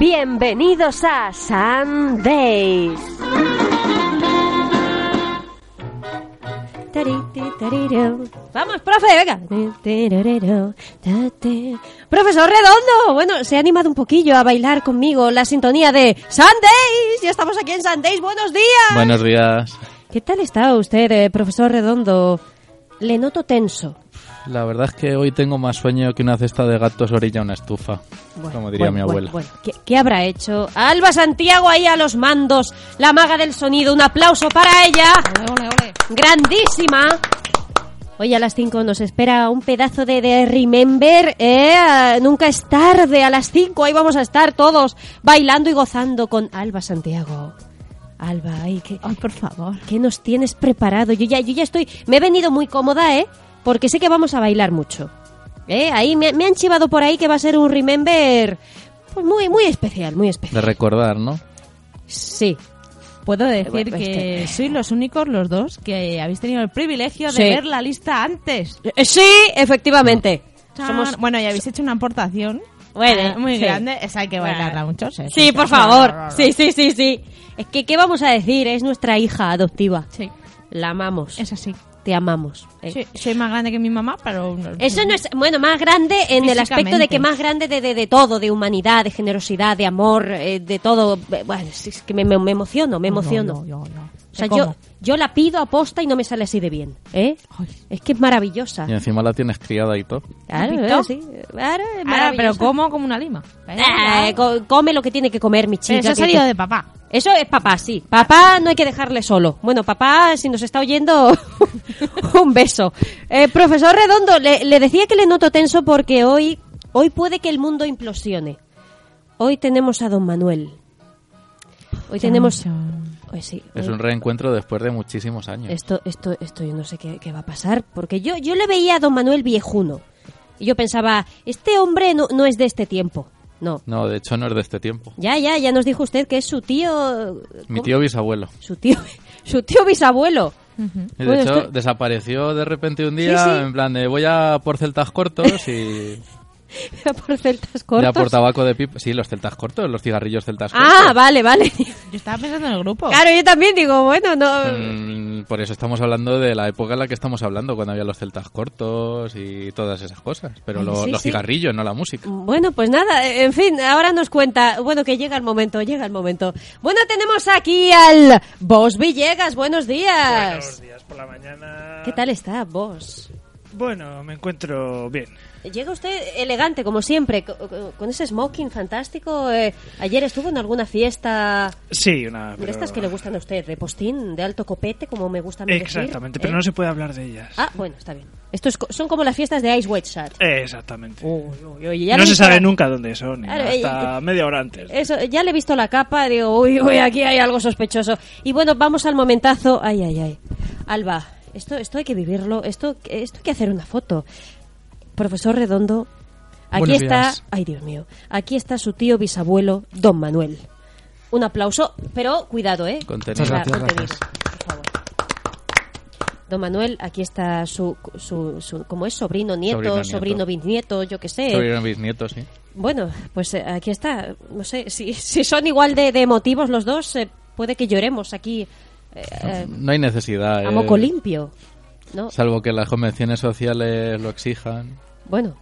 Bienvenidos a Sundays. Vamos, profe, venga. Profesor Redondo, bueno, se ha animado un poquillo a bailar conmigo la sintonía de Sundays. Ya estamos aquí en Sundays. Buenos días. Buenos días. ¿Qué tal está usted, eh, profesor Redondo? Le noto tenso. La verdad es que hoy tengo más sueño que una cesta de gatos orilla a una estufa, Bueno, como diría bueno, mi abuela. bueno, bueno. ¿Qué, qué habrá hecho? Alba Santiago ahí a los mandos, la maga del sonido. Un aplauso para ella. Grandísima. Hoy a las 5 nos espera un pedazo de, de Remember. ¿eh? Nunca es tarde, a las 5 ahí vamos a estar todos bailando y gozando con Alba Santiago. Alba, ay, ¿qué, Ay, por favor. ¿qué nos tienes preparado? Yo ya, yo ya estoy... Me he venido muy cómoda, ¿eh? Porque sé que vamos a bailar mucho. ¿Eh? Ahí me, me han chivado por ahí que va a ser un Remember pues muy, muy especial, muy De especial. recordar, ¿no? Sí. Puedo decir Bueno, es que que- sois los únicos los dos que habéis tenido el privilegio de Sí. ver la lista antes. Eh, Sí, efectivamente. Somos... Bueno, y habéis hecho una aportación Bueno, eh, muy sí. grande. Esa hay que bailarla mucho. Sí, Sí, por favor. Sí, sí, sí, sí. Es que, ¿qué vamos a decir? Es nuestra hija adoptiva. Sí, La amamos. es así. Te amamos. ¿eh? Sí, soy más grande que mi mamá, pero... no- Eso no es, bueno, más grande en el aspecto de que más grande de, de, de todo, de humanidad, de generosidad, de amor, eh, de todo. Bueno, es que me, me- me emociono, me emociono. No, no. O sea, yo. Yo la pido aposta y no me sale así de bien, ¿eh? Es que es maravillosa. Y encima la tienes criada y todo. Claro, eh, sí. Claro, es Ahora, pero como como una lima. Eh, co- come lo que tiene que comer mi chica. Pero eso ha salido que- de papá. Eso es papá, sí. Papá no hay que dejarle solo. Bueno, papá, si nos está oyendo, un beso. Eh, profesor Redondo, le, le decía que le noto tenso porque hoy, hoy puede que el mundo implosione. Hoy tenemos a don Manuel. Hoy tenemos... Hoy sí. Es hoy- un reencuentro después de muchísimos años. Esto, esto, esto yo no sé qué, qué va a pasar, porque yo, yo le veía a don Manuel viejuno. Y yo pensaba, este hombre no, no es de este tiempo. No. No, de hecho no es de este tiempo. Ya, ya, ya nos dijo usted que es su tío... Mi tío bisabuelo. Su tío, su tío bisabuelo. Y de Bueno, hecho, desapareció de repente un día, sí. en plan de voy a por celtas cortos y por celtas cortos. ya por tabaco de pipa. Sí, los celtas cortos, los cigarrillos celtas cortos. Ah, vale, vale. Yo estaba pensando en el grupo. Claro, yo también digo, bueno, no. Mm, por eso estamos hablando de la época en la que estamos hablando, cuando había los celtas cortos y todas esas cosas. Pero lo- sí, los sí. cigarrillos, no la música. Bueno, pues nada, en fin, ahora nos cuenta, bueno, que llega el momento, llega el momento. Bueno, tenemos aquí al Boss Villegas, buenos días. Buenos días por la mañana. ¿Qué tal está, Boss? Bueno, me encuentro bien. Llega usted elegante, como siempre, co- co- con ese smoking fantástico. eh, ayer estuvo en alguna fiesta Sí, una. de pero- estas que le gustan a usted, de postín, de alto copete, como me gusta a mí decir, Exactamente, ¿eh? pero no se puede hablar de ellas. Ah, bueno, está bien. Estos son como las fiestas de Ice White Shot. Exactamente. Uy, uy, uy, ya no se visto sabe nunca dónde son, Claro, hasta eh, media hora antes. Eso, ya le he visto la capa, digo, uy, uy, aquí hay algo sospechoso. Y bueno, vamos al momentazo. Ay, ay, ay. Alba, esto, esto hay que vivirlo, esto, esto hay que hacer una foto. Profesor Redondo, aquí Buenos está, días. ay Dios mío, aquí está su tío bisabuelo, don Manuel. Un aplauso, pero cuidado, ¿eh? Contenido. Gracias, Contenido, gracias. por favor. Don Manuel, aquí está su, su, su ¿cómo es? Sobrino, nieto, Sobrino, sobrino, nieto. bisnieto, yo qué sé. Sobrino bisnieto, sí. Bueno, pues eh, aquí está. No sé, si, si son igual de, de emotivos los dos, eh, puede que lloremos aquí eh, No hay necesidad. a eh, moco limpio. ¿No? Salvo que las convenciones sociales lo exijan. Bueno.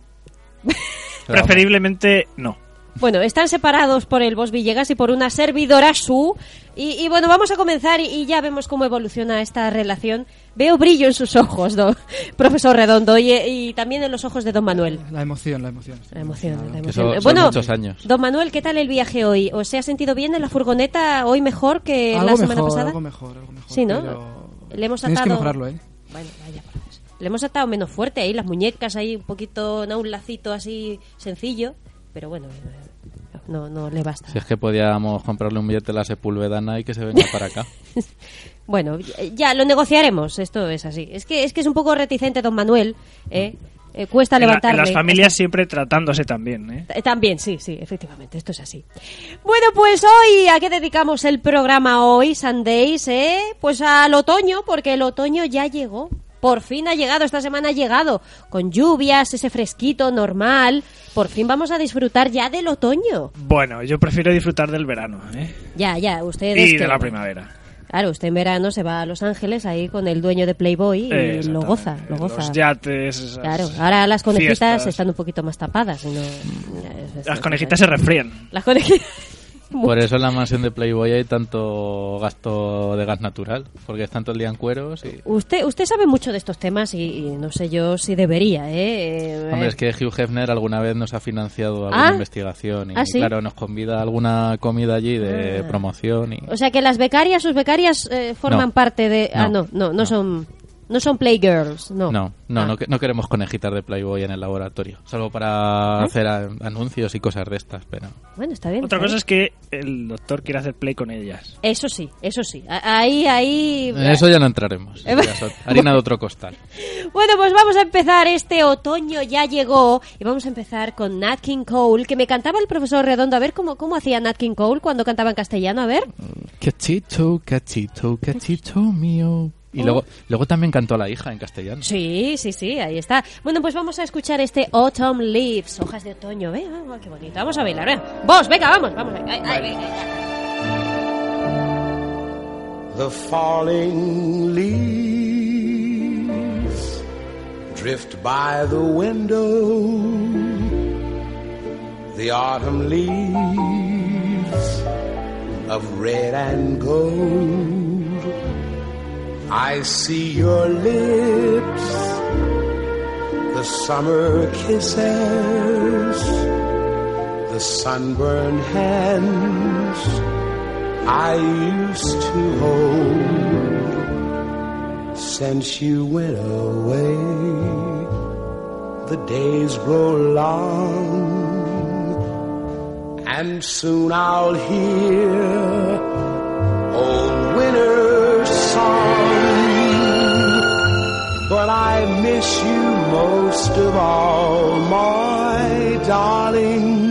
Preferiblemente no. Bueno, están separados por el Boss Villegas y por una servidora su. Y, y bueno, vamos a comenzar y, y ya vemos cómo evoluciona esta relación. Veo brillo en sus ojos, don, profesor Redondo, y, y también en los ojos de don Manuel. La emoción, la emoción. La emoción, la emoción. son- son bueno, muchos años. don Manuel, ¿qué tal el viaje hoy? ¿O se ha sentido bien en la furgoneta hoy mejor que algo la semana mejor, pasada? algo mejor, algo mejor. Sí, ¿no? pero Le hemos Tienes que atado- mejorarlo, ¿eh? Bueno, vaya. Le hemos atado menos fuerte ahí, las muñecas ahí un poquito, no, un lacito así sencillo, pero bueno, no, no le basta. Si es que podíamos comprarle un billete a la Sepulvedana y que se venga para acá. Bueno, ya lo negociaremos, esto es así. Es que es que es un poco reticente don Manuel, ¿eh? Eh, cuesta En, la- en levantarle. las familias siempre tratándose también, ¿eh? Eh, También, sí, sí, efectivamente, esto es así. Bueno, pues hoy, ¿a qué dedicamos el programa hoy, Sundays? Eh? Pues al otoño, porque el otoño ya llegó. Por fin ha llegado, esta semana ha llegado. Con lluvias, ese fresquito normal. Por fin vamos a disfrutar ya del otoño. Bueno, yo prefiero disfrutar del verano, ¿eh? Ya, ya, ustedes... Y que- de la primavera. Claro, usted en verano se va a Los Ángeles ahí con el dueño de Playboy y lo goza, lo goza. Los yates, esas Claro, ahora las conejitas fiestas. están un poquito más tapadas. no- Las conejitas se resfrían. Las conejitas... Por eso en la mansión de Playboy hay tanto gasto de gas natural, porque están todo el día en cueros y... Usted, usted sabe mucho de estos temas y, y no sé yo si debería, ¿eh? Eh, Hombre, es que Hugh Hefner alguna vez nos ha financiado alguna Ah. investigación y Ah, ¿sí? claro, nos convida a alguna comida allí de promoción y... O sea que las becarias, sus becarias eh, forman No. parte de... Ah, no, no, No. son... No son playgirls, no. No, no, Ah. no, que- no queremos conejitas de Playboy en el laboratorio, salvo para ¿Eh? hacer a- anuncios y cosas de estas, pero... Bueno, está bien. Otra está cosa bien. es que el doctor quiere hacer play con ellas. Eso sí, eso sí. Ahí, ahí... En eso ya no entraremos. Harina de otro costal. Bueno, pues vamos a empezar. Este otoño ya llegó y vamos a empezar con Nat King Cole, que me cantaba el profesor Redondo. A ver cómo, cómo hacía Nat King Cole cuando cantaba en castellano. A ver. Cachito, cachito, cachito mío. Y Oh. luego, luego también cantó a la hija en castellano. Sí, sí, sí, ahí está. Bueno, pues vamos a escuchar este Autumn Leaves, hojas de otoño. ¿Ve? Ah, qué bonito. Vamos a bailar, ¿eh? Vos, venga, vamos, vamos. Ay, ay, ay, ay. The falling leaves drift by the window. The autumn leaves of red and gold. I see your lips, the summer kisses, the sunburned hands I used to hold since you went away. The days grow long, and soon I'll hear old winter's But I miss you most of all, my darling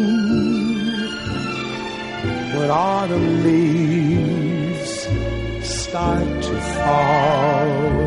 when autumn leaves start to fall.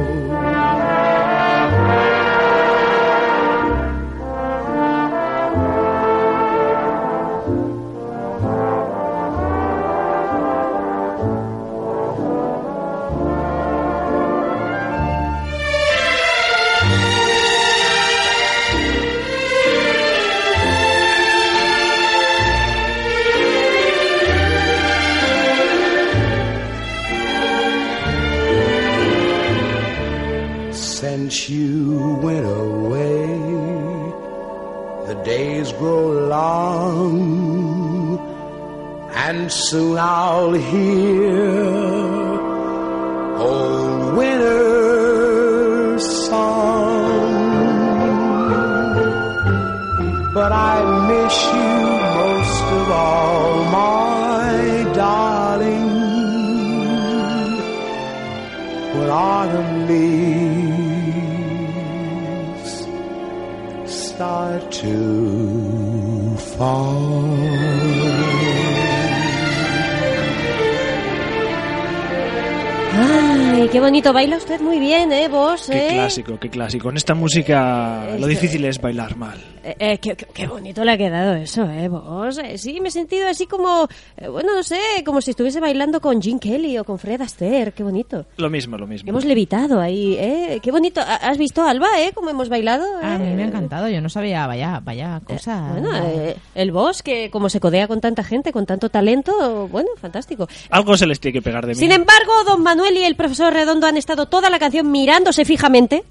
Bonito. Baila usted muy bien, ¿eh, vos? Qué ¿eh? clásico, qué clásico. En esta música lo difícil es bailar mal. Eh, eh, qué, bonito le ha quedado eso, ¿eh, vos? Eh, sí, me he sentido así como, eh, bueno, no sé, como si estuviese bailando con Jim Kelly o con Fred Astaire. Qué bonito. Lo mismo, lo mismo. Hemos levitado ahí, ¿eh? Qué bonito. ¿Ha- ¿Has visto, Alba, eh? Cómo hemos bailado. A mí me ha encantado, yo no sabía, vaya, vaya cosa. Bueno, eh, el boss que como se codea con tanta gente, con tanto talento, bueno, fantástico. Algo se les tiene que pegar de mí. Sin embargo, don Manuel y el profesor Redondo han estado toda la canción mirándose fijamente,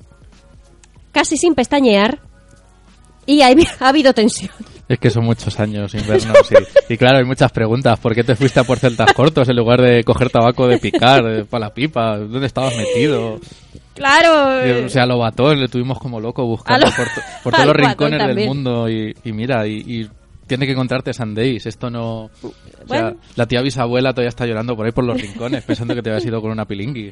casi sin pestañear, y ha, ha habido tensión. Es que son muchos años sin vernos y, y claro, hay muchas preguntas. ¿Por qué te fuiste a por celtas cortos en lugar de coger tabaco de picar para la pipa? ¿Dónde estabas metido? Claro. eh, O sea, a Lobatón le tuvimos como loco buscando lo- por, por todos los rincones del mundo y, y mira, y, y tiene que encontrarte Sandeis. Esto no... O sea, Bueno. la tía bisabuela todavía está llorando por ahí por los rincones pensando que te habías ido con una pilingui.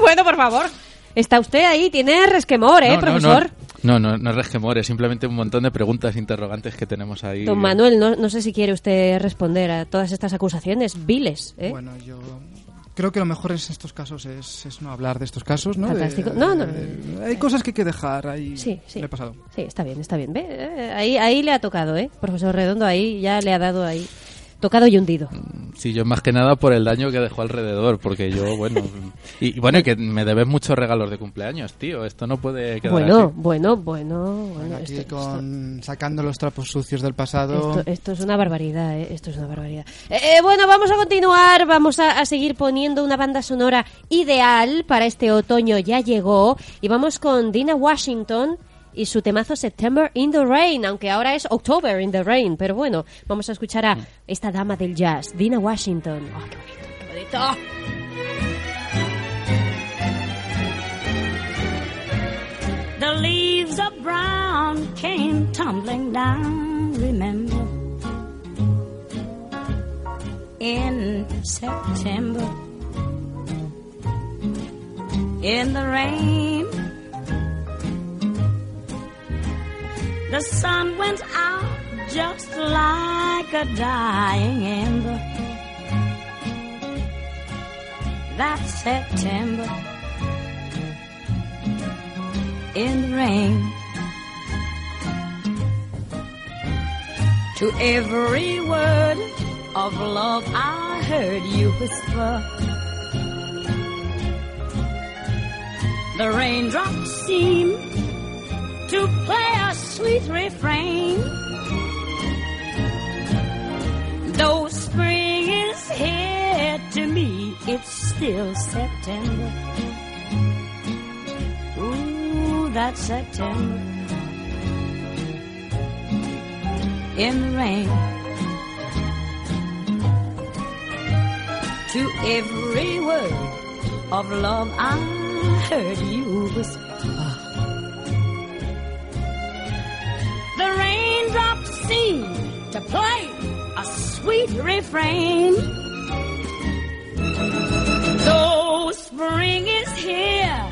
bueno, por favor. Está usted ahí, tiene resquemor, ¿eh, No, no, profesor? No, no, no es resquemor, simplemente un montón de preguntas interrogantes que tenemos ahí. Don Manuel, no, no sé si quiere usted responder a todas estas acusaciones viles, ¿eh? Bueno, yo Creo que lo mejor en estos casos es, es no hablar de estos casos, ¿no? De- Fantástico. No, no. de- hay cosas que hay que dejar ahí. Sí, sí. Le he pasado. Sí, está bien, está bien. Ve, eh, Ahí, ahí le ha tocado, ¿eh? Profesor Redondo, ahí ya le ha dado ahí. Tocado y hundido. Sí, yo más que nada por el daño que dejó alrededor, porque yo, bueno... Y, y bueno, que me debes muchos regalos de cumpleaños, tío. Esto no puede quedar Bueno, así. bueno, bueno, bueno. Aquí Esto, con, sacando los trapos sucios del pasado. esto- esto es una barbaridad, ¿eh? Esto es una barbaridad. Eh, eh, bueno, vamos a continuar, vamos a, a seguir poniendo una banda sonora ideal para este otoño. Ya llegó. Y vamos con Dina Washington y su temazo September in the Rain, aunque ahora es October in the Rain. Pero bueno, vamos a escuchar a esta dama del jazz, Dina Washington. Oh, qué bonito, qué bonito. The leaves of brown came tumbling down, remember, in September. In the rain, the sun went out just like a dying ember. That September in the rain. To every word of love I heard you whisper. The raindrops seem to play a sweet refrain. Though spring is here to me, it's still September. Ooh, that's September. In the rain. To every word of love I heard you whisper. To play a sweet refrain. Though spring is here,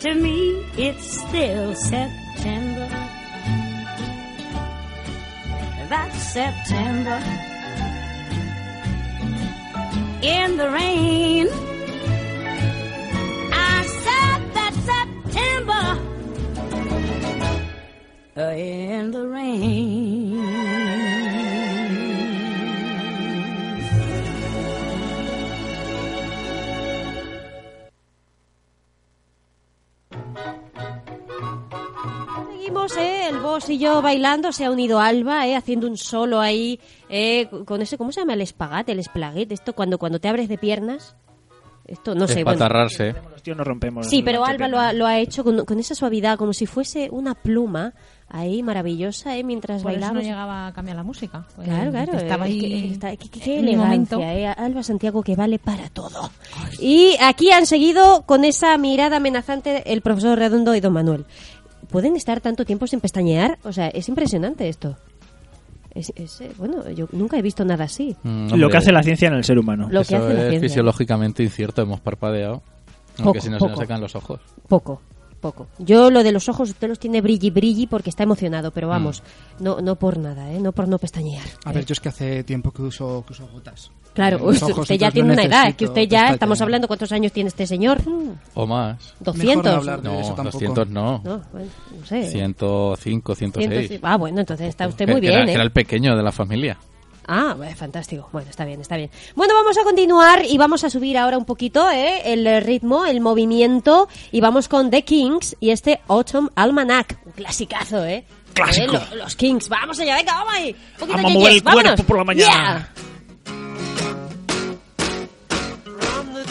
to me it's still September. That's September. In the rain. I said that September. uh, In the rain. ¿Eh? Yo bailando, se ha unido Alba, ¿eh? Haciendo un solo ahí, ¿eh? Con ese, ¿cómo se llama? El espagate, el esplaguet, esto cuando, cuando te abres de piernas. Esto, no sé, bueno. Espatarrarse. Los tíos no rompemos. Sí, pero Alba lo ha, lo ha hecho con, con esa suavidad, como si fuese una pluma ahí maravillosa, ¿eh? Mientras Por eso no llegaba a cambiar la música. Pues, Claro, claro. Estaba es ahí. que está- qué- qué- elegancia. ¿eh? Alba Santiago que vale para todo. Y aquí han seguido con esa mirada amenazante el profesor Redondo y don Manuel. ¿Pueden estar tanto tiempo sin pestañear? O sea, es impresionante esto. Es, es, eh, bueno, yo nunca he visto nada así. Mm, Lo que hace la ciencia en el ser humano. Lo que eso hace la es ciencia. fisiológicamente incierto, hemos parpadeado. Poco, Aunque si no se nos poco. secan los ojos. Poco, poco. Yo lo de los ojos, usted los tiene brilli brilli porque está emocionado, pero vamos, no, no por nada, ¿eh? No por no pestañear. A ver, yo es que hace tiempo que uso, que uso gotas. Claro, ojos, usted ya tiene no una edad, necesito que usted ya, pestañear. estamos hablando cuántos años tiene este señor. O más. Mejor 200. no hablar de No, eso tampoco. 200 no. No, bueno, no sé. 105, 106. 100, ah, bueno, entonces está usted muy bien, era, ¿eh? era el pequeño de la familia. Ah, bueno, fantástico. Bueno, está bien, está bien. Bueno, vamos a continuar y vamos a subir ahora un poquito ¿eh? el ritmo, el movimiento y vamos con The Kings y este Autumn Almanac. Un clasicazo, ¿eh? Clásico. Eh, lo- los Kings. Vamos allá, venga, vamos ahí. Un poquito Vamos a de mover yes, el cuerpo vámonos. por la mañana. From the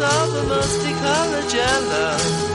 of a musty colored yellow.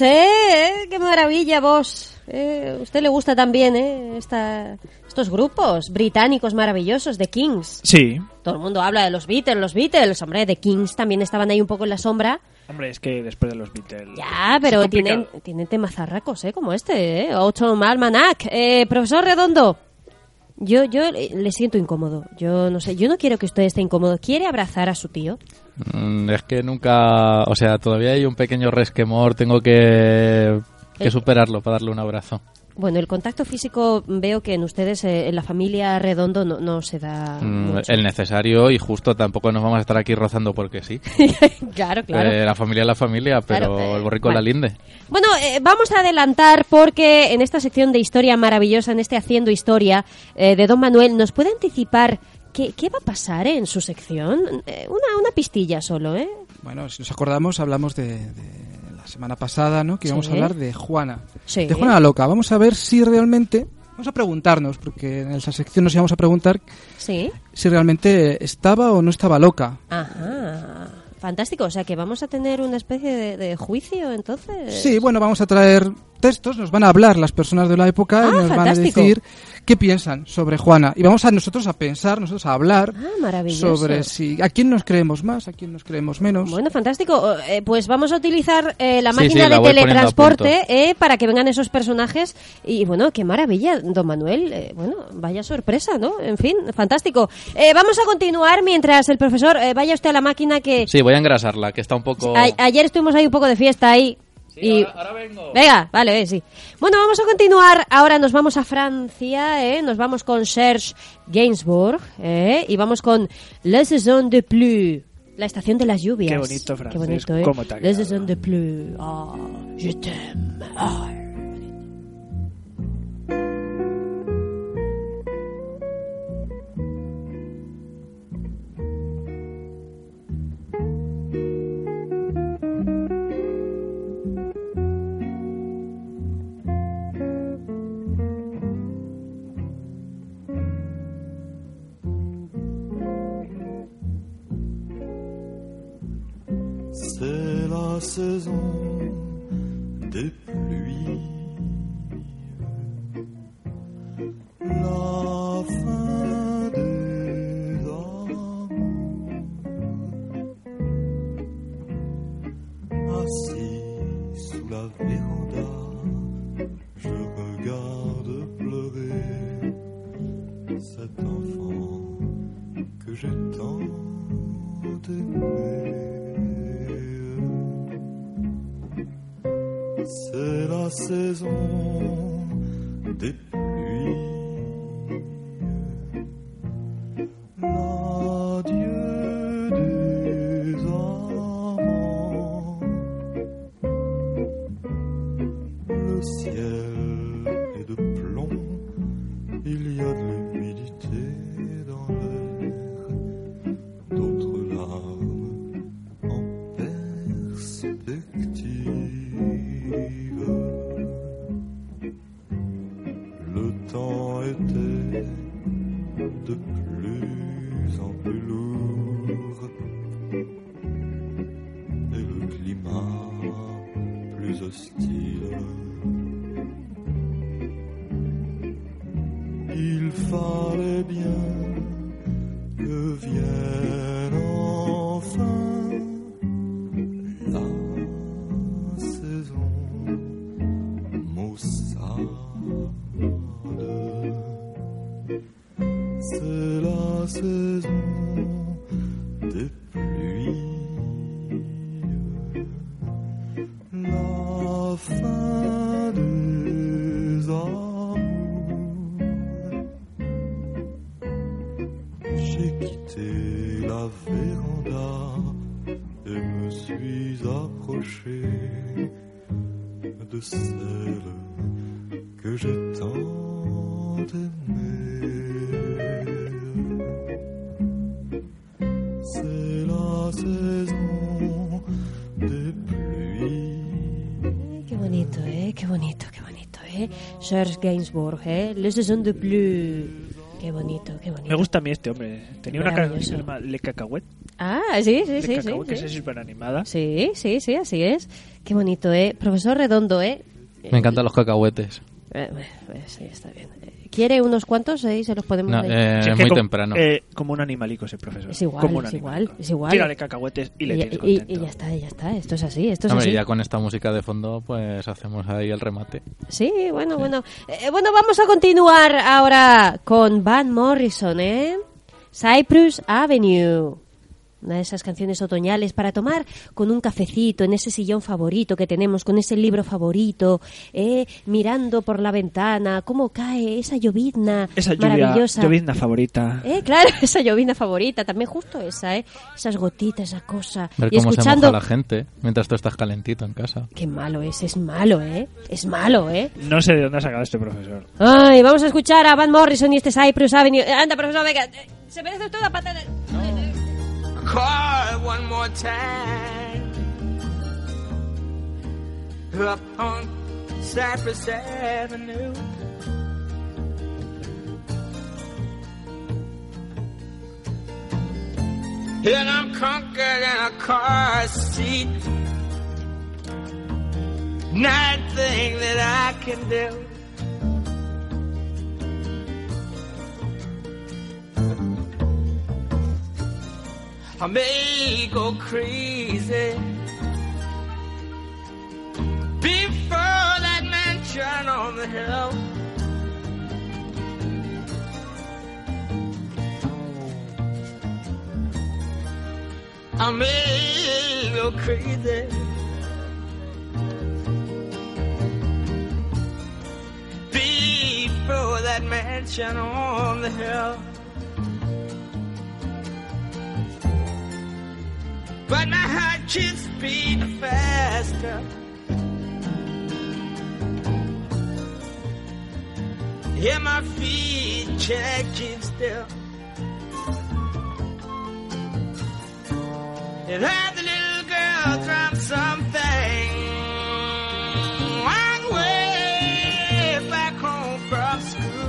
Eh! ¡Qué maravilla, vos! Eh, ¿Usted le gusta también, eh? Esta- estos grupos británicos maravillosos de Kings. Sí. Todo el mundo habla de los Beatles, los Beatles. Hombre, de Kings también estaban ahí un poco en la sombra. Hombre, es que después de los Beatles... Ya, pero tienen, tienen temazarracos, ¿eh? Como este, ¿eh? Ocho Almanac. Eh, profesor Redondo, yo, yo le siento incómodo. Yo no sé, yo no quiero que usted esté incómodo. ¿Quiere abrazar a su tío? Mm, Es que nunca, o sea, todavía hay un pequeño resquemor, tengo que, que Eh. superarlo para darle un abrazo. Bueno, el contacto físico veo que en ustedes, eh, en la familia Redondo, no, no se da Mm, mucho. El necesario y justo tampoco nos vamos a estar aquí rozando porque sí. claro, claro. Eh, la familia es la familia, pero Claro, eh, el borrico es la linde. Bueno, eh, vamos a adelantar porque en esta sección de historia maravillosa, en este Haciendo Historia eh, de Don Manuel, ¿nos puede anticipar qué, qué va a pasar eh, en su sección? Eh, una, una pistilla solo, ¿eh? Bueno, si nos acordamos, hablamos de, de la semana pasada, ¿no? Que íbamos Sí. a hablar de Juana. Sí. De Juana la Loca. Vamos a ver si realmente... Vamos a preguntarnos, porque en esa sección nos íbamos a preguntar Sí. si realmente estaba o no estaba loca. Ajá. Fantástico. O sea que vamos a tener una especie de, de juicio entonces. Sí, bueno, vamos a traer textos, nos van a hablar las personas de la época Ah, y nos van a decir qué piensan sobre Juana. Y vamos a nosotros a pensar, nosotros a hablar Ah, sobre si a quién nos creemos más, a quién nos creemos menos. Bueno, fantástico. Eh, pues vamos a utilizar eh, la máquina sí, la de teletransporte eh, para que vengan esos personajes. Y bueno, qué maravilla, don Manuel. Eh, bueno, vaya sorpresa, ¿no? En fin, fantástico. Eh, vamos a continuar mientras el profesor eh, vaya usted a la máquina que... Sí, voy a engrasarla, que está un poco... A- ayer estuvimos ahí un poco de fiesta ahí. Y... Venga, vale, eh, sí. Bueno, vamos a continuar. Ahora nos vamos a Francia, ¿eh? Nos vamos con Serge Gainsbourg, ¿eh? Y vamos con La Saison de Pluie. La estación de las lluvias. Qué bonito Qué francés, bonito, ¿eh? cómo te ha La. Saison de Pluie. Ah, je t'aime. Ah. Serge Gainsbourg, ¿eh? Les saisons de plus. Qué bonito, qué bonito. Me gusta a mí este hombre. Tenía una canción que se llama Le Cacahuet. Ah, sí, sí, Le sí, sí. Cacahuet, que sí. es súper animada. Sí, sí, sí, así es. Qué bonito, ¿eh? Profesor Redondo, ¿eh? Me encantan los cacahuetes. Eh, pues sí, está bien. ¿Quiere unos cuantos? Eh? Se los podemos No, eh, Sí, es muy como- temprano. eh, como un animalico ese profesor. Es igual, Como un es igual, es igual. Tírale cacahuetes y le y, tienes y- y ya está, ya está. Esto es así, esto es Hombre, así. ya con esta música de fondo, pues hacemos ahí el remate. Sí, bueno, bueno. Eh, bueno, vamos a continuar ahora con Van Morrison, ¿eh? Cyprus Avenue. Una de esas canciones otoñales para tomar con un cafecito en ese sillón favorito que tenemos, con ese libro favorito, ¿eh? mirando por la ventana, cómo cae esa llovizna Esa lluvia, maravillosa. llovizna favorita. Eh, claro, esa llovizna favorita, también justo esa, ¿eh? Esas gotitas, esa cosa. Ver y cómo se escuchando... moja la gente mientras tú estás calentito en casa. Qué malo es, es malo, ¿eh? Es malo, ¿eh? No sé de dónde ha sacado este profesor. Ay, vamos a escuchar a Van Morrison y este Cyprus Avenue. Eh, Anda, profesor, venga. eh, Se merece una patada. Call one more time. Up on Cypress Avenue. And I'm conquered in a car seat. Nothing that I can do. I may go crazy before that mansion on the hill. I may go crazy before that mansion on the hill. But my heart keeps beating faster. Yeah, my feet can't still. And had the little girl drop something one way back home from school.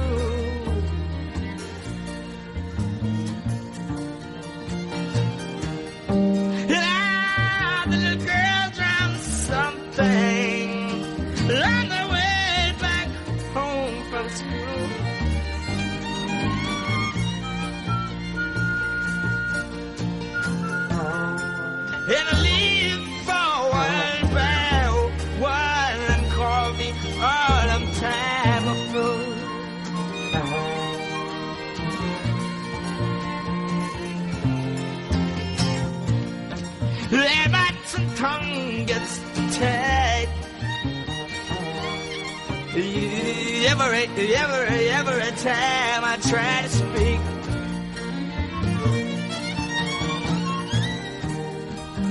Gets tied. Every, every, every time I try to speak.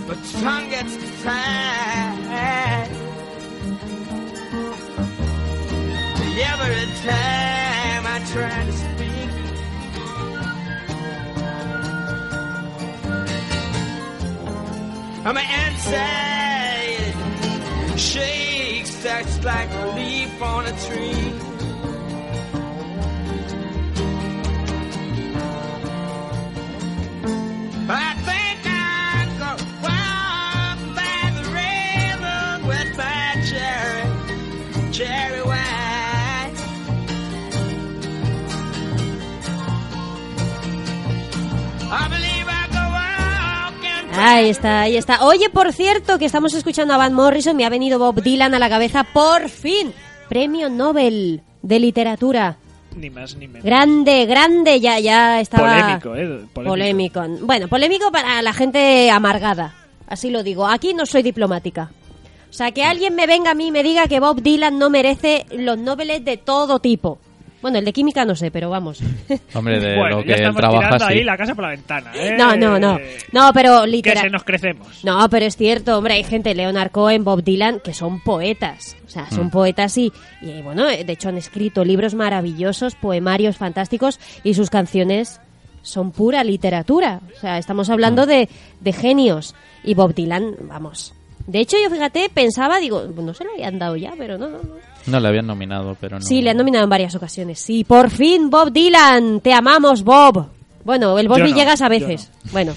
But tongue gets tied. Every time I try to speak. I'm inside shakes that's like a leaf on a tree. Ahí está, ahí está. Oye, por cierto, que estamos escuchando a Van Morrison, me ha venido Bob Dylan a la cabeza, por fin. Premio Nobel de Literatura. Ni más ni menos. Grande, grande, ya, ya estaba... Polémico, ¿eh? Polémico. Polémico. Bueno, polémico para la gente amargada. Así lo digo. Aquí no soy diplomática. O sea, que alguien me venga a mí y me diga que Bob Dylan no merece los Nobeles de todo tipo. Bueno, el de química no sé, pero vamos. Hombre, de Bueno, lo que él trabaja, sí. ahí la casa por la ventana, ¿eh? No, no, no. No, pero Que literal. se nos crecemos. No, pero es cierto, hombre, hay gente, Leonard Cohen, Bob Dylan, que son poetas. O sea, son Mm. poetas y, y, bueno, de hecho han escrito libros maravillosos, poemarios fantásticos y sus canciones son pura literatura. O sea, estamos hablando de, de genios. Y Bob Dylan, vamos. De hecho, yo fíjate, pensaba, digo, no se lo habían dado ya, pero no, no, no. No le habían nominado, pero no. Sí, le han nominado en varias ocasiones. Sí, por fin, Bob Dylan. Te amamos, Bob. Bueno, el Bob no, Villegas a veces. Bueno.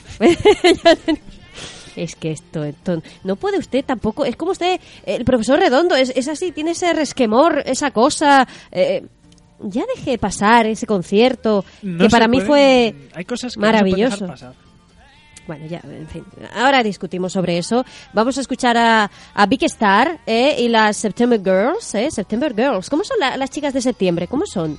es que esto, esto- No puede usted tampoco... Es como usted, el profesor Redondo, es, es así, tiene ese resquemor, esa cosa... eh, ya dejé pasar ese concierto, No que para mí pueden- fue hay cosas que no se pueden maravilloso. pasar. Bueno, ya, en fin. Ahora discutimos sobre eso. Vamos a escuchar a, a Big Star eh, y las September Girls. Eh, September Girls. ¿Cómo son la- las chicas de septiembre? ¿Cómo son?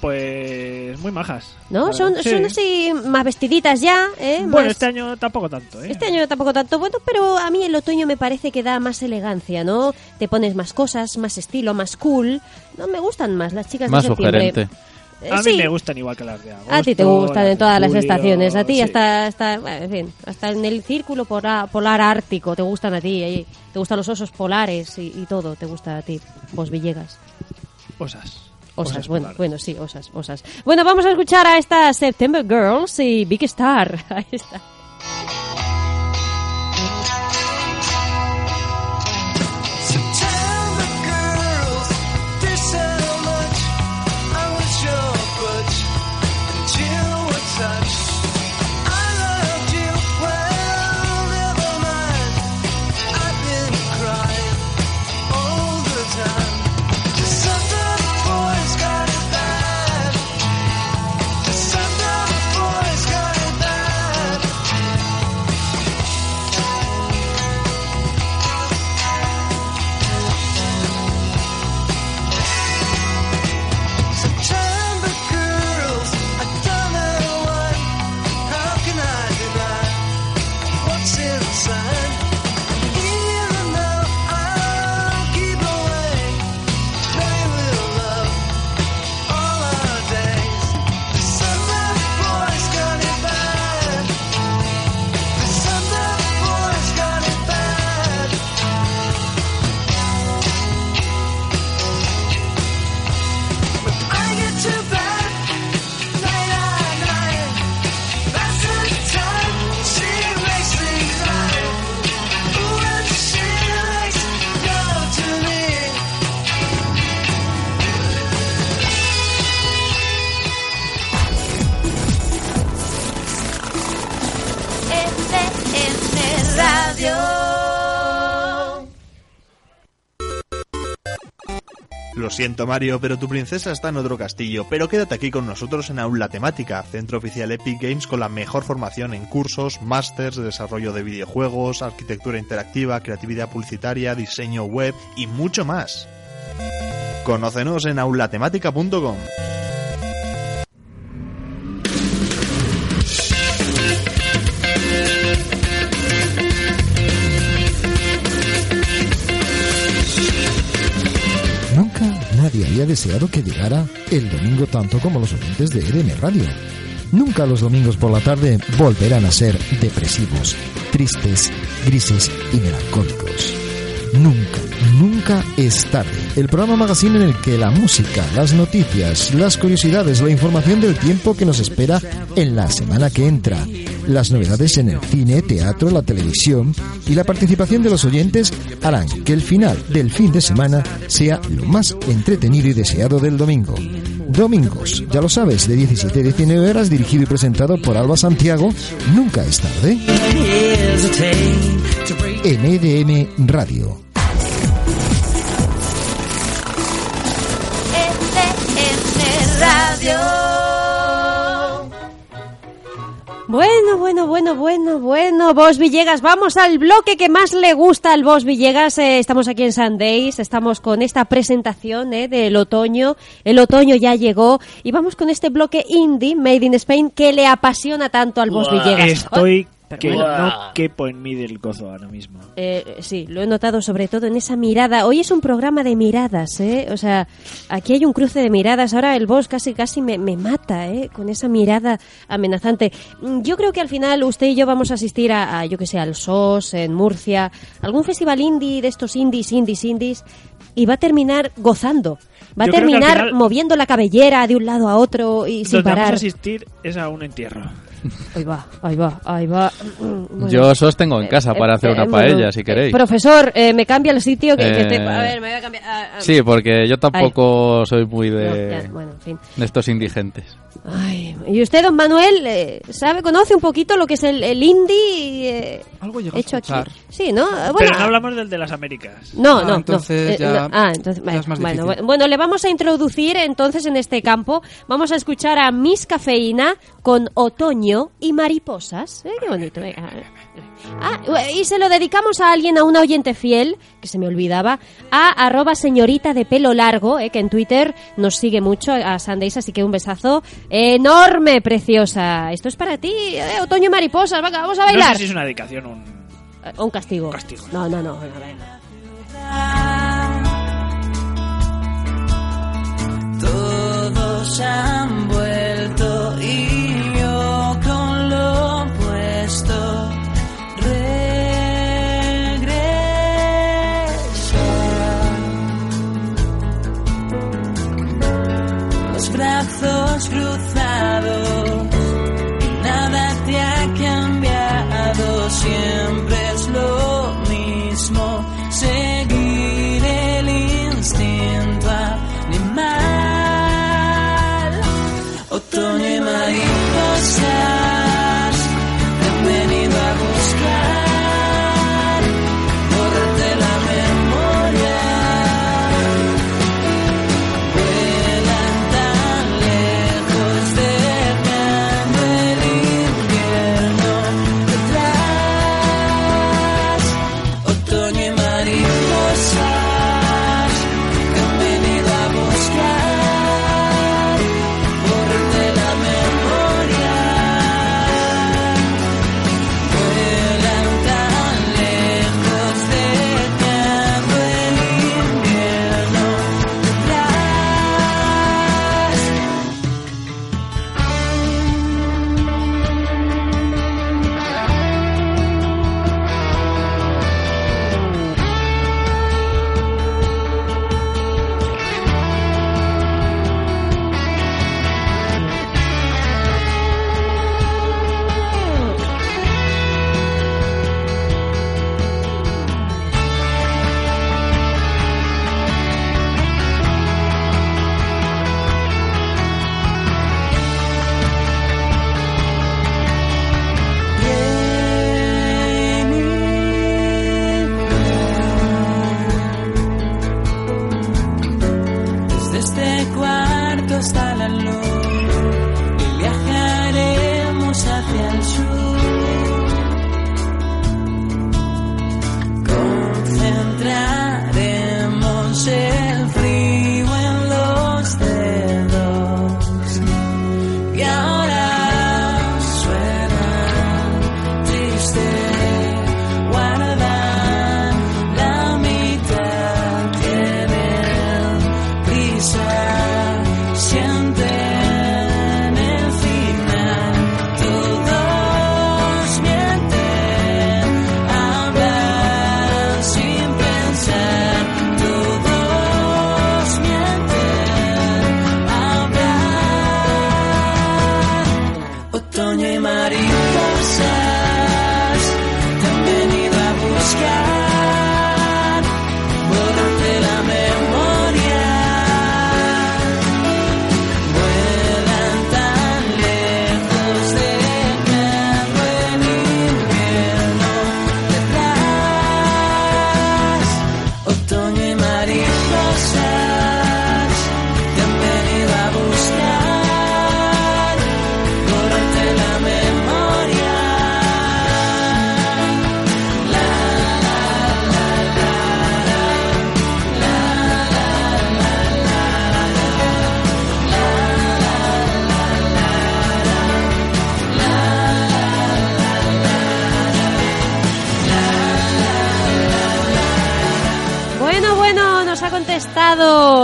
Pues muy majas. ¿No? Son, son Sí. así más vestiditas ya. ¿eh? Bueno, Más- este año tampoco tanto, ¿eh? este año tampoco tanto bueno, pero a mí el otoño me parece que da más elegancia, ¿no? Te pones más cosas, más estilo, más cool. No me gustan más las chicas Más de septiembre. sugerente. A mí sí. me gustan igual que las de agosto. A ti te gustan en todas las estaciones, a ti sí. hasta, hasta, bueno, en fin, hasta en el círculo polar, polar ártico te gustan a ti, eh, te gustan los osos polares y, y todo, te gusta a ti, vos Villegas. Osas. Osas, bueno, polares. bueno, sí, osas, osas. Bueno, vamos a escuchar a estas September Girls y Big Star. Ahí está. Lo siento Mario, pero tu princesa está en otro castillo, pero quédate aquí con nosotros en Aula Temática, centro oficial Epic Games con la mejor formación en cursos, másters de desarrollo de videojuegos, arquitectura interactiva, creatividad publicitaria, diseño web y mucho más. Conócenos en aulatemática.com. nadie había deseado que llegara el domingo tanto como los oyentes de EDM Radio. Nunca los domingos por la tarde volverán a ser depresivos, tristes, grises y melancólicos. Nunca, nunca es tarde. El programa magazine en el que la música, las noticias, las curiosidades, la información del tiempo que nos espera en la semana que entra, las novedades en el cine, teatro, la televisión y la participación de los oyentes harán que el final del fin de semana sea lo más entretenido y deseado del domingo. Domingos, ya lo sabes, de 17 a 19 horas, dirigido y presentado por Alba Santiago, nunca es tarde. En EDM Radio. Radio. Bueno, bueno, bueno, bueno, bueno, Vos Villegas, vamos al bloque que más le gusta al Vos Villegas. Eh, estamos aquí en Sundays, estamos con esta presentación eh, del otoño. El otoño ya llegó y vamos con este bloque indie, Made in Spain, que le apasiona tanto al Vos Villegas. Estoy Pero que bueno. no quepo en mí del gozo ahora mismo. Eh, sí, lo he notado sobre todo en esa mirada. Hoy es un programa de miradas, ¿eh? O sea, aquí hay un cruce de miradas. Ahora el boss casi casi me, me mata, ¿eh? Con esa mirada amenazante. Mm, Yo creo que al final usted y yo vamos a asistir a, a, yo que sé, al SOS en Murcia, algún festival indie de estos indies, indies, indies, y va a terminar gozando. Va a Yo terminar final- moviendo la cabellera de un lado a otro y sin Donde vamos a parar. asistir es a un entierro. Ahí va, ahí va, ahí va. Bueno. Yo os tengo en casa Eh, para eh, hacer eh, una bueno, paella, si eh, queréis. Profesor, eh, me cambia el sitio que, que Eh, te- A ver, me voy a cambiar. ah, ah. Sí, porque yo tampoco soy muy de, No, ya, bueno, en fin. de estos indigentes. Ay, y usted, don Manuel, eh, ¿sabe, conoce un poquito lo que es el, el indie eh, Algo hecho aquí? Sí, ¿no? Bueno, Pero no hablamos del de las Américas. no, Ah, no, no. entonces Eh, ya- no. Ah, entonces, ya es más bueno, difícil. bueno, le vamos a introducir entonces en este campo. Vamos a escuchar a Miss Cafeína con Otoño y Mariposas. Eh, qué bonito. venga. Ah, y se lo dedicamos a alguien, a una oyente fiel, que se me olvidaba, a arroba señorita de pelo largo, eh, que en Twitter nos sigue mucho a Sundays, así que un besazo enorme, preciosa. Esto es para ti, eh, Otoño y Mariposas. Venga, vamos a No bailar. sé si es una dedicación o un... Eh, O un castigo. castigo. No, no, no. venga, venga. Todos han vuelto y yo con lo opuesto brazos cruzados nada te ha cambiado, siempre es lo mismo. Seguir el instinto animal. Otoño y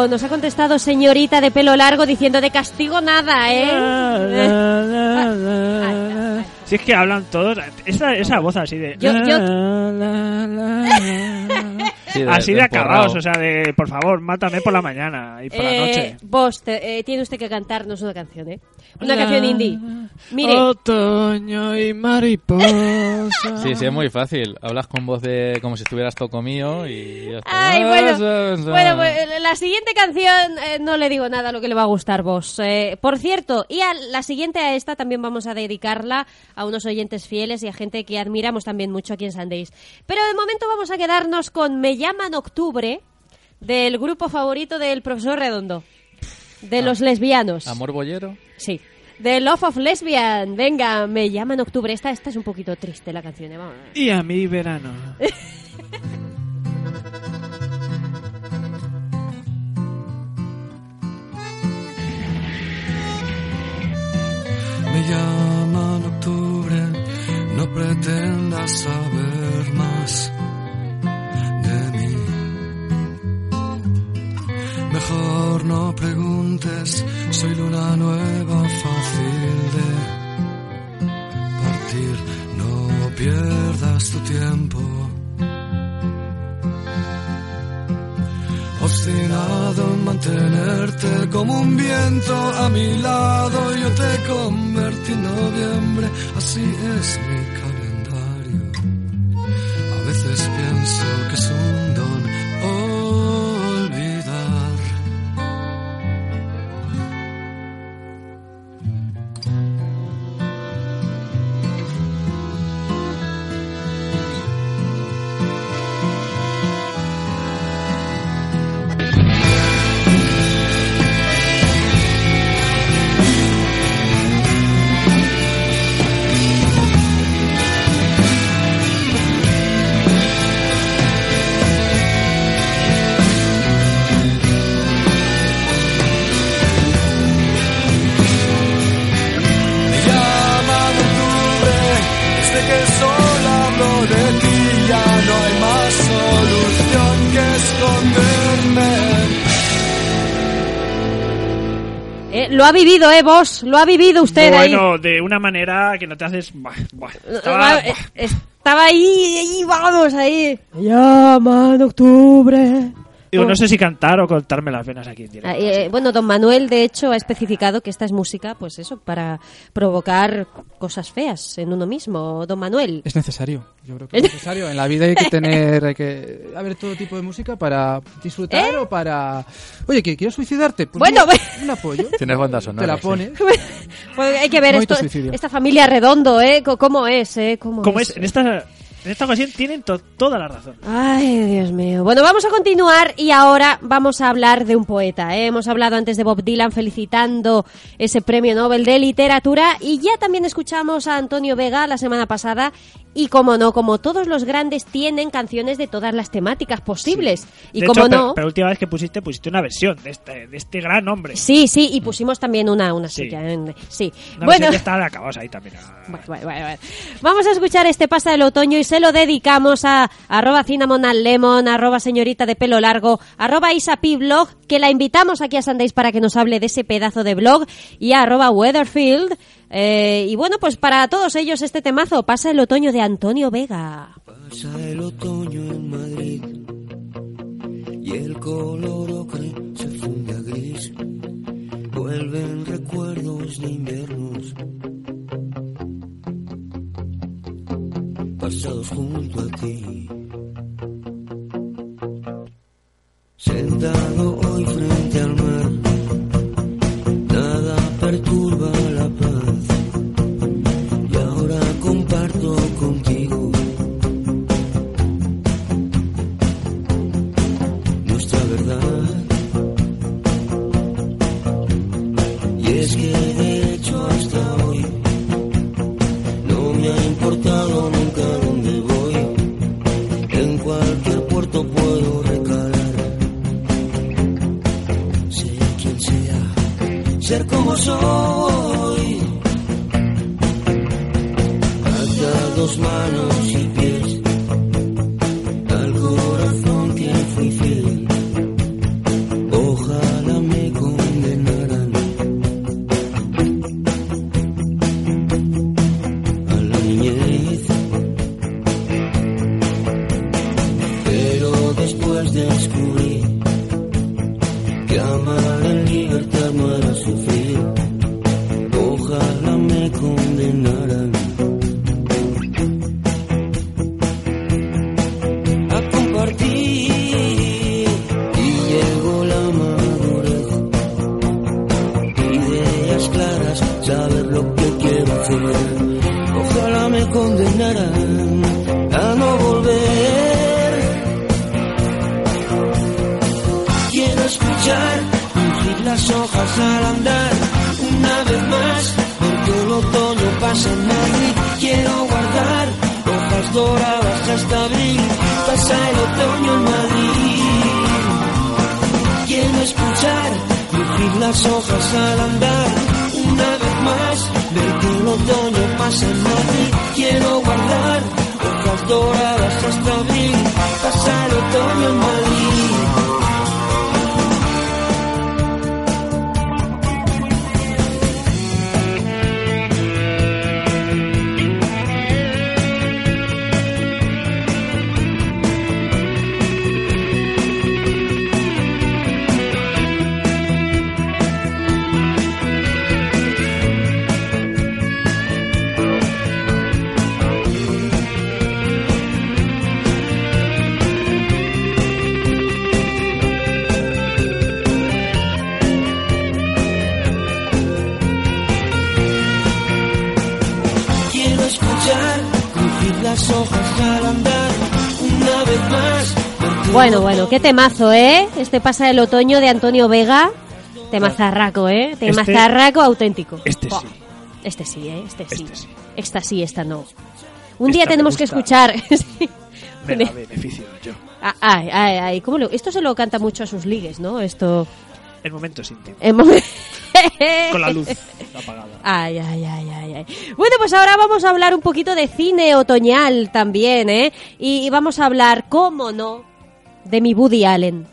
contestado, nos ha contestado señorita de pelo largo diciendo de castigo nada, ¿eh? Ah, Si es que hablan todos, esa, esa voz así de... Yo- yo- Sí, de- así de de acabados, o sea, de por favor, mátame por la mañana y por la Eh, noche. vos, te- eh, tiene usted que cantarnos una canción, ¿eh? Una canción indie. Mire, Otoño y mariposa. Sí, sí, es muy fácil. Hablas con voz de como si estuvieras todo mío y ya está. Ay, bueno, Ah, bueno, pues, la siguiente canción eh, no le digo nada a lo que le va a gustar vos. Eh, por cierto, y a la siguiente a esta también vamos a dedicarla a unos oyentes fieles y a gente que admiramos también mucho aquí en Sundays. Pero de momento vamos a quedarnos con Me llaman Octubre del grupo favorito del profesor Redondo, de los lesbianos. Amor bollero. Sí. The Love of Lesbian. Venga, me llaman Octubre. Esta, esta es un poquito triste la canción. eh, Vamos. a ver. Y a mí verano. Me llaman octubre, no pretendas saber más Mejor no preguntes, soy luna nueva, fácil de partir. No pierdas tu tiempo. Obstinado en mantenerte como un viento a mi lado, yo te convertí en noviembre, así es mi vivido, ¿eh, vos? Lo ha vivido usted ahí. bueno, de una manera que no te haces... buah. Eh, Estaba- eh, Estaba ahí, ahí, vamos, ahí. Me llaman Octubre. Digo, Oh. no sé si cantar o cortarme las venas aquí en directo. Ah, eh, bueno, don Manuel, de hecho, ha especificado que esta es música, pues eso, para provocar cosas feas en uno mismo. Don Manuel. Es necesario. Yo creo que es necesario. En la vida hay que tener, hay que haber todo tipo de música para disfrutar ¿Eh? o para. Oye, ¿que quieres suicidarte? Pues Bueno, mira, un apoyo. Tienes banda sonora. Te la sí. pones. Pues hay que ver esto, esta familia redondo, ¿eh? ¿Cómo es, eh? ¿Cómo, Como es, en esta, en esta ocasión tienen to- toda la razón. Ay, Dios mío. Bueno, vamos a continuar y ahora vamos a hablar de un poeta. ¿eh? Hemos hablado antes de Bob Dylan felicitando ese premio Nobel de literatura y ya también escuchamos a Antonio Vega la semana pasada y como no, como todos los grandes tienen canciones de todas las temáticas posibles. Y De como hecho, no... pero, pero la última vez que pusiste, pusiste una versión de este, de este gran hombre. Sí, sí, y pusimos también una, una Sí. suya. Sí. Una bueno, está ahí también. Bueno, bueno, bueno. Vamos a escuchar este pasa del otoño y se lo dedicamos a arroba cinnamon lemon, arroba señorita de pelo largo, arroba isapi blog, que la invitamos aquí a Sundays para que nos hable de ese pedazo de blog, y a arroba weatherfield. Eh, y bueno, pues para todos ellos este temazo, pasa el otoño de Antonio Vega. Pasa el otoño en Madrid y el color ocre se funde a gris. Vuelven recuerdos de inviernos pasados junto a ti. Sentado hoy frente al mar, nada perturba contigo nuestra verdad. Y es que de hecho hasta hoy no me ha importado nunca dónde voy. En cualquier puerto puedo recalar. Sea quien sea, ser como soy. Manos temazo, ¿eh? Este pasa el otoño de Antonio Vega. Temazarraco, ¿eh? Temazarraco auténtico. Este sí. Este sí, ¿eh? Este sí. Este sí. Esta sí, esta no. Un Esta día tenemos que escuchar... sí. Me da beneficio yo. Ah, Ay, ay, ay. ¿Cómo lo- Esto se lo canta mucho a sus ligues, ¿no? Esto... En momentos íntimos. en momen- Con la luz apagada. Ay, ay, ay, ay, ay. Bueno, pues ahora vamos a hablar un poquito de cine otoñal también, ¿eh? Y vamos a hablar, cómo no, de mi Woody Allen.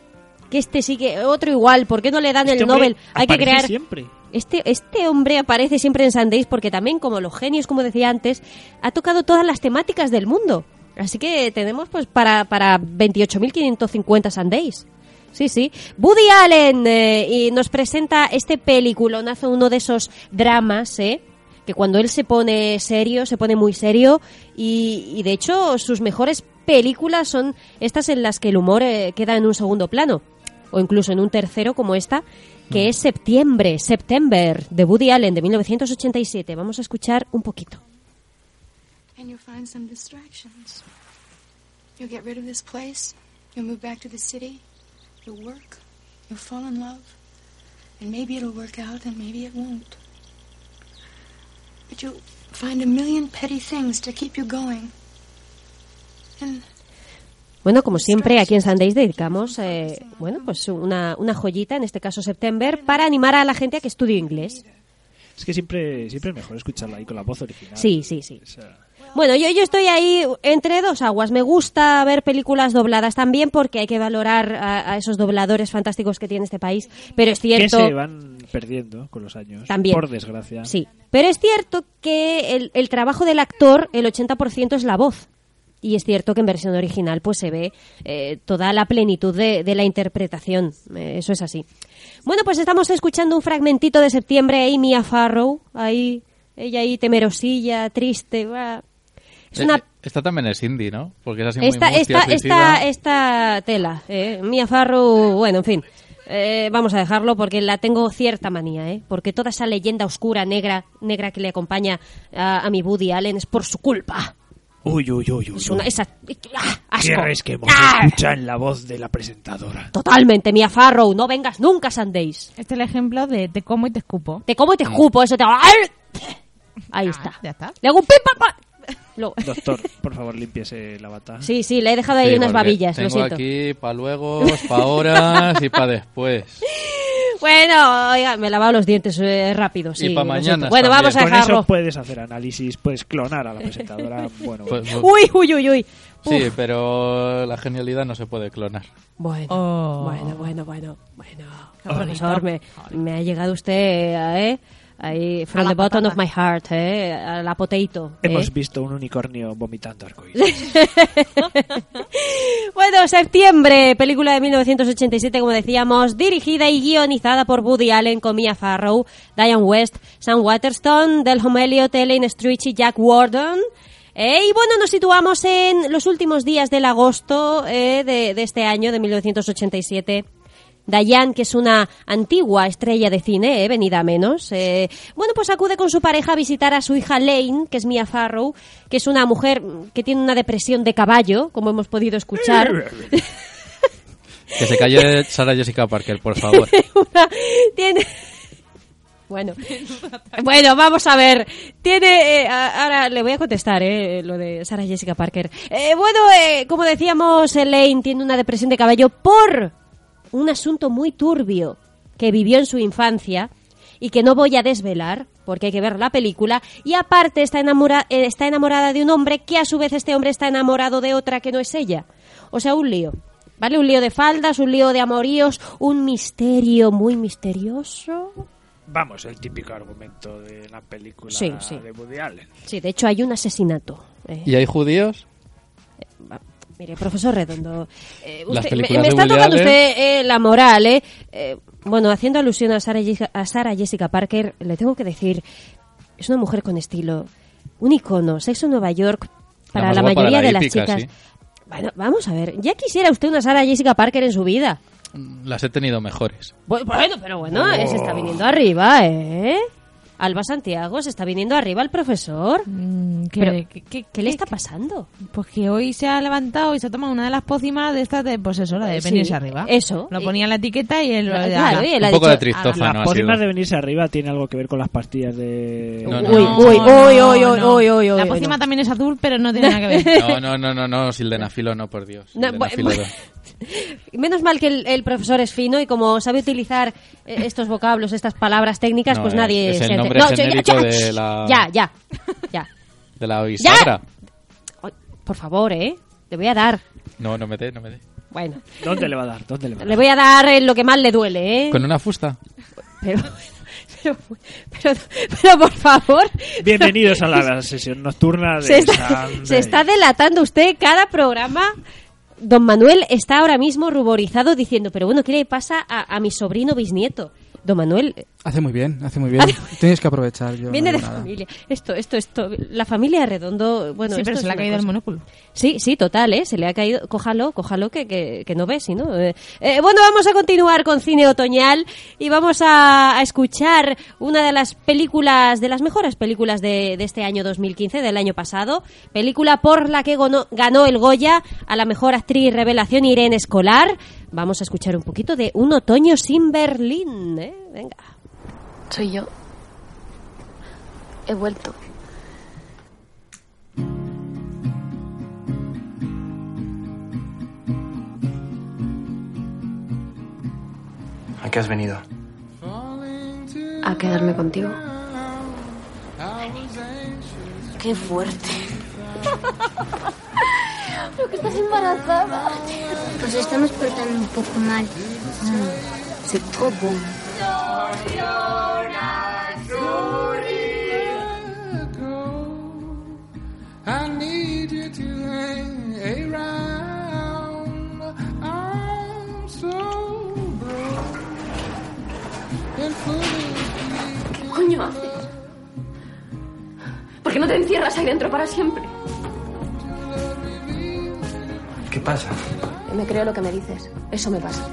Que este sí que, otro igual, ¿por qué no le dan Este el Nobel? Hay que crear... siempre. Este, este hombre aparece siempre en Sundays porque también, como los genios, como decía antes, ha tocado todas las temáticas del mundo. Así que tenemos pues para, para 28.550 Sundays. Sí, sí. Woody Allen eh, y nos presenta este peliculonazo, uno de esos dramas, ¿eh? Que cuando él se pone serio, se pone muy serio y, y de hecho sus mejores películas son estas en las que el humor eh, queda en un segundo plano o incluso en un tercero como esta, que es Septiembre, September, de Woody Allen de 1987. Vamos a escuchar un poquito. And you'll find some distractions. You'll get rid of this place. You'll move back to the city. You'll work. You'll fall in love. And maybe it'll work out and maybe it won't. But you'll find a million petty things to keep you going. Bueno, como siempre, aquí en Sundays dedicamos, eh, bueno, pues una, una joyita, en este caso September, para animar a la gente a que estudie inglés. Es que siempre, siempre es mejor escucharla ahí con la voz original. Sí, sí, sí. O sea, Bueno, yo, yo estoy ahí entre dos aguas. Me gusta ver películas dobladas también porque hay que valorar a, a esos dobladores fantásticos que tiene este país. Pero es que cierto... se van perdiendo con los años. También. Por desgracia. Sí, pero es cierto que el, el trabajo del actor, el 80% es la voz. Y es cierto que en versión original pues se ve eh, toda la plenitud de, de la interpretación. Eh, eso es así. Bueno, pues estamos escuchando un fragmentito de septiembre, Amy a Farrow, ahí, ella ahí temerosilla, triste. va. Es Eh, una Esta también es indie, ¿no? Porque es así muy esta, mustia, esta, esta, esta tela, eh, Mia Farrow, bueno, en fin, eh, vamos a dejarlo porque la tengo cierta manía, eh, porque toda esa leyenda oscura, negra, negra que le acompaña a, a mi Woody Allen es por su culpa. Uy, uy, uy, uy. Es una, esa, ¡ah! asco. ¿Qué resquemos ¡Ah! escuchan la voz de la presentadora? Totalmente, Mia Farrow, no vengas nunca, Sundays. Este es el ejemplo de te como y te escupo. Te como y te escupo, eso te va... Ahí está. Ya está. Le hago un pim, pam, pam. Lo- Doctor, por favor, límpiese la bata. Sí, sí, le he dejado ahí Sí, unas porque babillas, lo Tengo siento. aquí para luego, para horas y para después. Bueno, oiga, me he lavado los dientes eh, rápido, sí. pa' lo mañana. Bueno, también. vamos a Con dejarlo. eso puedes hacer análisis, puedes clonar a la presentadora. Bueno, Pues- pues- Uy, uy, uy, uy. sí, Uf. pero la genialidad no se puede clonar. Bueno, Oh. bueno, bueno, bueno, bueno. Qué Profesor, me, me ha llegado usted, eh, ahí, from the bottom patata. of my heart, eh, a la potato. eh. hemos visto un unicornio vomitando arcoíris. Bueno, septiembre, película de 1987, como decíamos, dirigida y guionizada por Woody Allen con Mia Farrow, Diane West, Sam Waterston, Delhom Elliott, Elaine Stritch y Jack Warden. Eh, y bueno, nos situamos en los últimos días del agosto eh, de, de este año, de 1987. Diane, que es una antigua estrella de cine, eh, venida a menos. eh, bueno, pues acude con su pareja a visitar a su hija Lane, que es Mia Farrow, que es una mujer que tiene una depresión de caballo, como hemos podido escuchar. Que se calle Sara Jessica Parker, por favor. Una- tiene bueno bueno vamos a ver tiene eh, ahora le voy a contestar eh, lo de Sarah Jessica Parker Eh, bueno eh, como decíamos Elaine tiene una depresión de cabello por un asunto muy turbio que vivió en su infancia y que no voy a desvelar porque hay que ver la película y aparte está, enamora- eh, está enamorada de un hombre que a su vez este hombre está enamorado de otra que no es ella o sea un lío ¿Vale? Un lío de faldas, un lío de amoríos, un misterio muy misterioso. Vamos, el típico argumento de la película Sí, sí. de Woody Allen. Sí, de hecho hay un asesinato. Eh, ¿Y hay judíos? Mire, profesor Redondo, eh, usted- me, está tocando usted eh, la moral, ¿eh? Eh, Bueno, haciendo alusión a Jessica, a Sarah Jessica Parker, le tengo que decir, es una mujer con estilo, un icono, sexo en Nueva York, para la, mayoría la de las chicas. sí. Bueno, vamos a ver, ya quisiera usted una Sarah Jessica Parker en su vida. Las he tenido mejores. Bu- Bueno, pero bueno, Oh. se está viniendo arriba, ¿eh? Alba Santiago, se está viniendo arriba el profesor. ¿qué- Pero, qué- ¿qué, qué le está pasando? Pues que hoy se ha levantado y se ha tomado una de las pócimas de estas de, pues eso, la de Sí, venirse arriba. eso. Lo ponía en la etiqueta y él lo Claro, ala. y él ha Un poco dicho, de tristófano "Ala". Las pócimas de venirse arriba tiene algo que ver con las pastillas de... No, no, Uy, no. uy, uy, uy, uy, uy, uy, uy, La pócima no. también es azul, pero no tiene nada que ver. No, no, no, no, no, sildenafilo no, por Dios. Sildenafilo. Menos mal que el, el profesor es fino y como sabe utilizar eh, estos vocablos, estas palabras técnicas, No, pues es- nadie es el se nombre No, ya, ya, de la- Ya, ya, ya. De la bisagra. Ay, Por favor, ¿eh? Le voy a dar. No, no me dé, no me dé. Bueno, ¿Dónde le va a dar? ¿Dónde le va a le dar? voy a dar eh, lo que más le duele, ¿eh? ¿Con una fusta? Pero, pero, pero, pero, por favor. Bienvenidos a la sesión nocturna de Se está, se está delatando usted cada programa. Don Manuel está ahora mismo ruborizado diciendo, pero bueno, ¿qué le pasa a, a mi sobrino bisnieto? Don Manuel, Hace muy bien, hace muy bien. Tienes que aprovechar. Yo viene no de nada. familia. Esto, esto, esto. La familia Redondo, bueno, sí, esto pero es se le ha caído el monóculo. Sí, sí, total, ¿eh? Se le ha caído. Cójalo, cójalo, que, que, que no ves, ¿sí, no? Eh, eh, bueno, vamos a continuar con cine otoñal y vamos a, a escuchar una de las películas, de las mejores películas de, de este año 2015, del año pasado. Película por la que ganó, ganó el Goya a la mejor actriz revelación Irene Escolar. Vamos a escuchar un poquito de Un otoño sin Berlín, ¿eh? Venga. Soy yo. He vuelto. ¿A qué has venido? A quedarme contigo. Qué fuerte. Creo que estás embarazada. Pues estamos portando un poco mal. Sí, poco. I need you to hang around. I'm so broke and foolish. ¿Qué coño haces? ¿Por qué no te encierras ahí dentro para siempre? ¿Qué pasa? Me creo lo que me dices. Eso me pasa.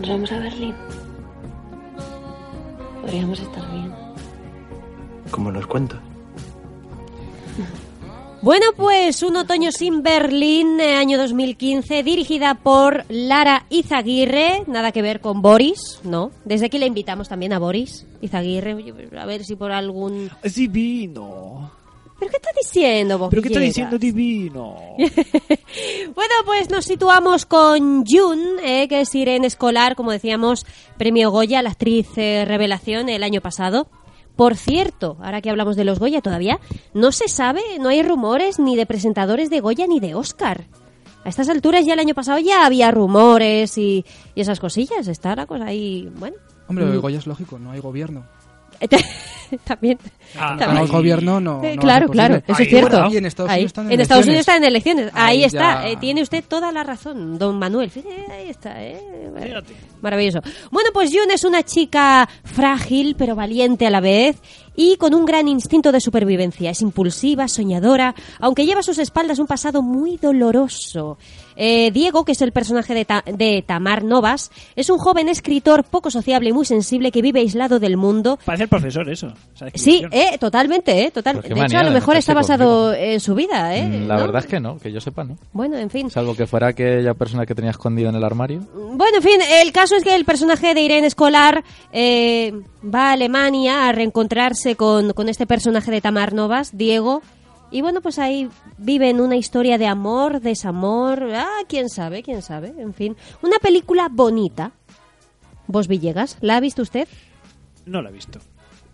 Nos vamos a Berlín. Podríamos estar bien. Como los cuentos. Bueno, pues Un otoño sin Berlín, eh, año 2015, dirigida por Lara Izaguirre, nada que ver con Boris, ¿no? Desde aquí le invitamos también a Boris Izaguirre, a ver si por algún... Es divino. ¿Pero qué está diciendo vos, ¿Pero qué está Villegas? diciendo divino? Bueno, pues nos situamos con Jun, eh, que es Irene Escolar, como decíamos, premio Goya, la actriz eh, revelación el año pasado. Por cierto, ahora que hablamos de los Goya todavía, no se sabe, no hay rumores ni de presentadores de Goya ni de Oscar. A estas alturas ya el año pasado ya había rumores y, y esas cosillas. Está la cosa ahí, bueno. Hombre, Mm. el Goya es lógico, no hay gobierno. también. Ah, No hay gobierno, no. No claro, claro, eso es cierto. Y en Estados Ahí. Unidos están en, En Estados Unidos elecciones. están en elecciones. Ahí, Ahí está. Eh, tiene usted toda la razón, don Manuel. Fíjate, ahí está. ¿eh? Bueno, Fíjate. Maravilloso. Bueno, pues June es una chica frágil pero valiente a la vez y con un gran instinto de supervivencia. Es impulsiva, soñadora, aunque lleva a sus espaldas un pasado muy doloroso. Eh, Diego, que es el personaje de, Ta- de Tamar Novas, es un joven escritor poco sociable y muy sensible que vive aislado del mundo. Parece el profesor eso. Sí, eh, totalmente, eh, total. De hecho, a lo mejor está basado en su vida, ¿eh? Mm, La ¿no? verdad es que no, que yo sepa, ¿no? Bueno, en fin. Salvo que fuera aquella persona que tenía escondido en el armario. Bueno, en fin, el caso es que el personaje de Irene Escolar eh, va a Alemania a reencontrarse con, con este personaje de Tamar Novas, Diego. Y bueno, pues ahí viven una historia de amor, desamor, ah, quién sabe, quién sabe, en fin. Una película bonita. Vos Villegas, ¿la ha visto usted? No lo he visto.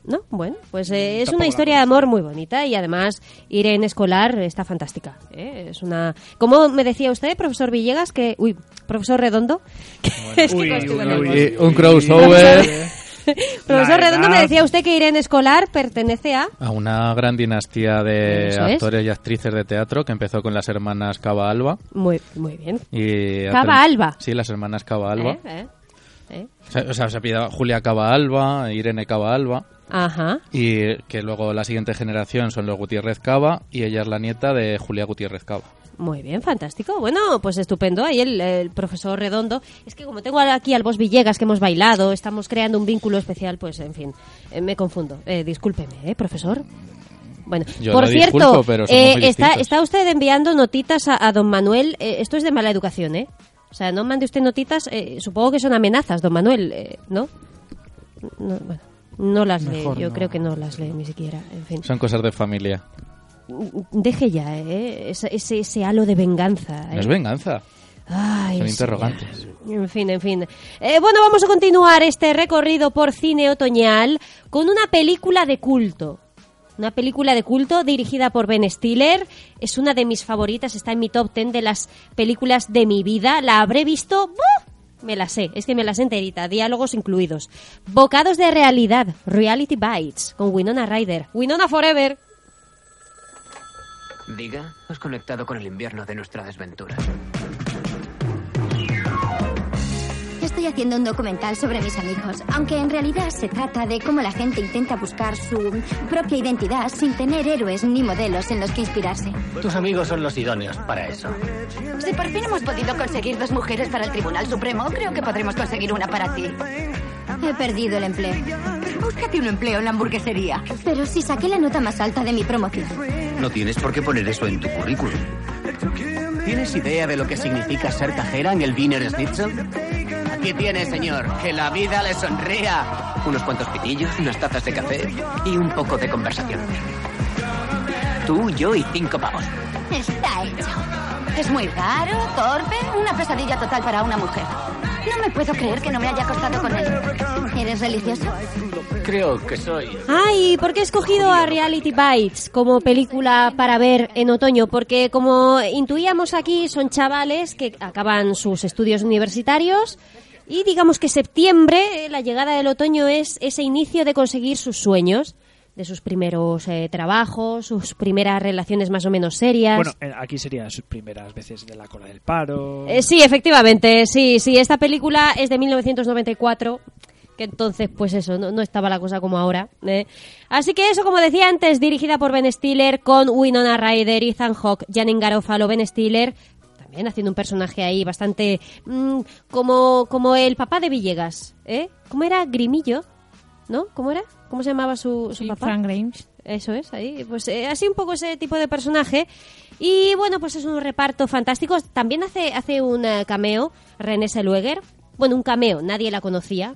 ¿No? Bueno, pues eh, es tampoco una la historia de amor muy bonita y además Irene Escolar está fantástica. ¿eh? Es una... Como me decía usted, profesor Villegas, que... Uy, profesor Redondo. es que Uy, uy, uy. Un crossover. Profesor La Redondo me edad. decía usted que Irene Escolar pertenece a... A una gran dinastía de Eso es. actores y actrices de teatro que empezó con las hermanas Cava Alba. Muy, muy bien. Y Cava Alba. Sí, las hermanas Cava Alba. ¿Eh? ¿Eh? ¿Eh? O sea, o sea, se apellidaba Julia Cava Alba, Irene Cava Alba. Ajá. Y que luego la siguiente generación son los Gutiérrez Cava y ella es la nieta de Julia Gutiérrez Cava. Muy bien, fantástico. Bueno, pues estupendo. Ahí el, el profesor Redondo. Es que como tengo aquí al Bos Villegas que hemos bailado, estamos creando un vínculo especial, pues en fin, eh, me confundo. Eh, discúlpeme, ¿eh, profesor? Bueno, Yo por cierto, disculpo, pero eh, está, está usted enviando notitas a, a don Manuel. Eh, esto es de mala educación, ¿eh? O sea, no mande usted notitas. eh, supongo que son amenazas, don Manuel, eh, ¿no? No, bueno, no las lee. Mejor Yo no. creo que no las lee ni siquiera. En fin. Son cosas de familia. Deje ya, ¿eh? Ese, ese, ese halo de venganza. ¿eh? No es venganza. Ay, Son interrogantes. En fin, en fin. Eh, bueno, vamos a continuar este recorrido por cine otoñal con una película de culto. Una película de culto dirigida por Ben Stiller. Es una de mis favoritas, está en mi top 10 de las películas de mi vida. La habré visto... ¡buh! Me la sé, es que me la sé enterita, diálogos incluidos. Bocados de realidad, Reality Bites, con Winona Ryder. Winona Forever. Diga, has conectado con el invierno de nuestra desventura. Estoy haciendo un documental sobre mis amigos, aunque en realidad se trata de cómo la gente intenta buscar su propia identidad sin tener héroes ni modelos en los que inspirarse. Tus amigos son los idóneos para eso. Si por fin hemos podido conseguir dos mujeres para el Tribunal Supremo, creo que podremos conseguir una para ti. He perdido el empleo. Búscate un empleo en la hamburguesería. Pero si saqué la nota más alta de mi promoción. No tienes por qué poner eso en tu currículum. ¿Tienes idea de lo que significa ser cajera en el Wiener Schnitzel? Aquí tiene, señor. Que la vida le sonría. Unos cuantos pitillos, unas tazas de café y un poco de conversación. Tú, yo y cinco pavos. Está hecho. Es muy raro, torpe, una pesadilla total para una mujer. No me puedo creer que no me haya acostado con él. ¿Eres religioso? Creo que soy. Ay, ¿por qué he escogido a Reality Bites como película para ver en otoño? Porque como intuíamos aquí, son chavales que acaban sus estudios universitarios y digamos que septiembre, la llegada del otoño es ese inicio de conseguir sus sueños, de sus primeros eh, trabajos, sus primeras relaciones más o menos serias. Bueno, eh, aquí serían sus primeras veces de la cola del paro. Eh, sí, efectivamente, sí, sí. Esta película es de 1994, que entonces, pues eso, no, no estaba la cosa como ahora. ¿eh? Así que eso, como decía antes, dirigida por Ben Stiller, con Winona Ryder, Ethan Hawke, Janine Garofalo, Ben Stiller, también haciendo un personaje ahí bastante mm, como, como el papá de Villegas, ¿eh? ¿Cómo era? Grimillo, ¿no? ¿Cómo era? ¿Cómo se llamaba su, su papá? Frank Grimes. Eso es, ahí. Pues eh, así un poco ese tipo de personaje. Y bueno, pues es un reparto fantástico. También hace, hace un eh, cameo René Zellweger. Bueno, un cameo, nadie la conocía.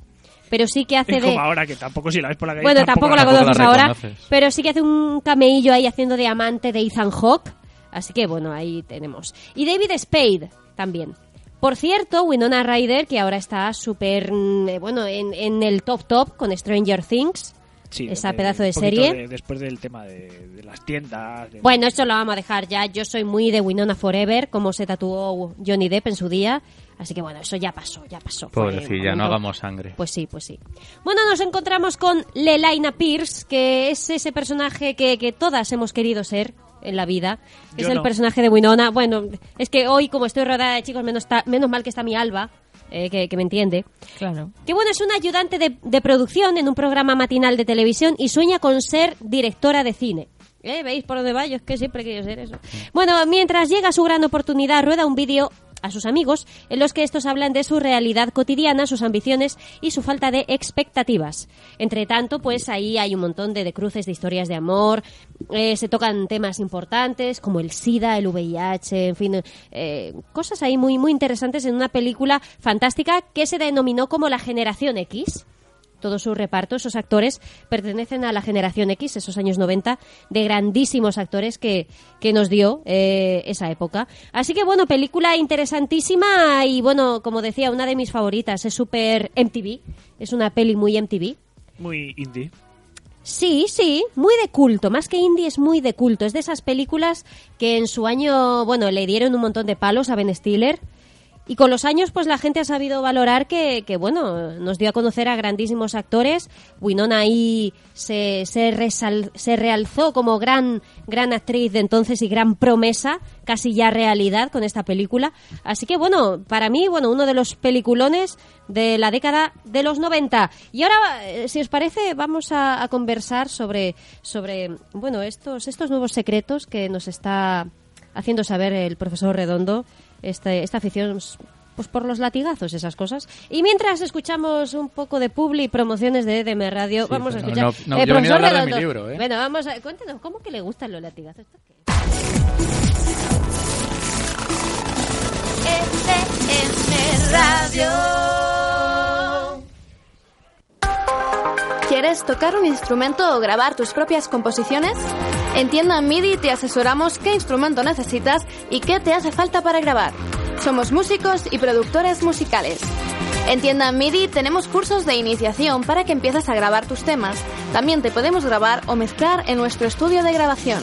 Pero sí que hace Es de... como ahora, que tampoco si la ves por la calle. Bueno, tampoco, la Tampoco la conoces ahora, pero sí que hace un cameillo ahí haciendo de amante de Ethan Hawke. Así que bueno, ahí tenemos. Y David Spade también. Por cierto, Winona Ryder, que ahora está súper, mm, eh, bueno, en, en el top top con Stranger Things. Sí, esa de- pedazo de serie. de- después del tema de, de las tiendas. de- Bueno, esto lo vamos a dejar ya. Yo soy muy de Winona Forever, como se tatuó Johnny Depp en su día. Así que bueno, eso ya pasó, ya pasó. Pobrecilla, no hagamos sangre. Pues sí, pues sí. Bueno, nos encontramos con Lelaina Pierce, que es ese personaje que, que todas hemos querido ser en la vida. Es el personaje de Winona. Bueno, es que hoy, como estoy rodeada de chicos, menos, ta- menos mal que está mi Alba. Eh, que, que me entiende. Claro. Que bueno, es una ayudante de, de producción en un programa matinal de televisión y sueña con ser directora de cine. ¿Eh? ¿Veis por dónde va? Yo es que siempre he querido ser eso. Bueno, mientras llega su gran oportunidad, rueda un vídeo a sus amigos en los que estos hablan de su realidad cotidiana, sus ambiciones y su falta de expectativas. Entre tanto, pues ahí hay un montón de, cruces de historias de amor, eh, se tocan temas importantes como el SIDA, el VIH, en fin, eh, cosas ahí muy, muy interesantes en una película fantástica que se denominó como La Generación X todo su reparto, esos actores pertenecen a la generación X, esos años 90, de grandísimos actores que, que nos dio eh, esa época. Así que bueno, película interesantísima y bueno, como decía, una de mis favoritas, es súper MTV, es una peli muy MTV. Muy indie. Sí, sí, muy de culto, más que indie es muy de culto, es de esas películas que en su año, bueno, le dieron un montón de palos a Ben Stiller. Y con los años, pues la gente ha sabido valorar que, que, bueno, nos dio a conocer a grandísimos actores. Winona ahí se, se, resal- se realzó como gran, gran actriz de entonces y gran promesa, casi ya realidad con esta película. Así que bueno, para mí, bueno, uno de los peliculones de la década de los 90. Y ahora, eh, si os parece, vamos a, a conversar sobre, sobre, bueno, estos, estos nuevos secretos que nos está haciendo saber el profesor Redondo este, esta afición pues por los latigazos, esas cosas. Y mientras escuchamos un poco de publi y promociones de EDM Radio, Sí, vamos a escuchar. no- no, Eh, yo profesor a de mi libro, ¿eh? Bueno, vamos a. Cuéntanos, ¿cómo que le gustan los latigazos? ¿Esto qué es? FM Radio. ¿Quieres tocar un instrumento o grabar tus propias composiciones? En Tienda MIDI te asesoramos qué instrumento necesitas y qué te hace falta para grabar. Somos músicos y productores musicales. En Tienda MIDI tenemos cursos de iniciación para que empieces a grabar tus temas. También te podemos grabar o mezclar en nuestro estudio de grabación.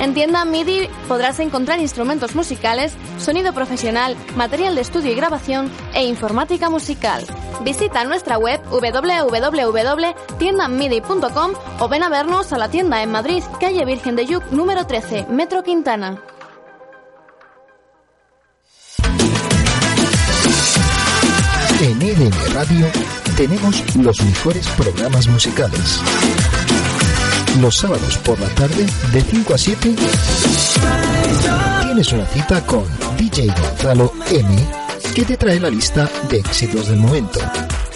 En Tienda MIDI podrás encontrar instrumentos musicales, sonido profesional, material de estudio y grabación e informática musical. Visita nuestra web www.tiendamidi.com o ven a vernos a la tienda en Madrid, calle Virgen de Lluc, número 13, Metro Quintana. En EDM Radio tenemos los mejores programas musicales. Los sábados por la tarde, de 5 a 7, tienes una cita con DJ Gonzalo M, que te trae la lista de éxitos del momento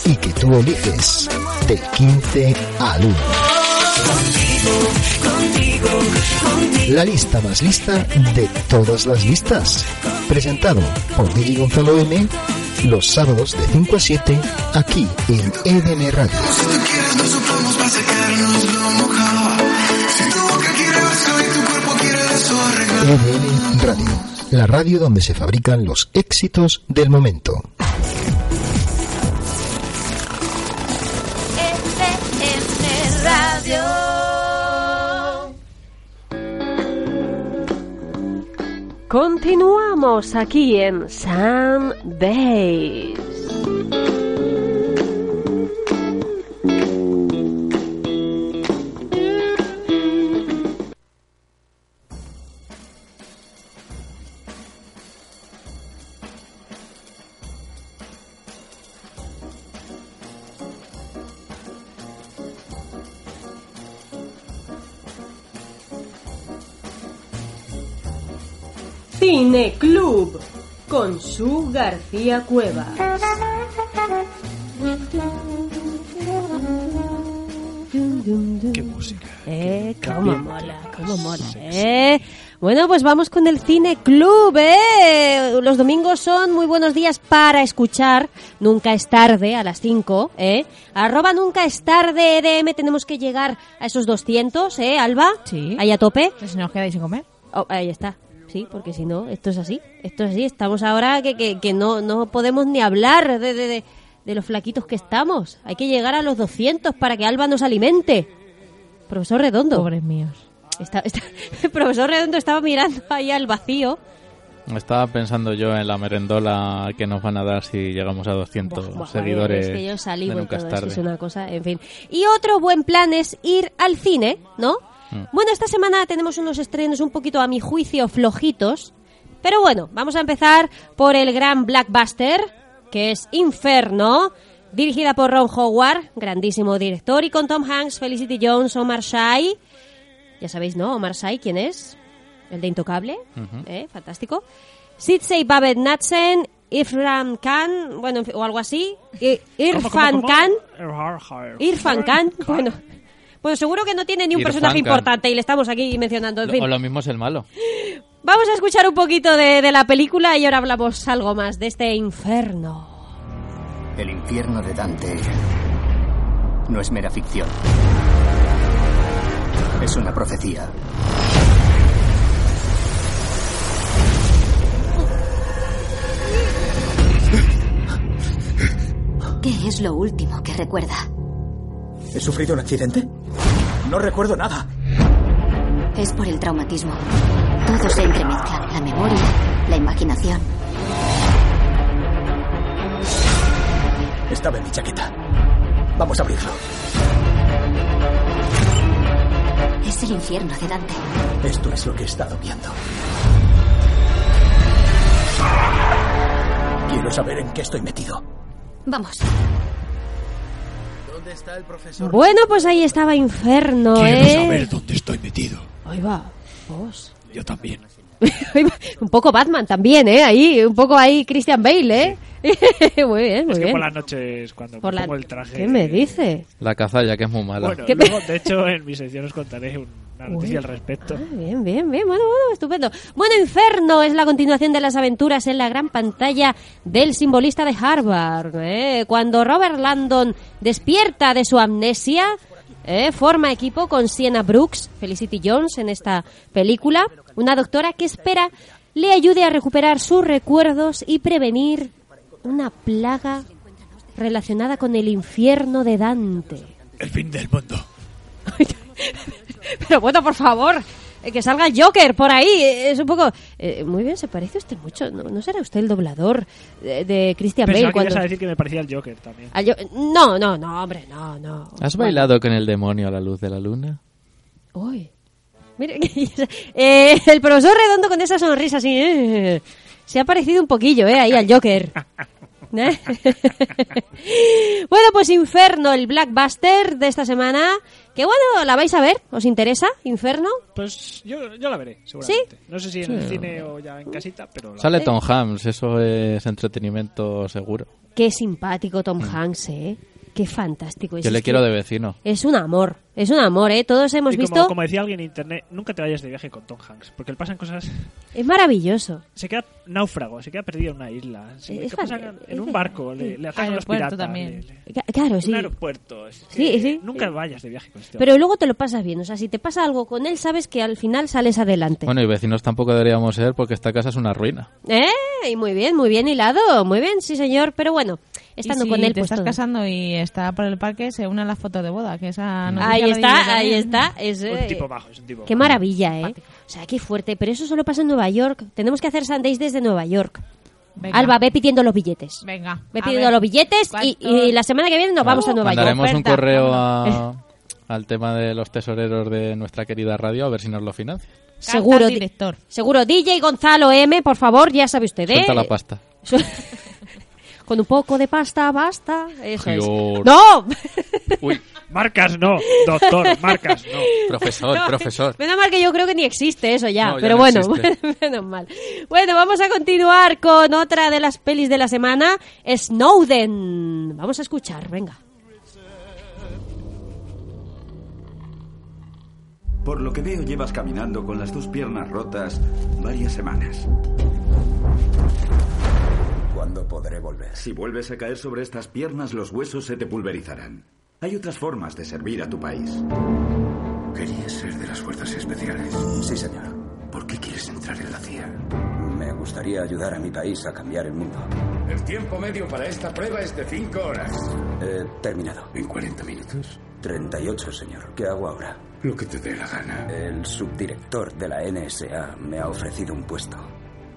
y que tú eliges del 15 al 1. La lista más lista de todas las listas. Presentado por DJ Gonzalo M los sábados de 5 a 7 aquí en EDM Radio. EDM Radio, la radio donde se fabrican los éxitos del momento. Continuamos aquí en Sundays. Cine García Cuevas. Qué música. Eh, Qué cómo ambiente. mola, cómo mola, eh. Bueno, pues vamos con el Cine Club, eh. Los domingos son muy buenos días para escuchar. Nunca es tarde, a las 5, eh. Arroba nunca es tarde, EDM. Tenemos que llegar a esos 200, eh, Alba. Sí. Ahí a tope. Si no os quedáis sin comer. Oh, ahí está. Sí, porque si no, esto es así. Esto es así. Estamos ahora que, que, que no, no podemos ni hablar de, de, de, de los flaquitos que estamos. Hay que llegar a los 200 para que Alba nos alimente. Profesor Redondo. Pobres míos. Está, está- el profesor Redondo estaba mirando ahí al vacío. Estaba pensando yo en la merendola que nos van a dar si llegamos a 200 Buah, seguidores. Es que yo salí de Nunca todo es tarde. es una cosa, en fin. Y otro buen plan es ir al cine, ¿no? Mm. Bueno, esta semana tenemos unos estrenos un poquito a mi juicio flojitos, pero bueno, vamos a empezar por el gran blockbuster que es Inferno, dirigida por Ron Howard, grandísimo director, y con Tom Hanks, Felicity Jones, Omar Sy. Ya sabéis, ¿no? Omar Sy, ¿quién es? El de Intocable. ¿eh? Fantástico. Sidney Babette Natsen, Irfan Khan, bueno, o algo así. Irfan Khan. Irfan Khan, bueno. Bueno, seguro que no tiene ni un personaje Khan. importante y le estamos aquí mencionando. En fin. O lo mismo es el malo. Vamos a escuchar un poquito de, de la película y ahora hablamos algo más de este infierno. El infierno de Dante no es mera ficción. Es una profecía. ¿Qué es lo último que recuerda? ¿He sufrido un accidente? No recuerdo nada. Es por el traumatismo. Todo se entremezcla. La memoria, la imaginación. Estaba en mi chaqueta. Vamos a abrirlo. Es el infierno de Dante. Esto es lo que he estado viendo. Quiero saber en qué estoy metido. Vamos. ¿Dónde está el profesor? Bueno, pues ahí estaba Inferno, Quiero ¿eh? saber dónde estoy metido. Ahí va. Vos. Yo también. Un poco Batman también, ¿eh? Ahí, un poco ahí Christian Bale, ¿eh? muy bien, muy Es que bien. por las noches, cuando Por me la- pongo el traje... ¿Qué me dice? La cazalla, que es muy mala. Bueno, ¿Qué- luego, de hecho, en mi sección os contaré una noticia Uy. al respecto. Bien, bien, bien. Bueno, bueno, estupendo. Bueno, Inferno es la continuación de las aventuras en la gran pantalla del simbolista de Harvard. ¿eh? Cuando Robert Landon despierta de su amnesia, ¿eh? forma equipo con Sienna Brooks, Felicity Jones en esta película, una doctora que espera le ayude a recuperar sus recuerdos y prevenir una plaga relacionada con el infierno de Dante. El fin del mundo. Pero bueno, por favor, eh, que salga el Joker por ahí. eh, Es un poco... eh, muy bien, se parece usted mucho. ¿No, no será usted el doblador de, de Christian Pensaba Bale? que ibas Cuando... a decir que me parecía el Joker también. al Jo- No, no, no, hombre, no, no. ¿Has bailado con el demonio a la luz de la luna? Uy. Mire, eh, el profesor redondo con esa sonrisa así... eh, se ha parecido un poquillo, ¿eh? Ahí al Joker. ¿Eh? bueno, pues Inferno, el Blackbuster de esta semana. Que bueno, ¿la vais a ver? ¿Os interesa? Inferno. Pues yo, yo la veré, seguramente. No sé si en el Sí. cine o ya en casita, pero... la Sale veré. Tom Hanks, eso es entretenimiento seguro. Qué simpático Tom Hanks, ¿eh? Qué fantástico. es. Yo le Es quiero de vecino. Es un amor, es un amor, ¿eh? Todos hemos Y como, visto... como decía alguien en internet, nunca te vayas de viaje con Tom Hanks, porque le pasan cosas... Es maravilloso. Se queda náufrago, se queda perdido en una isla. Se Es ¿qué pasa? en es un barco, le, le atacan los piratas. también. le- Claro, sí. Un aeropuerto. es Sí, que sí. Nunca vayas de viaje con este Pero luego te lo pasas bien. O sea, si te pasa algo con él, sabes que al final sales adelante. Bueno, y vecinos tampoco deberíamos ser porque esta casa es una ruina. ¿Eh? Y muy bien, muy bien hilado. Muy bien, sí, señor. Pero bueno, estando si con él, te pues estás todo. casando y está por el parque, se une a la foto de boda, que esa Ahí está, ahí está. Es, Un eh, tipo bajo, es un tipo Qué bajo. maravilla, ¿eh? O sea, qué fuerte. Pero eso solo pasa en Nueva York. Tenemos que hacer Sundays desde Nueva York. Venga. Alba, ve pidiendo los billetes. Venga. Ve pidiendo ver, los billetes y, y la semana que viene nos vamos a Nueva York. Mandaremos un correo a- al tema de los tesoreros de nuestra querida radio a ver si nos lo financia. Seguro, director. seguro. DJ Gonzalo M, por favor, ya sabe usted, ¿eh? Suelta la pasta. Con un poco de pasta basta. Eso es. Dios. ¡No! Uy, Marcas no, doctor, marcas no. profesor, No, profesor. Menos mal que yo creo que ni existe eso ya, No, ya pero no bueno, existe. menos mal. Bueno, vamos a continuar con otra de las pelis de la semana, Snowden. Vamos a escuchar, venga. Por lo que veo, llevas caminando con las dos piernas rotas varias semanas. ¿Cuándo podré volver? Si vuelves a caer sobre estas piernas, los huesos se te pulverizarán. Hay otras formas de servir a tu país. Querías ser de las fuerzas especiales. Sí, señor. ¿Por qué quieres entrar en la CIA? Me gustaría ayudar a mi país a cambiar el mundo. El tiempo medio para esta prueba es de cinco horas. He terminado. ¿En 40 minutos? 38, señor. ¿Qué hago ahora? Lo que te dé la gana. El subdirector de la NSA me ha ofrecido un puesto.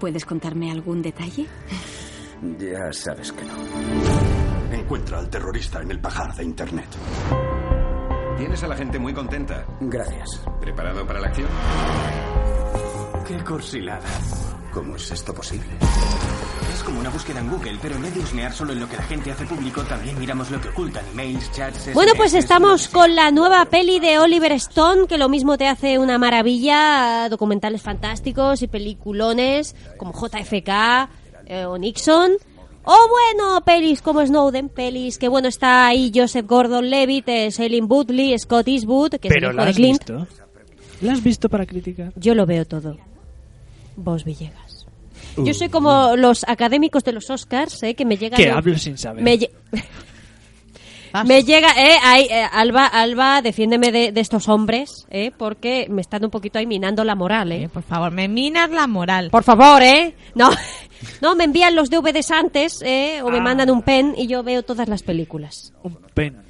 ¿Puedes contarme algún detalle? Ya sabes que no. Encuentra al terrorista en el pajar de Internet. Tienes a la gente muy contenta. Gracias. ¿Preparado para la acción? ¡Qué corsilada! ¿Cómo es esto posible? Es como una búsqueda en Google, pero en vez de husmear solo en lo que la gente hace público, también miramos lo que ocultan, emails, chats... Bueno, pues estamos con la nueva peli de Oliver Stone, que lo mismo te hace una maravilla, documentales fantásticos y peliculones como JFK eh, o Nixon. O bueno, pelis como Snowden, pelis que bueno, está ahí Joseph Gordon-Levitt, eh, Shailene Woodley, Scott Eastwood, que es Pero el ¿la hijo de has Clint. visto? ¿La has visto para criticar? Yo lo veo todo. Vos Villegas. Yo Uh. soy como los académicos de los Oscars, eh, que me llegan... Que hablo sin saber. Me, lle- me llega, eh, ahí, eh, Alba, Alba, defiéndeme de, de estos hombres, eh, porque me están un poquito ahí minando la moral, eh. por favor, me minas la moral. Por favor, eh. No, no, me envían los DVDs antes, eh, o me Ah. mandan un pen y yo veo todas las películas. Un pen.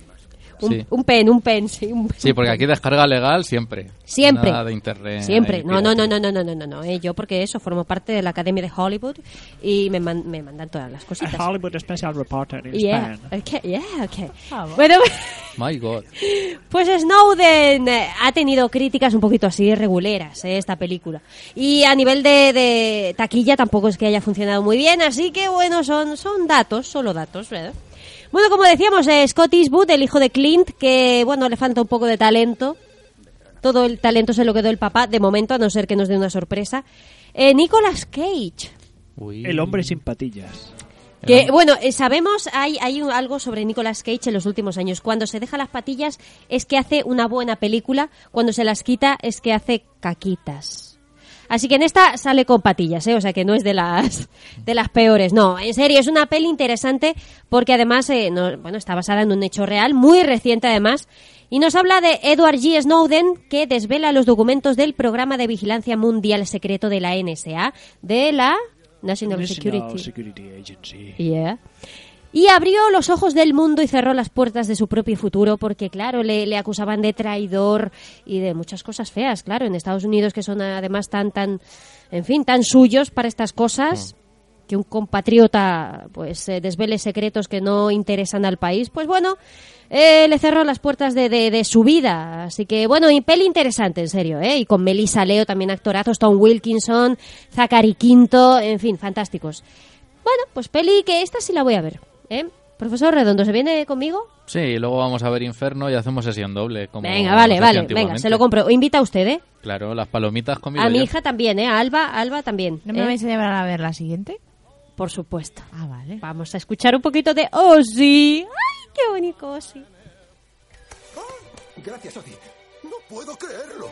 Un, Sí. un pen, un pen, sí. Un, Sí, porque aquí descarga legal siempre. Siempre. Nada de internet. Siempre. No, no, no, no, no, no, no, no, no. eh, Yo porque eso formo parte de la Academia de Hollywood y me, man- me mandan todas las cositas. Hollywood Special Reporter in Yeah, Spain. okay, yeah, okay. Bueno, My God. pues Snowden eh, ha tenido críticas un poquito así reguleras, eh, esta película. Y a nivel de, de taquilla tampoco es que haya funcionado muy bien, así que bueno, son, son datos, solo datos, ¿verdad? Bueno, como decíamos, eh, Scott Eastwood, el hijo de Clint, que bueno, le falta un poco de talento. Todo el talento se lo quedó el papá, de momento, a no ser que nos dé una sorpresa. Eh, Nicolas Cage. El hombre sin patillas. Que, bueno, eh, sabemos, hay, hay un- algo sobre Nicolas Cage en los últimos años. Cuando se deja las patillas es que hace una buena película, cuando se las quita es que hace caquitas. Así que en esta sale con patillas, ¿eh? o sea que no es de las de las peores. No, en serio, es una peli interesante porque además eh, no- bueno, está basada en un hecho real, muy reciente además, y nos habla de Edward G. Snowden que desvela los documentos del programa de vigilancia mundial secreto de la NSA, de la National National Security. Security Agency. Yeah. Y abrió los ojos del mundo y cerró las puertas de su propio futuro porque, claro, le, le acusaban de traidor y de muchas cosas feas, claro, en Estados Unidos que son además tan, tan, en fin, tan suyos para estas cosas, que un compatriota pues eh, desvele secretos que no interesan al país, pues bueno, eh, le cerró las puertas de, de- de su vida. Así que, bueno, y peli interesante, en serio, ¿eh? Y con Melissa Leo también actorazos, Tom Wilkinson, Zachary Quinto, en fin, fantásticos. Bueno, pues peli que esta sí la voy a ver, ¿eh? Profesor Redondo, ¿se viene conmigo? Sí, y luego vamos a ver Inferno y hacemos sesión doble. Como venga, vale, vale, venga, se lo compro. Invita a usted, ¿eh? Claro, las palomitas conmigo. A mi yo. hija también, ¿eh? A Alba, Alba también. ¿No me ¿eh? vais a llevar a ver la siguiente? Por supuesto. Ah, vale. Vamos a escuchar un poquito de Ozzy. ¡Ay, qué bonito Ozzy! Gracias, Ozzy. No puedo creerlo.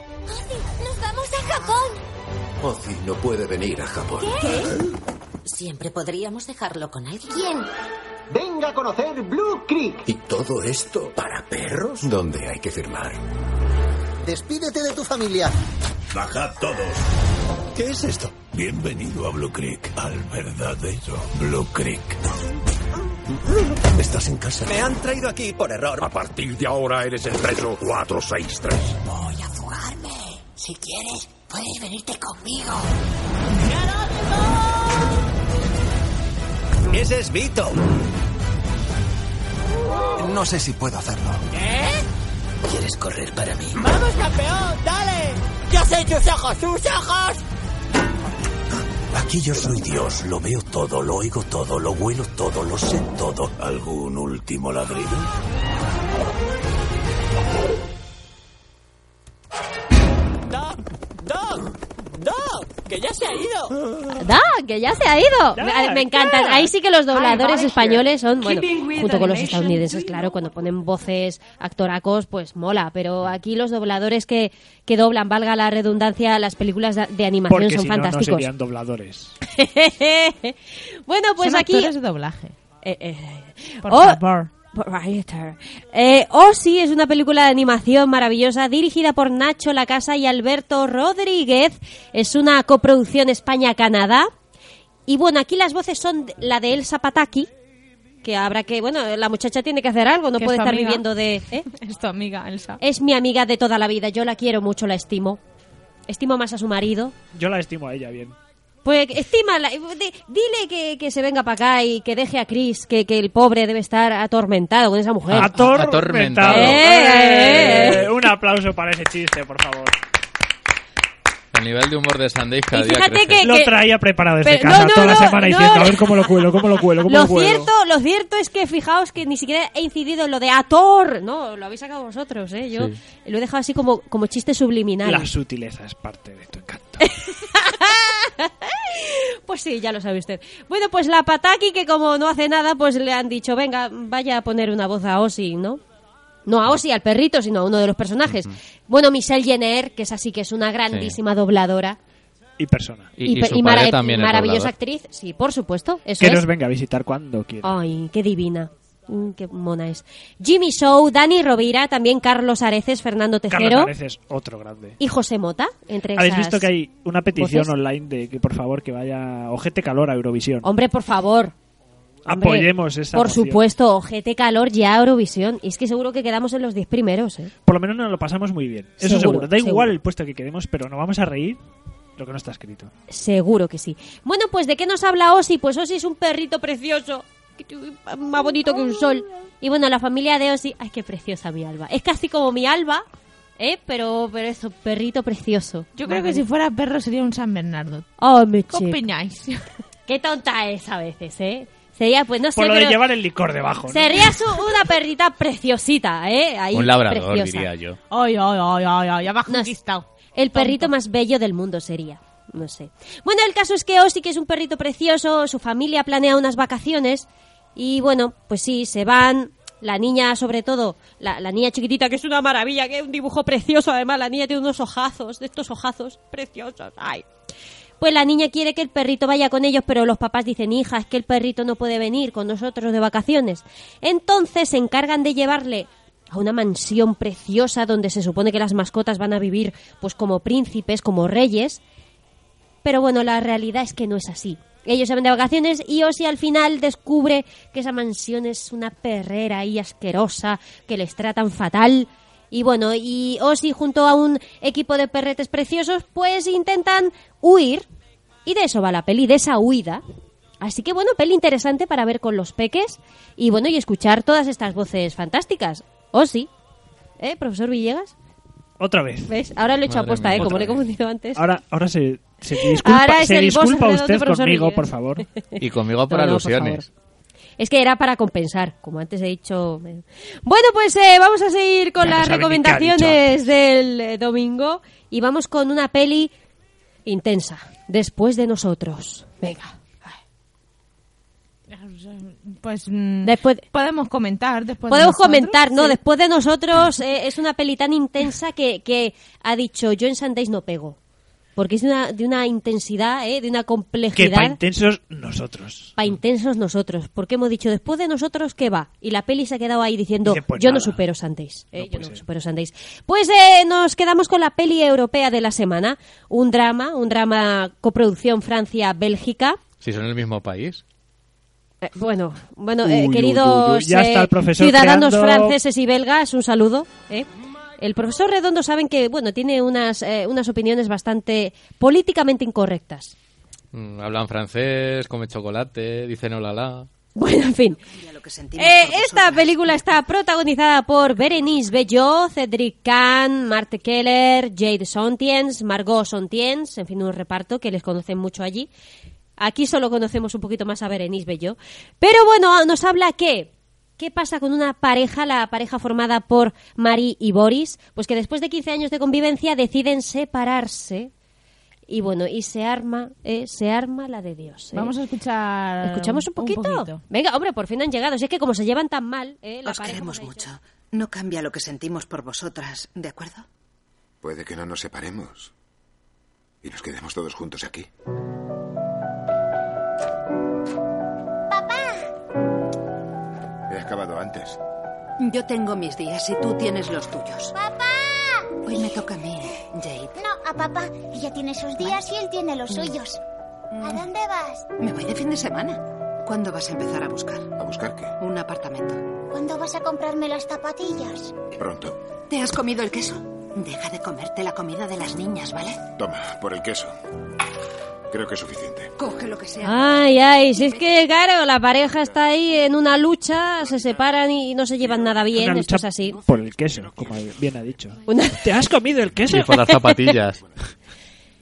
¡Nos vamos a Japón! Ozzy no puede venir a Japón. Siempre podríamos dejarlo con alguien. ¿Quién? Venga a conocer Blue Creek. ¿Y todo esto para perros? ¿Dónde hay que firmar? Despídete de tu familia. Bajad todos. ¿Qué es esto? Bienvenido a Blue Creek, al verdadero Blue Creek. Estás en casa. Me han traído aquí por error. A partir de ahora eres el preso 463. Voy a fugarme. Si quieres, puedes venirte conmigo. Ese es Vito. No sé si puedo hacerlo. ¿Qué? ¿Quieres correr para mí? ¡Vamos, campeón! ¡Dale! ¡Yo soy tus ojos! ¡Tus ojos! Aquí yo soy Dios, lo veo todo, lo oigo todo, lo huelo todo, lo sé todo. ¿Algún último ladrido? ¡Doc! ¡Que ya se ha ido! ¡Da! ¡Que ya se ha ido! Me, me encanta. Ahí sí que los dobladores españoles son, bueno, junto con los estadounidenses, claro, cuando ponen voces actoracos, pues mola. Pero aquí los dobladores que, que doblan, valga la redundancia, las películas de, animación Porque son si no, no fantásticos. serían dobladores. bueno, pues Son aquí... actores de doblaje. Eh, eh, Por oh, favor. Eh, Ozzy es una película de animación maravillosa dirigida por Nacho Lacasa y Alberto Rodríguez. Es una coproducción España-Canadá. Y bueno, aquí las voces son la de Elsa Pataki, que habrá que, bueno, la muchacha tiene que hacer algo, no es puede tu estar amiga. viviendo de... ¿eh? Es tu amiga, Elsa. Es mi amiga de toda la vida, yo la quiero mucho, la estimo. Estimo más a su marido. Yo la estimo a ella bien. Pues estímala, di- dile que, que se venga para acá y que deje a Chris, que, que el pobre debe estar atormentado con esa mujer. Atormentado. Eh, eh, eh. Eh, un aplauso para ese chiste, por favor. El nivel de humor de Sandeis cada día crece. que- Lo traía preparado desde Pero- casa no, no, toda la no, semana no. diciendo a ver cómo lo cuelo, cómo lo cuelo, cómo Lo lo cuelo. cierto, lo cierto es que fijaos que ni siquiera he incidido en lo de Ator. No, lo habéis sacado vosotros, ¿eh? Yo Sí. lo he dejado así como, como chiste subliminal. La sutileza es parte de tu encanto. Pues sí, ya lo sabe usted. Bueno, pues la Pataki, que como no hace nada, pues le han dicho, venga, vaya a poner una voz a Ozzy, ¿no? No a Ozzy, al perrito, sino a uno de los personajes. Bueno, Michelle Jenner, que es así, que es una grandísima dobladora. Y persona. Y, y su padre también maravillosa doblador. actriz, sí, por supuesto. Eso Que es. nos venga a visitar cuando quiera. Ay, qué divina. Mm, Qué mona es. Jimmy Show, Dani Rovira, también Carlos Areces, Fernando Carlos Tejero Areces es otro grande. y José Mota, entre ¿Habéis esas visto que hay una petición voces? online de que por favor que vaya Ojete Calor a Eurovisión? Hombre, por favor. Hombre, Apoyemos esa Por supuesto, ojete calor ya a Eurovisión. Y es que seguro que quedamos en los 10 primeros, ¿eh? Por lo menos nos lo pasamos muy bien. Eso Seguro, seguro. Da igual el puesto que quedemos, pero nos vamos a reír lo que no está escrito. Seguro que sí. Bueno, pues ¿de qué nos habla Osi? Pues Osi es un perrito precioso. Más bonito que un sol. Y bueno, la familia de Osi... Ay, qué preciosa mi Alba. Es casi como mi Alba, ¿eh? Pero, pero es un perrito precioso. Yo creo que si fuera perro sería un San Bernardo. Oh, me ¿Qué opináis? Qué tonta es a veces, ¿eh? Sería, pues no sé, Por lo de llevar el licor debajo. ¿no? sería su- una perrita preciosita, ¿eh? Ahí, Un labrador, preciosa. diría yo. Ay, ay, ay, ay, ay, has No. El perrito más bello del mundo sería. No sé. Bueno, el caso es que Osi, que es un perrito precioso, su familia planea unas vacaciones y bueno, pues sí, se van. La niña, sobre todo, la, niña chiquitita, que es una maravilla, que es un dibujo precioso, además, la niña tiene unos ojazos, de estos ojazos preciosos. Ay. Pues la niña quiere que el perrito vaya con ellos, pero los papás dicen, hija, es que el perrito no puede venir con nosotros de vacaciones. Entonces se encargan de llevarle a una mansión preciosa donde se supone que las mascotas van a vivir pues como príncipes, como reyes. Pero bueno, la realidad es que no es así. Ellos se van de vacaciones y Osi al final descubre que esa mansión es una perrera y asquerosa, que les tratan fatal. Y bueno, y Osi junto a un equipo de perretes preciosos pues intentan huir. Y de eso va la peli, de esa huida. Así que bueno, peli interesante para ver con los peques y bueno, y escuchar todas estas voces fantásticas. Osi, ¿eh, profesor Villegas? Otra vez. ¿Ves? Ahora lo he hecho Madre aposta, mía. ¿eh? Como Otra le he confundido antes. Ahora, ahora se, se disculpa, Ahora es se el boss disculpa redondo, usted profesor conmigo, Villegas. por favor. Y conmigo por No, no, por alusiones. Es que era para compensar, como antes he dicho. Bueno, pues eh, vamos a seguir con Ya no las sabe ni qué ha dicho recomendaciones del eh, domingo y vamos con una peli intensa. Después de nosotros. Venga. Pues mm, Después podemos comentar después de Podemos nosotros. comentar, ¿no? Sí. Después de nosotros eh, es una peli tan intensa que, que ha dicho yo en Sundays no pego. Porque es de una, de una intensidad, ¿eh? de una Que complejidad. para intensos nosotros. Pa' intensos nosotros, porque hemos dicho después de nosotros qué va y la peli se ha quedado ahí diciendo Dice, pues yo no nada. supero Sundays, eh, yo no supero Sundays. Pues eh, nos quedamos con la peli europea de la semana, un drama, un drama coproducción Francia-Bélgica. Si son el mismo país. Eh, bueno, bueno, Uy, eh, uy, queridos uy, uy. Ya está el eh, profesor ciudadanos creando- franceses y belgas, un saludo. ¿eh? El profesor Redondo saben que bueno tiene unas eh, unas opiniones bastante políticamente incorrectas. Mm, hablan francés, comen chocolate, dicen hola la. Bueno, en fin. Eh, esta película está protagonizada por Berenice Bejo, Cedric Kahn, Marthe Keller, Jade Sontiens, Margot Sontiens, en fin, un reparto que les conocen mucho allí. Aquí solo conocemos un poquito más a Berenice Bejo. Pero bueno, nos habla que... ¿Qué pasa con una pareja, la pareja formada por Marie y Boris? Pues que después de 15 años de convivencia deciden separarse. Y bueno, y se arma, eh, se arma la de Dios. eh. Vamos a escuchar ¿Escuchamos un poquito? poquito. Venga, hombre, por fin han llegado. Si es que como se llevan tan mal, ¿eh? La Os pareja, queremos mucho. No cambia lo que sentimos por vosotras, ¿de acuerdo? Puede que no nos separemos. Y nos quedemos todos juntos aquí. He acabado antes. Yo tengo mis días y tú tienes los tuyos. ¡Papá! Hoy me toca a mí, Jade. No, a papá. Ella tiene sus días y él tiene los suyos. ¿A dónde vas? Me voy de fin de semana. ¿Cuándo vas a empezar a buscar? ¿A buscar qué? Un apartamento. ¿Cuándo vas a comprarme las zapatillas? Pronto. ¿Te has comido el queso? Deja de comerte la comida de las niñas, ¿vale? Toma, por el queso. Creo que es suficiente. Coge lo que sea. Ay, ay, si es que, claro, la pareja está ahí en una lucha, se separan y no se llevan nada bien, Una esto lucha es así. Por el queso, como bien ha dicho. Una- ¿Te has comido el queso? Y por las zapatillas.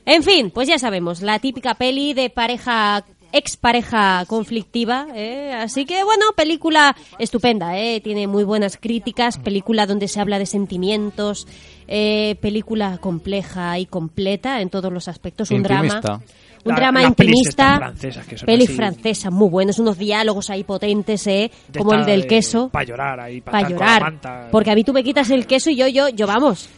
En fin, pues ya sabemos, la típica peli de pareja expareja conflictiva, ¿eh? así que bueno, película estupenda, ¿eh? tiene muy buenas críticas, película donde se habla de sentimientos, eh, película compleja y completa en todos los aspectos, un Intimista. drama, un La- drama pelis intimista, francesas que son peli así. francesa muy buenos, unos diálogos ahí potentes, ¿eh? como el del queso, Para llorar ahí, para para llorar, porque a mí tú me quitas el queso y yo, yo, yo, vamos.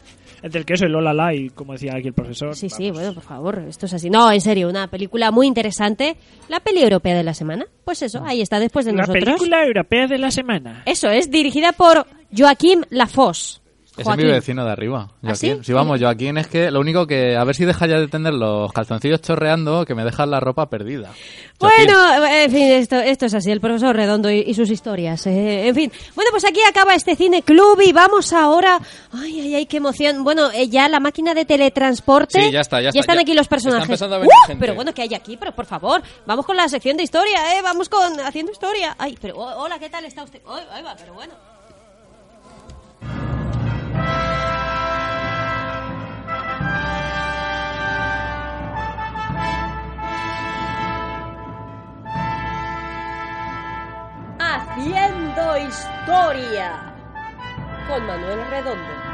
El del queso, el Lola La, y como decía aquí el profesor. Sí, sí, bueno, por favor, esto es así. No, en serio, una película muy interesante. La peli europea de la semana. Pues eso, ahí está, después de La nosotros. película europea de la semana. Eso es, dirigida por Joaquim Lafosse. Es mi vecino de arriba. ¿Ah, Joaquín. sí? vamos, Joaquín es que lo único que... A ver si deja ya de tener los calzoncillos chorreando que me dejan la ropa perdida. Joaquín. Bueno, en fin, esto, esto es así, el profesor Redondo y, y sus historias. eh, en fin, bueno, pues aquí acaba este cine club y vamos ahora. Ay, ay, ay, qué emoción. Bueno, eh, ya la máquina de teletransporte. Sí, ya está, ya está, están ya- aquí los está personajes. empezando a venir ¡Uh! gente. Pero bueno, ¿qué hay aquí? Pero por favor, vamos con la sección de historia, ¿eh? Vamos con haciendo historia. Ay, pero oh, hola, ¿qué tal está usted? Ay, ahí va, pero bueno. Haciendo historia con Manuel Redondo.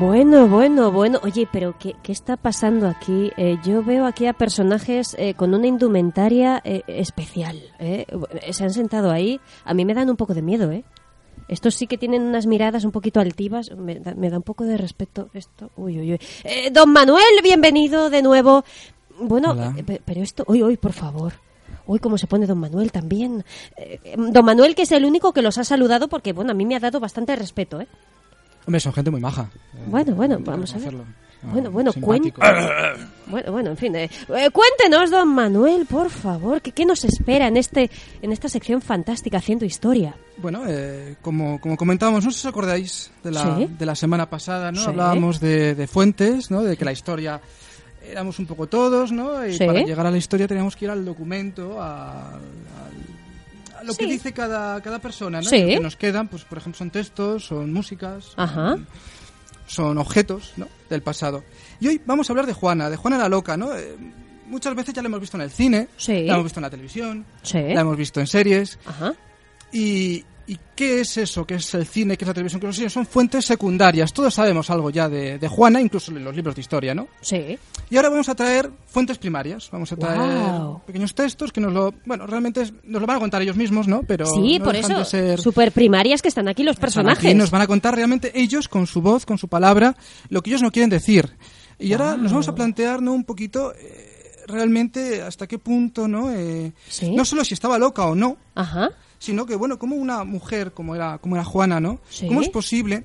Bueno, bueno, bueno. Oye, pero ¿qué, qué está pasando aquí? Eh, yo veo aquí a personajes eh, con una indumentaria eh, especial. ¿eh? Se han sentado ahí. A mí me dan un poco de miedo, ¿eh? Estos sí que tienen unas miradas un poquito altivas. Me da, me da un poco de respeto esto. Uy, uy, uy. Eh, don Manuel, bienvenido de nuevo. Bueno, eh, pe- pero esto... Uy, uy, por favor. Uy, cómo se pone don Manuel también. Eh, eh, don Manuel, que es el único que los ha saludado porque, bueno, a mí me ha dado bastante respeto, ¿eh? Hombre, son gente muy maja. Bueno, bueno, vamos a ver. Ah, Bueno, bueno, cuen- bueno, bueno, en fin. eh, eh, cuéntenos, don Manuel, por favor, ¿qué, qué nos espera en este en esta sección fantástica haciendo historia? Bueno, eh, como, como comentábamos, no sé si os acordáis de la, Sí. de la semana pasada, ¿no? Sí. Hablábamos de, de fuentes, ¿no? De que la historia éramos un poco todos, ¿no? Y Sí. para llegar a la historia teníamos que ir al documento, a, al- a lo que dice cada, cada persona, ¿no? Y Lo que nos quedan, pues por ejemplo, son textos, son músicas, Ajá. son objetos, ¿no? Del pasado. Y hoy vamos a hablar de Juana, de Juana la loca, ¿no? Eh, muchas veces ya la hemos visto en el cine, Sí. la hemos visto en la televisión, Sí. la hemos visto en series. Ajá. ¿Y, y qué es eso? ¿Qué es el cine? ¿Qué es la televisión? ¿Qué cines? Son fuentes secundarias. Todos sabemos algo ya de, de Juana, incluso en los libros de historia, ¿no? Sí. Y ahora vamos a traer fuentes primarias. Vamos a traer Guau. pequeños textos que nos lo... Bueno, realmente es- nos lo van a contar ellos mismos, ¿no? Pero sí, no por eso. ser... Super primarias que están aquí los personajes. aquí, nos van a contar realmente ellos con su voz, con su palabra, lo que ellos no quieren decir. Y ahora nos vamos a plantear ¿no? un poquito eh, realmente hasta qué punto, ¿no? Eh, Sí. No solo si estaba loca o no, Ajá. Sino que, bueno, como una mujer como era, como era Juana, ¿no? Sí. ¿Cómo es posible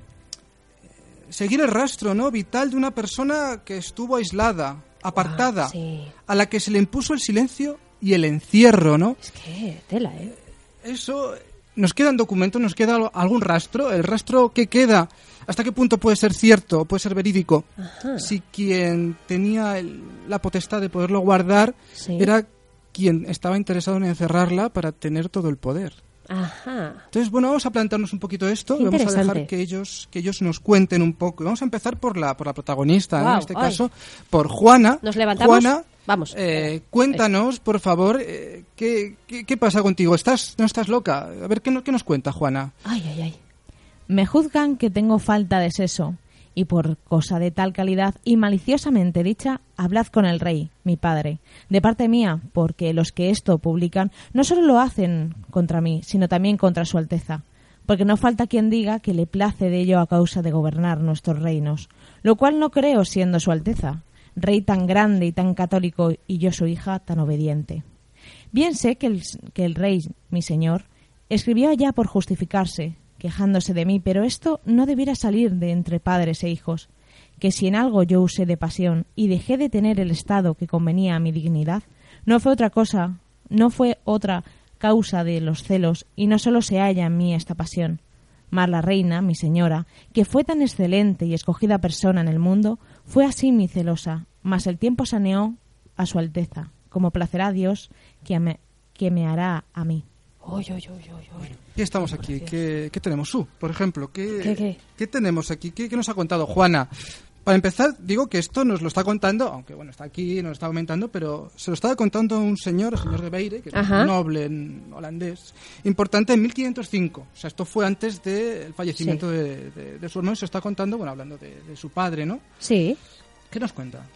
eh, seguir el rastro, ¿no? Vital de una persona que estuvo aislada, apartada, Ah, sí. a la que se le impuso el silencio y el encierro, ¿no? Es que tela, ¿eh? Eso nos quedan documentos, nos queda algún rastro, el rastro que queda, hasta qué punto puede ser cierto, puede ser verídico. Ajá. Si quien tenía el- la potestad de poderlo guardar Sí. era quien estaba interesado en encerrarla para tener todo el poder. Ajá. Entonces, bueno, vamos a plantearnos un poquito esto, Qué vamos a dejar que ellos que ellos nos cuenten un poco. Vamos a empezar por la por la protagonista, en este ay. caso, por Juana. Nos levantamos. Juana, Vamos. eh, cuéntanos, por favor, eh, ¿qué, qué, qué pasa contigo? ¿Estás no estás loca? A ver qué, no- qué nos cuenta Juana. Ay, ay, ay. Me juzgan que tengo falta de seso, y por cosa de tal calidad y maliciosamente dicha, hablad con el rey, mi padre, de parte mía, porque los que esto publican no solo lo hacen contra mí, sino también contra su Alteza, porque no falta quien diga que le place de ello a causa de gobernar nuestros reinos, lo cual no creo siendo su Alteza, rey tan grande y tan católico y yo su hija tan obediente. Bien sé que el, que el rey, mi señor, escribió allá por justificarse, quejándose de mí, pero esto no debiera salir de entre padres e hijos, que si en algo yo usé de pasión y dejé de tener el estado que convenía a mi dignidad, no fue otra cosa, no fue otra causa de los celos, y no solo se halla en mí esta pasión. Mas la reina, mi señora, que fue tan excelente y escogida persona en el mundo, fue así mi celosa, mas el tiempo saneó a su alteza, como placerá a Dios que que me hará a mí. Uy. ¿Qué estamos aquí? ¿Qué, qué tenemos? Su, por ejemplo, ¿qué, ¿Qué, qué? tenemos aquí? ¿Qué, qué nos ha contado Juana? Para empezar, digo que esto nos lo está contando, aunque bueno, está aquí, nos lo está comentando, pero se lo estaba contando un señor, el señor de Beire, que es Ajá. un noble holandés, importante en 1505. O sea, esto fue antes del fallecimiento Sí. de, de- de su hermano y se está contando, bueno, hablando de, de su padre, ¿no? Sí. ¿Qué nos cuenta?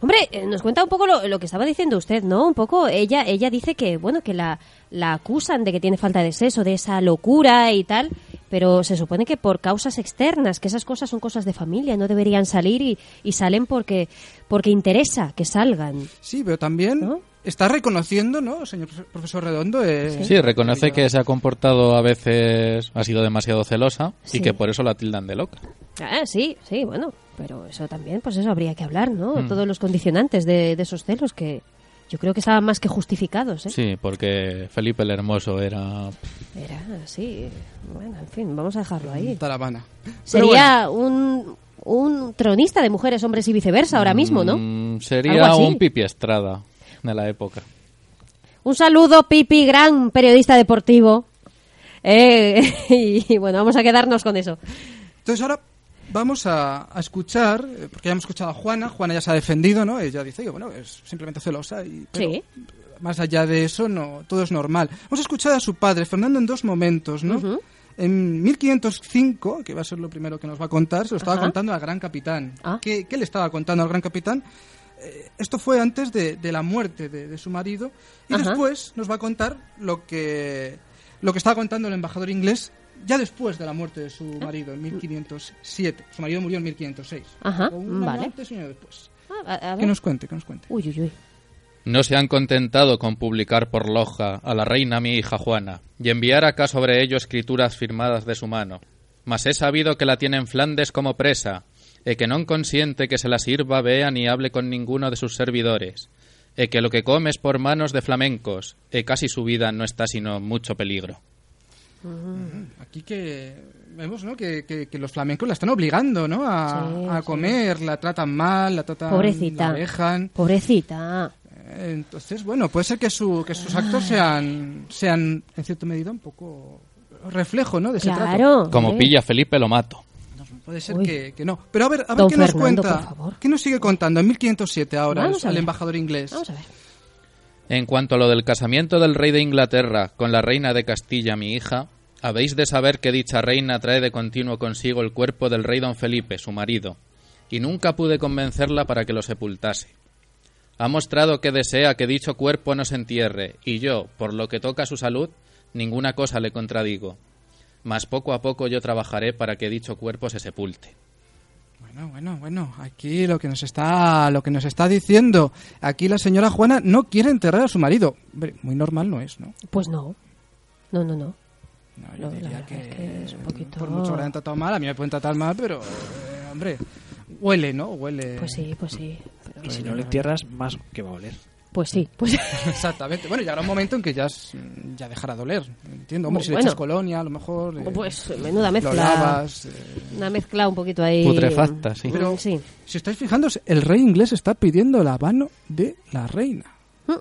Hombre, eh, nos cuenta un poco lo, lo que estaba diciendo usted, ¿no? Un poco, ella, ella dice que, bueno, que la, la acusan de que tiene falta de sexo, de esa locura y tal, pero se supone que por causas externas, que esas cosas son cosas de familia, no deberían salir y, y salen porque, porque interesa que salgan. Sí, pero también está reconociendo, ¿no, señor profe- profesor Redondo? eh, Sí, reconoce que se ha comportado a veces, ha sido demasiado celosa Sí. y que por eso la tildan de loca. Ah, sí, sí, bueno, pero eso también, pues eso habría que hablar, ¿no? Mm. Todos los condicionantes de, de esos celos que yo creo que estaban más que justificados, ¿eh? Sí, porque Felipe el Hermoso era... Era así, bueno, en fin, vamos a dejarlo ahí. Talavana. Sería un, un tronista de mujeres, hombres y viceversa ahora mismo, ¿no? Mm, sería un Pipi Estrada de la época. Un saludo, Pipi, gran periodista deportivo. Eh, y, bueno, vamos a quedarnos con eso. Entonces ahora vamos a, a escuchar, eh, porque ya hemos escuchado a Juana, Juana ya se ha defendido, ¿no? Ella dice que, bueno, es simplemente celosa y... pero Sí. Más allá de eso, no, todo es normal. Vamos a escuchar a su padre, Fernando, en dos momentos, ¿no? En 1505, que va a ser lo primero que nos va a contar, se lo estaba Ajá. contando al gran capitán. Ah. ¿Qué, qué le estaba contando al gran capitán? Eh, esto fue antes de, de la muerte de, de su marido y Ajá. después nos va a contar lo que lo que estaba contando el embajador inglés ya después de la muerte de su marido en 1507. Su marido murió en 1506. Ajá, O un año vale. antes y un año después. A- a Que nos cuente, que nos cuente. Uy, uy, uy. No se han contentado con publicar por Loja a la reina mi hija Juana y enviar acá sobre ello escrituras firmadas de su mano. Mas he sabido que la tiene en Flandes como presa, e que non consiente que se la sirva, vea ni hable con ninguno de sus servidores, e que lo que come es por manos de flamencos, e casi su vida no está sino mucho peligro. Aquí que vemos ¿no? que, que- que los flamencos la están obligando ¿no? a, Sí, a sí. comer, la tratan mal, la tratan Pobrecita. la dejan. Pobrecita. Eh, Entonces, bueno, puede ser que, su, que sus actos sean, sean, en cierta medida, un poco reflejo ¿no? de ese trato. Como pilla Felipe lo mato. Puede ser que, que no. Pero a ver, a ver Don qué nos cuenta. por favor. ¿Qué nos sigue contando en 1507 ahora Vamos el, a el embajador inglés? Vamos a ver. En cuanto a lo del casamiento del rey de Inglaterra con la reina de Castilla, mi hija, habéis de saber que dicha reina trae de continuo consigo el cuerpo del rey don Felipe, su marido, y nunca pude convencerla para que lo sepultase. Ha mostrado que desea que dicho cuerpo no se entierre, y yo, por lo que toca su salud, ninguna cosa le contradigo. Mas poco a poco yo trabajaré para que dicho cuerpo se sepulte. Bueno, bueno, bueno, aquí lo que nos está lo que nos está diciendo, aquí la señora Juana no quiere enterrar a su marido. Hombre, muy normal no es, ¿no? Pues no. No, no, no. No, No, diría verdad es que es un poquito... Por mucho que la hayan tratado mal, a mí me pueden tratar mal, pero eh, hombre, huele, ¿no? Huele. Pues sí, pues sí. Y si no le entierras, más que va a oler. Pues sí, pues Exactamente. Bueno, llegará un momento en que ya, es- ya dejará de oler. Entiendo. Hombre, si le echas colonia, a lo mejor. eh, Pues menuda Lo mezcla. lavas. eh, Una mezcla un poquito ahí. Putrefacta, sí. Pero Mm, sí. si estáis fijando, el rey inglés está pidiendo la mano de la reina. Mm.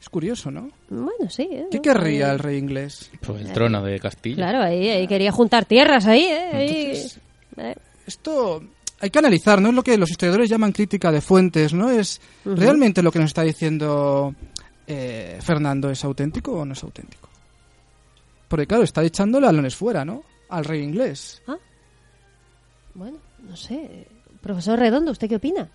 Es curioso, ¿no? Bueno, sí. ¿eh? ¿Qué querría el rey inglés? Pues el trono de Castilla. Claro, ahí, ahí quería juntar tierras ahí, ¿eh? Ahí, Entonces, eh. Esto hay que analizar, ¿no? Es lo que los historiadores llaman crítica de fuentes, ¿no? Es realmente lo que nos está diciendo eh, Fernando es auténtico o no es auténtico. Porque claro, está echándole alones fuera, ¿no? Al rey inglés. Bueno, no sé. Profesor Redondo, ¿usted qué opina?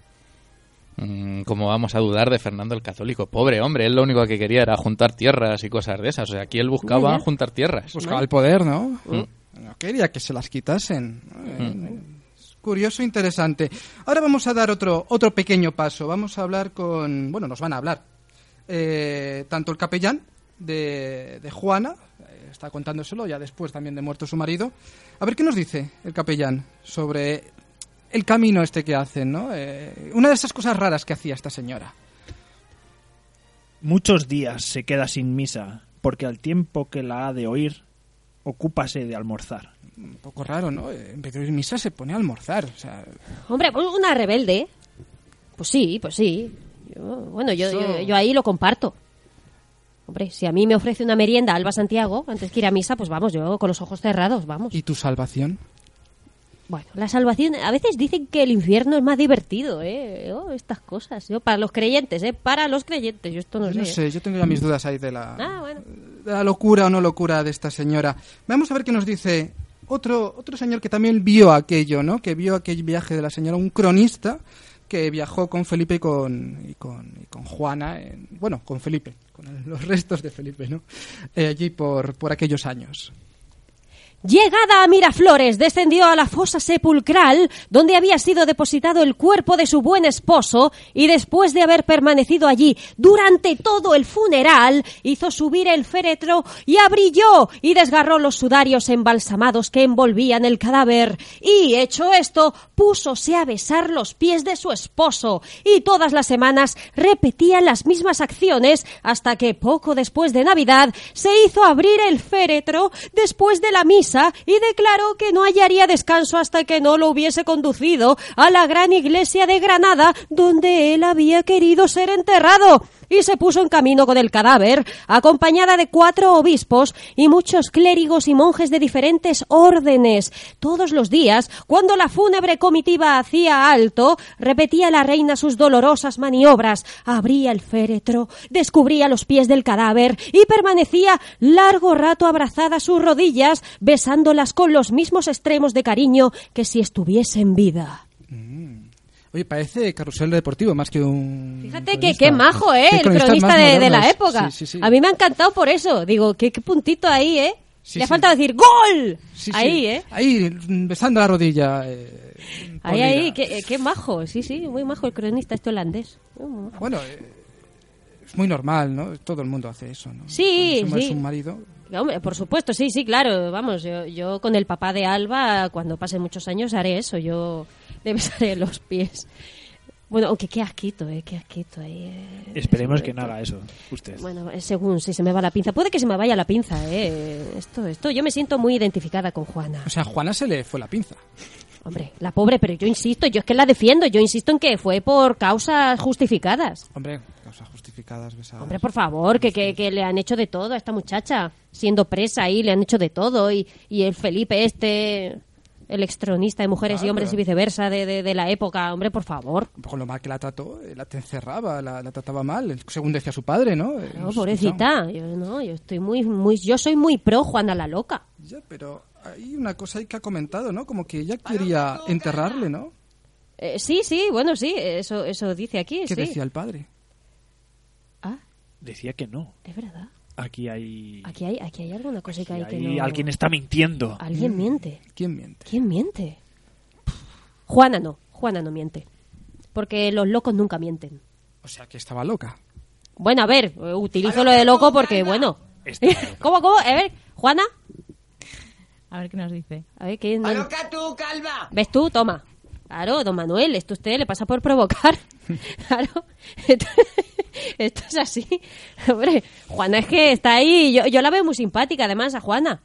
Mm, ¿Cómo vamos a dudar de Fernando el Católico? Pobre hombre, él lo único que quería era juntar tierras y cosas de esas. O sea, aquí él buscaba juntar tierras. Buscaba el poder, ¿no? Mm. No quería que se las quitasen. Mm. Curioso interesante. Ahora vamos a dar otro, otro pequeño paso. Vamos a hablar con... Bueno, nos van a hablar. eh, tanto el capellán de, de Juana, eh, está contándoselo ya después también de muerto su marido. A ver qué nos dice el capellán sobre el camino este que hacen, ¿no? Eh, una de esas cosas raras que hacía esta señora. Muchos días se queda sin misa, porque al tiempo que la ha de oír, ocúpase de almorzar. Un poco raro, ¿no? Eh, En vez de oír misa se pone a almorzar. O sea, Hombre, pues una rebelde. Pues sí, pues sí. Yo- bueno, yo, yo, yo ahí lo comparto. Hombre, si a mí me ofrece una merienda Alba Santiago antes que ir a misa, pues vamos, yo con los ojos cerrados, vamos. ¿Y tu salvación? Bueno, la salvación, a veces dicen que el infierno es más divertido, ¿eh? Oh, estas cosas, yo para los creyentes, ¿eh? Para los creyentes, yo esto no Yo sé. no sé, yo tengo ya mis dudas ahí de la, Ah, bueno. de la locura o no locura de esta señora. Vamos a ver qué nos dice otro, otro señor que también vio aquello, ¿no? Que vio aquel viaje de la señora, un cronista que viajó con Felipe y con, y con, y con Juana, en- bueno, con Felipe, con los restos de Felipe, ¿no? Eh, allí por, por aquellos años. Llegada a Miraflores, descendió a la fosa sepulcral donde había sido depositado el cuerpo de su buen esposo y después de haber permanecido allí durante todo el funeral, hizo subir el féretro y abrilló y desgarró los sudarios embalsamados que envolvían el cadáver. Y, hecho esto, púsose a besar los pies de su esposo y todas las semanas repetía las mismas acciones hasta que poco después de Navidad se hizo abrir el féretro después de la misa y declaró que no hallaría descanso hasta que no lo hubiese conducido a la gran iglesia de Granada donde él había querido ser enterrado y se puso en camino con el cadáver, acompañada de cuatro obispos y muchos clérigos y monjes de diferentes órdenes. Todos los días, cuando la fúnebre comitiva hacía alto, repetía la reina sus dolorosas maniobras, abría el féretro, descubría los pies del cadáver y permanecía largo rato abrazada a sus rodillas, besándolas con los mismos extremos de cariño que si estuviese en vida. Oye, parece carrusel deportivo más que un... Fíjate que qué majo, ¿eh? El cronista de, de la época. Sí, sí, sí. A mí me ha encantado por eso. Digo, qué, qué puntito ahí, ¿eh? Le ha sí. faltado decir ¡Gol! Ahí, ¿eh? Ahí, besando la rodilla. eh, Ahí, ahí, qué, qué majo. Sí, sí, muy majo el cronista este holandés. Bueno, eh, es muy normal, ¿no? Todo el mundo hace eso, ¿no? Sí, Cuando se muere sí. su marido. Hombre, por supuesto, sí, sí, claro. Vamos, yo, yo con el papá de Alba, cuando pasen muchos años, haré eso. Yo le besaré los pies. Bueno, aunque qué asquito, ¿eh? Qué asquito ahí. eh. Esperemos que no haga eso usted. Bueno, eh, según si se me va la pinza. Puede que se me vaya la pinza, ¿eh? Esto, esto. Yo me siento muy identificada con Juana. O sea, a Juana se le fue la pinza. Hombre, la pobre, pero yo insisto, yo es que la defiendo. Yo insisto en que fue por causas justificadas. Hombre, causas justificadas, besadas. Hombre, por favor, que, que, que le han hecho de todo a esta muchacha. Siendo presa ahí, le han hecho de todo. Y, y el Felipe este, el extronista de mujeres y Claro. hombres y viceversa de, de, de la época. Hombre, por favor. Con lo mal que la trató, eh, la te encerraba, la, la trataba mal, según decía su padre, ¿no? Eh, No, hemos pobrecita. Yo, no, yo estoy muy, muy, yo soy muy pro Juana la loca. Ya, pero hay una cosa ahí que ha comentado, ¿no? Como que ella quería enterrarle, ¿no? Eh, sí, sí, bueno, sí, eso, eso dice aquí. ¿Qué sí. decía el padre? Decía que no. Es verdad. Aquí hay... Aquí hay, aquí hay alguna cosa que hay que no... alguien está mintiendo. Alguien miente. ¿Quién miente? ¿Quién miente? Juana no, Juana no miente. Porque los locos nunca mienten. O sea, que estaba loca. Bueno, a ver, eh, utilizo lo de loco porque, bueno. ¿Cómo, cómo? A ver, Juana. A ver qué nos dice. A ver, ¿qué? ¡Aloca tú, calva! ¿Ves tú? Toma. Claro, don Manuel, esto a usted le pasa por provocar. Claro. Esto, esto es así. Hombre, Juana es que está ahí. Yo, yo la veo muy simpática, además, a Juana.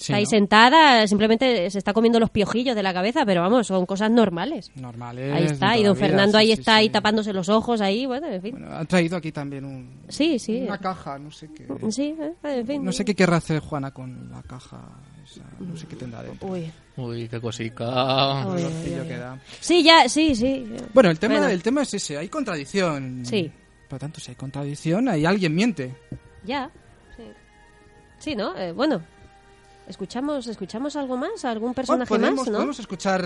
Sí, está ahí ¿no? sentada, simplemente se está comiendo los piojillos de la cabeza, pero vamos, son cosas normales. Normales. Ahí está, y don vida, Fernando sí, ahí sí, está, sí. ahí tapándose los ojos, ahí, bueno, en fin. Han traído aquí también un, Sí, sí. una caja, no sé qué. Sí, eh, en fin. No sé qué querrá hacer Juana con la caja. esa, no sé qué tendrá dentro. Uy. Uy, qué cosica. Uy, que da. Sí, ya, sí, sí. Bueno, el tema, Bueno. el tema es ese. Hay contradicción. Sí. Por lo tanto, si hay contradicción, ahí alguien miente. Ya, sí. Sí, ¿no? Eh, bueno, ¿escuchamos, ¿escuchamos algo más? ¿Algún personaje podemos, más? ¿no? podemos escuchar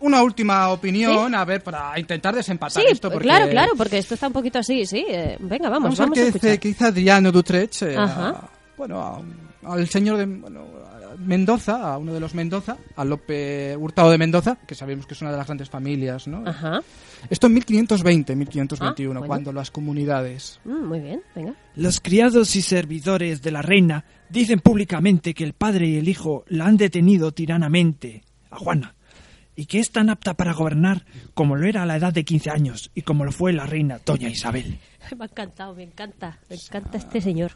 una última opinión, a ver, para intentar desempatar Sí, esto. Porque... claro, claro, porque esto está un poquito así, sí. eh, venga, vamos, Vamos, ver vamos a dice, escuchar. qué dice Adriano Dutrecht. eh, a- bueno, a- al señor de bueno, Mendoza, a uno de los Mendoza, a Lope Hurtado de Mendoza, que sabemos que es una de las grandes familias, ¿no? Ajá. Esto en 1520, 1521, Ah, bueno. cuando las comunidades. Mm, muy bien, venga. Los criados y servidores de la reina dicen públicamente que el padre y el hijo la han detenido tiranamente a Juana y que es tan apta para gobernar como lo era a la edad de 15 años y como lo fue la reina doña Isabel. Me ha encantado, me encanta, me encanta este señor.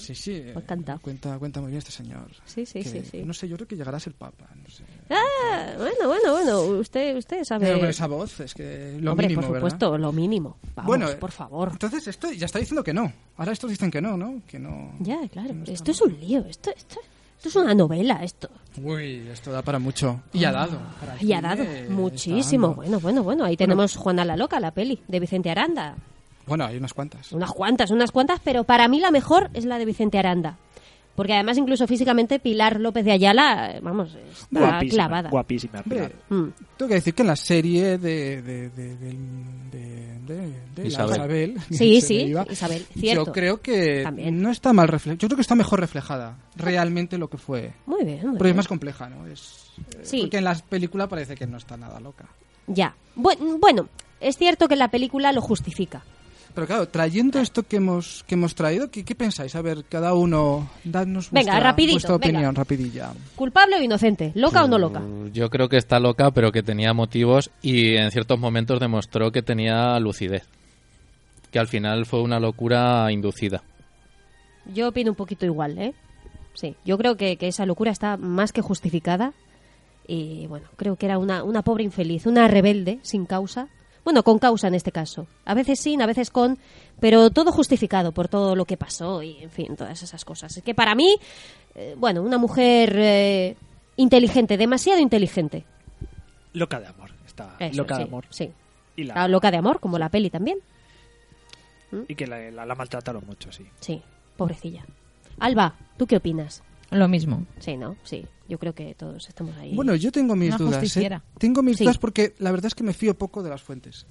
Sí, sí. Me ha encantado. Cuenta, cuenta muy bien este señor. Sí, sí, sí, sí. No sé, yo creo que llegará a ser papa. No sé. Ah, bueno, bueno, bueno. Usted, usted sabe. Pero con esa voz es que lo Hombre, mínimo, por ¿verdad? supuesto, lo mínimo. Vamos, Bueno, eh, por favor. Entonces esto ya está diciendo que no. Ahora estos dicen que no, ¿no? Que no. Ya, claro. Esto es un lío. Esto, esto, esto es una novela, esto. Uy, esto da para mucho. Y ha dado. para Y ha dado muchísimo. Bueno, bueno, bueno. Ahí tenemos Juana la Loca, la peli de Vicente Aranda. Bueno, hay unas cuantas. Unas cuantas, unas cuantas, pero para mí la mejor es la de Vicente Aranda. Porque además, incluso físicamente, Pilar López de Ayala, eh, vamos, está Guapísima, clavada. guapísima, Pilar. Hombre, Tengo que decir que en la serie de, de, de, de, de- de- de la Isabel. Isabel, Sí, sí, iba, Isabel, cierto. Yo creo que También. no está mal reflejada. Yo creo que está mejor reflejada realmente lo que fue. Muy bien, muy Porque bien. es más compleja, ¿no? Es, eh, Sí. Porque en la película parece que no está nada loca. Ya. Bu- Bueno, es cierto que la película lo justifica. Pero claro, trayendo esto que hemos, que hemos traído, ¿qué, qué pensáis? A ver, cada uno, dadnos Venga, vuestra, rapidito, vuestra venga. opinión, rapidilla. ¿Culpable o inocente? ¿Loca o no loca? Yo creo que está loca, pero que tenía motivos y en ciertos momentos demostró que tenía lucidez. Que al final fue una locura inducida. Yo opino un poquito igual, ¿eh? Sí, yo creo que, que esa locura está más que justificada. Y bueno, creo que era una, una pobre infeliz, una rebelde sin causa. Bueno, con causa en este caso. A veces sin, a veces con, pero todo justificado por todo lo que pasó y, en fin, todas esas cosas. Es que para mí, eh, bueno, una mujer eh, inteligente, demasiado inteligente. Loca de amor. Está Eso, loca de sí, amor. Sí. Y, la- La loca de amor, como la peli también. y que la, la- la maltrataron mucho, sí. Sí, pobrecilla. Alba, ¿tú qué opinas? Lo mismo. Sí, ¿no? Sí, yo creo que todos estamos ahí. Bueno, yo tengo mis Una dudas. ¿eh? Tengo mis Sí. dudas porque la verdad es que me fío poco de las fuentes.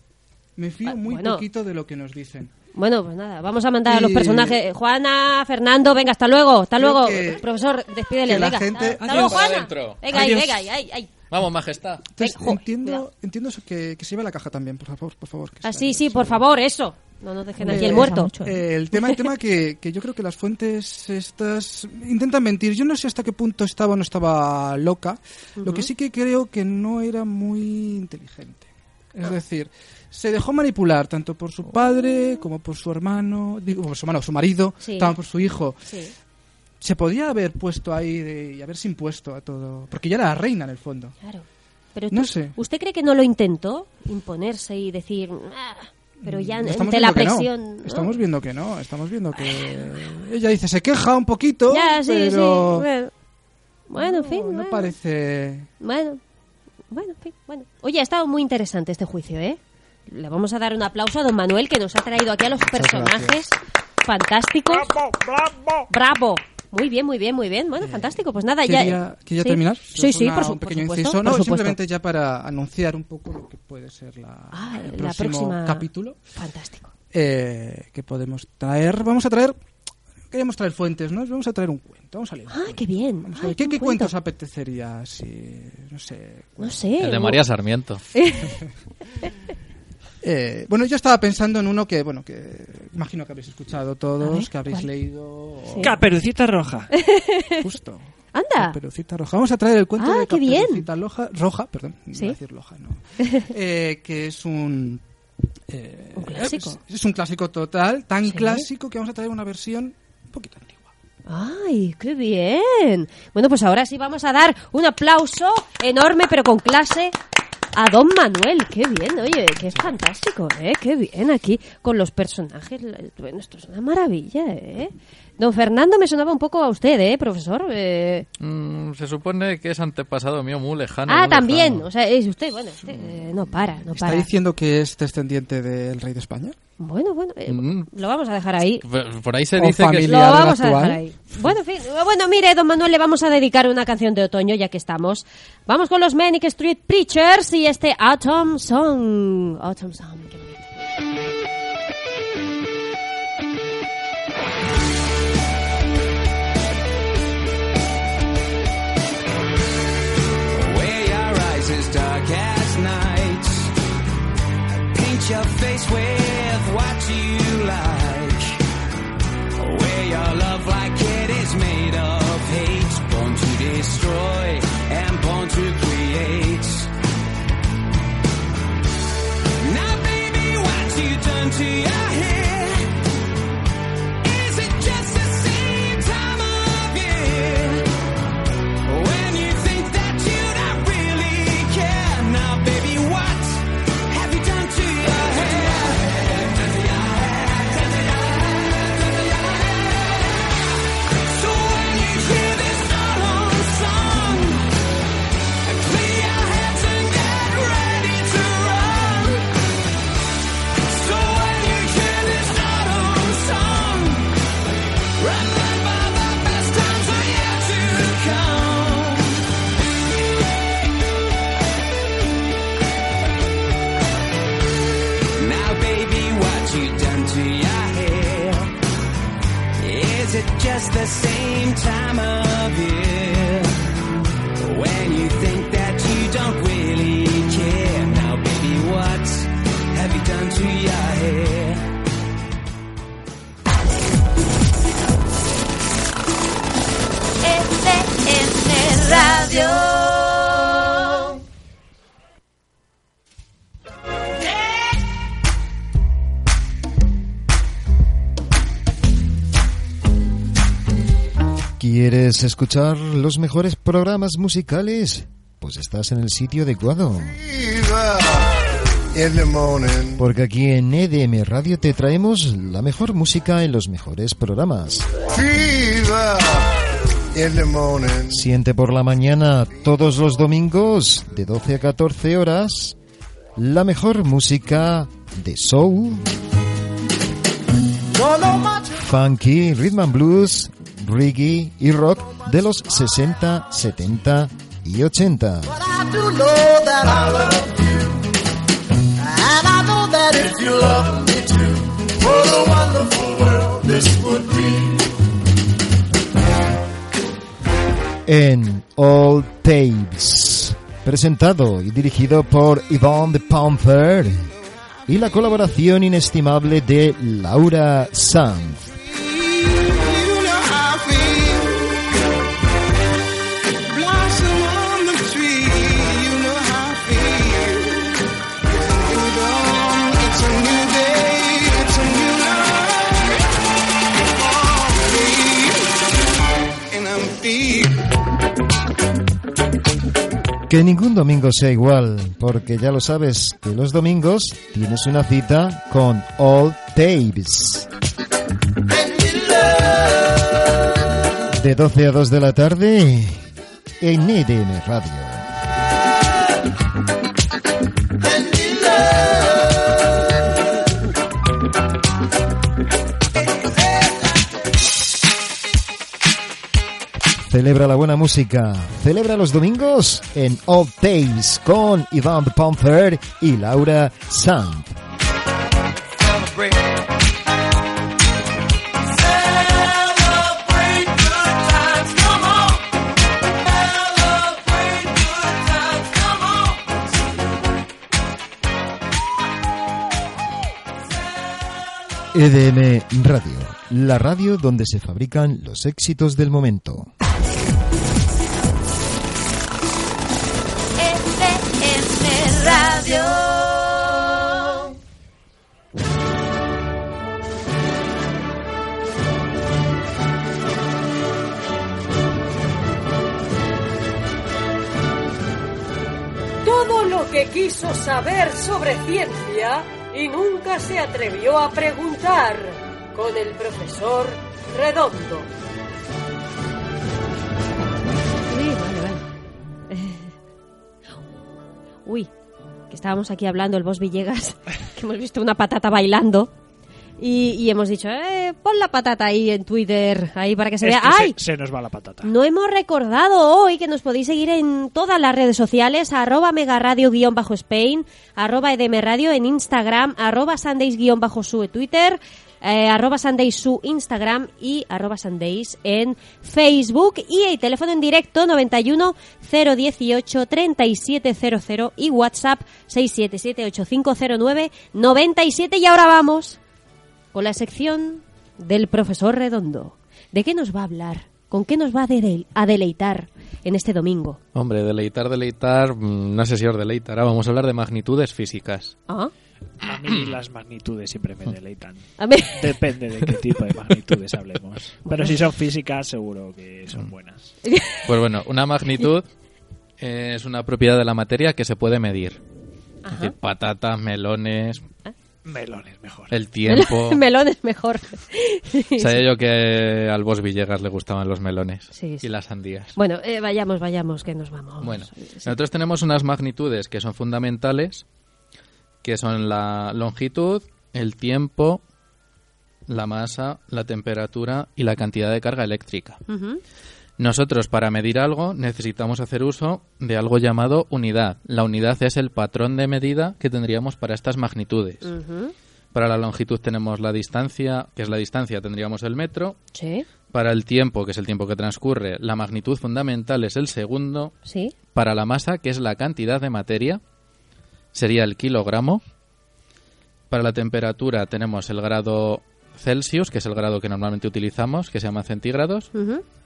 Me fío Ah, muy bueno. poquito de lo que nos dicen. Bueno, pues nada, vamos a mandar a los personajes. Juana, Fernando, venga, hasta luego, hasta Creo luego. que- Profesor, despídele, venga. gente- Hasta luego, Juana. Venga, ahí, venga, ahí, ahí, ahí. Vamos, majestad. Entonces, jo, entiendo, cuidado. entiendo eso que, que se lleve la caja también, por favor, por favor. que Ah, sí, sí, por favor, eso. No nos dejen aquí el Eh, muerto. eh, el tema, el tema que, que yo creo que las fuentes estas intentan mentir. Yo no sé hasta qué punto estaba o no estaba loca. Lo que sí que creo que no era muy inteligente. Es decir, se dejó manipular tanto por su padre como por su hermano, digo, por su hermano, su marido, Sí. también por su hijo. Sí. Se podía haber puesto ahí de- y haberse impuesto a todo. Porque ya era la reina en el fondo. Claro. Pero No tú- sé. ¿Usted cree que no lo intentó imponerse y decir, "Ah", pero ya Estamos ante la que no. presión? ¿no? Estamos viendo que no, estamos viendo que ella dice se queja un poquito, Ya, sí, pero sí. Bueno, Bueno, en fin. no bueno. parece Bueno, bueno, en fin, bueno. Oye, ha estado muy interesante este juicio, ¿eh? Le vamos a dar un aplauso a don Manuel que nos ha traído aquí a los personajes fantásticos. ¡Bravo, bravo! ¡Bravo! Muy bien, muy bien, muy bien. Bueno, fantástico. Pues nada, ya. ¿Quería, quería sí. terminar? Sí, sí, Una- por, su- un por pequeño supuesto. inciso. por No, supuesto. simplemente ya para anunciar un poco lo que puede ser la, Ah, el la próximo próxima- capítulo. Fantástico. Eh, que podemos traer. Vamos a traer. Queríamos traer fuentes, ¿no? Vamos a traer un cuento. Vamos a leer. un Ah, cuento. qué bien. Vamos a Ay, ver, ¿Qué, cuento. cuentos apetecería? Si, no sé. No sé. El de María Sarmiento. Eh, bueno, yo estaba pensando en uno que, bueno, que imagino que habréis escuchado todos, ver, que habréis ¿cuál? leído. o- Caperucita roja. Justo. Anda. Caperucita roja. Vamos a traer el cuento Ah, de. Caperucita Loja, roja, perdón, no Sí. iba a decir loja, no. Eh, que es un eh, Un clásico. Es, es un clásico total, tan Sí. clásico que vamos a traer una versión un poquito antigua. ¡Ay, qué bien! Bueno, pues ahora sí vamos a dar un aplauso enorme, pero con clase, a Don Manuel. ¡Qué bien! Oye, es fantástico, ¿eh? ¡Qué bien aquí con los personajes! Bueno, esto es una maravilla, ¿eh? Don Fernando me sonaba un poco a usted, ¿eh, profesor? Eh, Mm, se supone que es antepasado mío muy lejano. ah, muy también. lejano. O sea, es usted, bueno, usted, eh, no para, no ¿Está para. diciendo que es descendiente del rey de España? Bueno, bueno, eh, Mm. lo vamos a dejar ahí. Por- ahí se O dice que... Lo a dejar ahí. Bueno, en fin. Bueno, mire, don Manuel, le vamos a dedicar una canción de otoño, ya que estamos. Vamos con los Manic Street Preachers y este Autumn Song. Autumn Song, dark as night. Paint your face with what you like. Just the same time of year? When you think that you don't really care. Now, baby, what have you done to your hair? Radio. ¿Quieres escuchar los mejores programas musicales? Pues estás en el sitio adecuado. Porque aquí en EDM Radio te traemos la mejor música en los mejores programas. Siente por la mañana todos los domingos de 12 a 14 horas la mejor música de soul, funky, rhythm and blues, reggae y rock de los 60, 70 y 80. I do know that I love you. And I know that if you love me too, what a wonderful world this would be. en All Tapes, presentado y dirigido por Yvonne de Panther y la colaboración inestimable de Laura Sanz. Que ningún domingo sea igual, porque ya lo sabes que los domingos tienes una cita con All Tapes. De 12 a 2 de la tarde en EDM Radio. Celebra la buena música. Celebra los domingos en All Days con Iván de Panther y Laura Sand. EDM Radio, la radio donde se fabrican los éxitos del momento. Que quiso saber sobre ciencia y nunca se atrevió a preguntar con el profesor Redondo. Sí, vale, vale. Eh, Uy, que estábamos aquí hablando, el boss Villegas, que hemos visto una patata bailando. Y, y hemos dicho, eh, pon la patata ahí en Twitter, ahí para que se Es vea. que se- ¡Ay! se nos va la patata. No hemos recordado hoy que nos podéis seguir en todas las redes sociales, arroba megaradio-spain, arroba edmradio en Instagram, arroba sundays-su en Twitter, eh, arroba sundays su Instagram y arroba sundays en Facebook y el teléfono en directo 91 018 3700 y WhatsApp 677 8509 97 y ahora vamos con la sección del profesor Redondo. ¿De qué nos va a hablar? ¿Con qué nos va a dele- a deleitar en este domingo? Hombre, deleitar, deleitar, mm, no sé si os deleitará. Vamos a hablar de magnitudes físicas. ¿Ah? A mí las magnitudes siempre me deleitan. A mí- Depende de qué tipo de magnitudes hablemos. Pero si son físicas, seguro que son buenas. Pues bueno, una magnitud es una propiedad de la materia que se puede medir. Es decir, patatas, melones, Melones mejor. el tiempo. Melón es mejor. Sabía yo que al Boss Villegas le gustaban los melones Sí, sí. y las sandías. Bueno, eh, vayamos, vayamos, que nos vamos. Bueno, nosotros tenemos unas magnitudes que son fundamentales, que son la longitud, el tiempo, la masa, la temperatura y la cantidad de carga eléctrica. Ujú. Nosotros para medir algo necesitamos hacer uso de algo llamado unidad. La unidad es el patrón de medida que tendríamos para estas magnitudes. Para la longitud tenemos la distancia, que es la distancia, tendríamos el metro. Sí. Para el tiempo, que es el tiempo que transcurre, la magnitud fundamental es el segundo. Sí. Para la masa, que es la cantidad de materia, sería el kilogramo. Para la temperatura tenemos el grado Celsius, que es el grado que normalmente utilizamos, que se llama centígrados,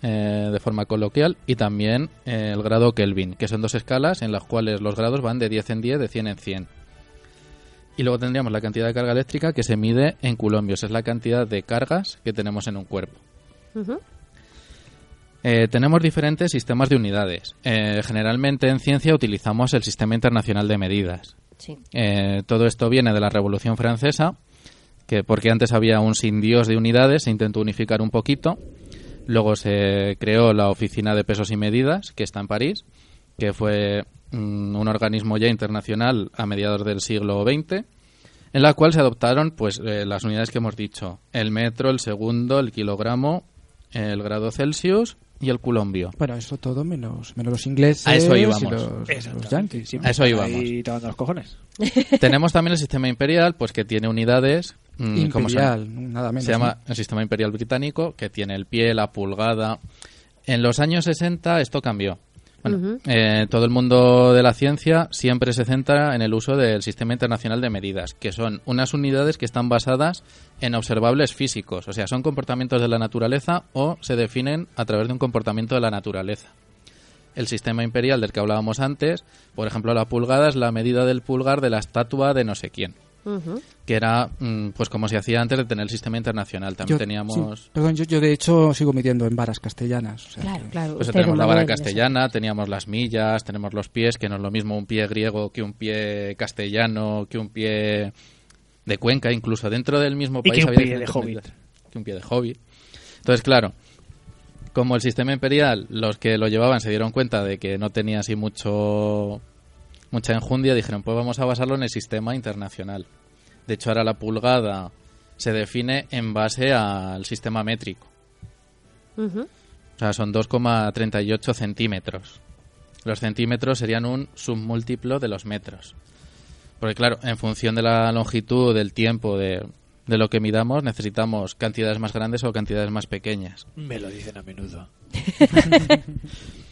eh, de forma coloquial, y también eh, el grado Kelvin, que son dos escalas en las cuales los grados van de 10 en 10, de 100 en 100. Y luego tendríamos la cantidad de carga eléctrica que se mide en coulombios, es la cantidad de cargas que tenemos en un cuerpo. Eh, tenemos diferentes sistemas de unidades. Eh, generalmente en ciencia utilizamos el Sistema Internacional de Medidas. Sí. Eh, todo esto viene de la Revolución Francesa, que porque antes había un sin Dios de unidades, se intentó unificar un poquito. Luego se creó la Oficina de Pesos y Medidas, que está en París, que fue mm, un organismo ya internacional a mediados del siglo XX, en la cual se adoptaron pues eh, las unidades que hemos dicho: el metro, el segundo, el kilogramo, el grado Celsius y el culombio. Bueno, eso todo menos, menos los ingleses A eso y íbamos. los, los yankees. A eso íbamos. Tomando los cojones. Tenemos también el sistema imperial, pues que tiene unidades. mm, ¿cómo se llama? Imperial, nada menos, Se llama ¿no? el sistema imperial británico, que tiene el pie, la pulgada. En los años 60 esto cambió. Bueno, eh, todo el mundo de la ciencia siempre se centra en el uso del Sistema Internacional de Medidas, que son unas unidades que están basadas en observables físicos, o sea, son comportamientos de la naturaleza o se definen a través de un comportamiento de la naturaleza. El sistema imperial del que hablábamos antes, por ejemplo, la pulgada es la medida del pulgar de la estatua de no sé quién, Que era mm, pues como se hacía antes de tener el sistema internacional. También Yo- teníamos sí, perdón, yo, yo de hecho sigo midiendo en varas castellanas. o sea Claro, que- claro. Pues tenemos la vara castellana, teníamos las millas, tenemos los pies, que no es lo mismo un pie griego que un pie castellano, que un pie de Cuenca, incluso dentro del mismo Y país que un había pie de hobbit. Que un pie de hobbit. Entonces, claro, como el sistema imperial, los que lo llevaban se dieron cuenta de que no tenía así mucho mucha enjundia, dijeron, pues vamos a basarlo en el sistema internacional. De hecho, ahora la pulgada se define en base al sistema métrico. O sea, son 2,38 centímetros. Los centímetros serían un submúltiplo de los metros. Porque claro, en función de la longitud, del tiempo, de, de lo que midamos, necesitamos cantidades más grandes o cantidades más pequeñas. Me lo dicen a menudo.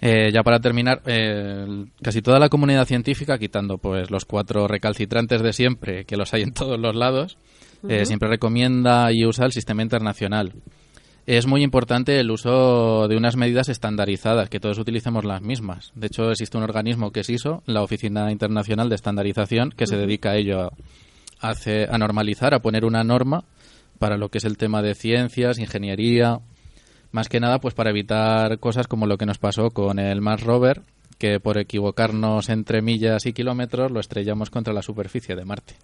Eh, ya para terminar, eh, casi toda la comunidad científica, quitando pues los cuatro recalcitrantes de siempre, que los hay en todos los lados, eh, siempre recomienda y usa el sistema internacional. Es muy importante el uso de unas medidas estandarizadas, que todos utilicemos las mismas. De hecho, existe un organismo que es ISO, la Oficina Internacional de Estandarización, que se dedica a ello, a, hace- a normalizar, a poner una norma para lo que es el tema de ciencias, ingeniería, más que nada pues para evitar cosas como lo que nos pasó con el Mars Rover, que por equivocarnos entre millas y kilómetros lo estrellamos contra la superficie de Marte.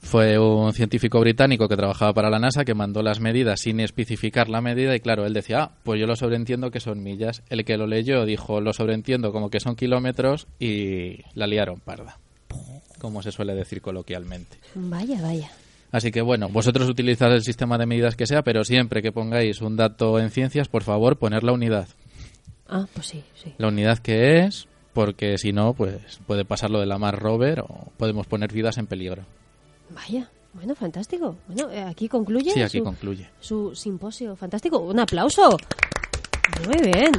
Fue un científico británico que trabajaba para la NASA que mandó las medidas sin especificar la medida y claro, él decía, ah, pues yo lo sobreentiendo que son millas. El que lo leyó dijo, lo sobreentiendo como que son kilómetros y la liaron parda, como se suele decir coloquialmente. Vaya, vaya. Así que bueno, vosotros utilizad el sistema de medidas que sea, pero siempre que pongáis un dato en ciencias, por favor, poner la unidad. Ah, pues sí, sí. La unidad que es, porque si no, pues puede pasar lo de la Mars Rover o podemos poner vidas en peligro. Vaya. Bueno, fantástico. Bueno, eh, aquí concluye. Sí, aquí su, concluye. Su simposio. Fantástico. Un aplauso. Muy bien.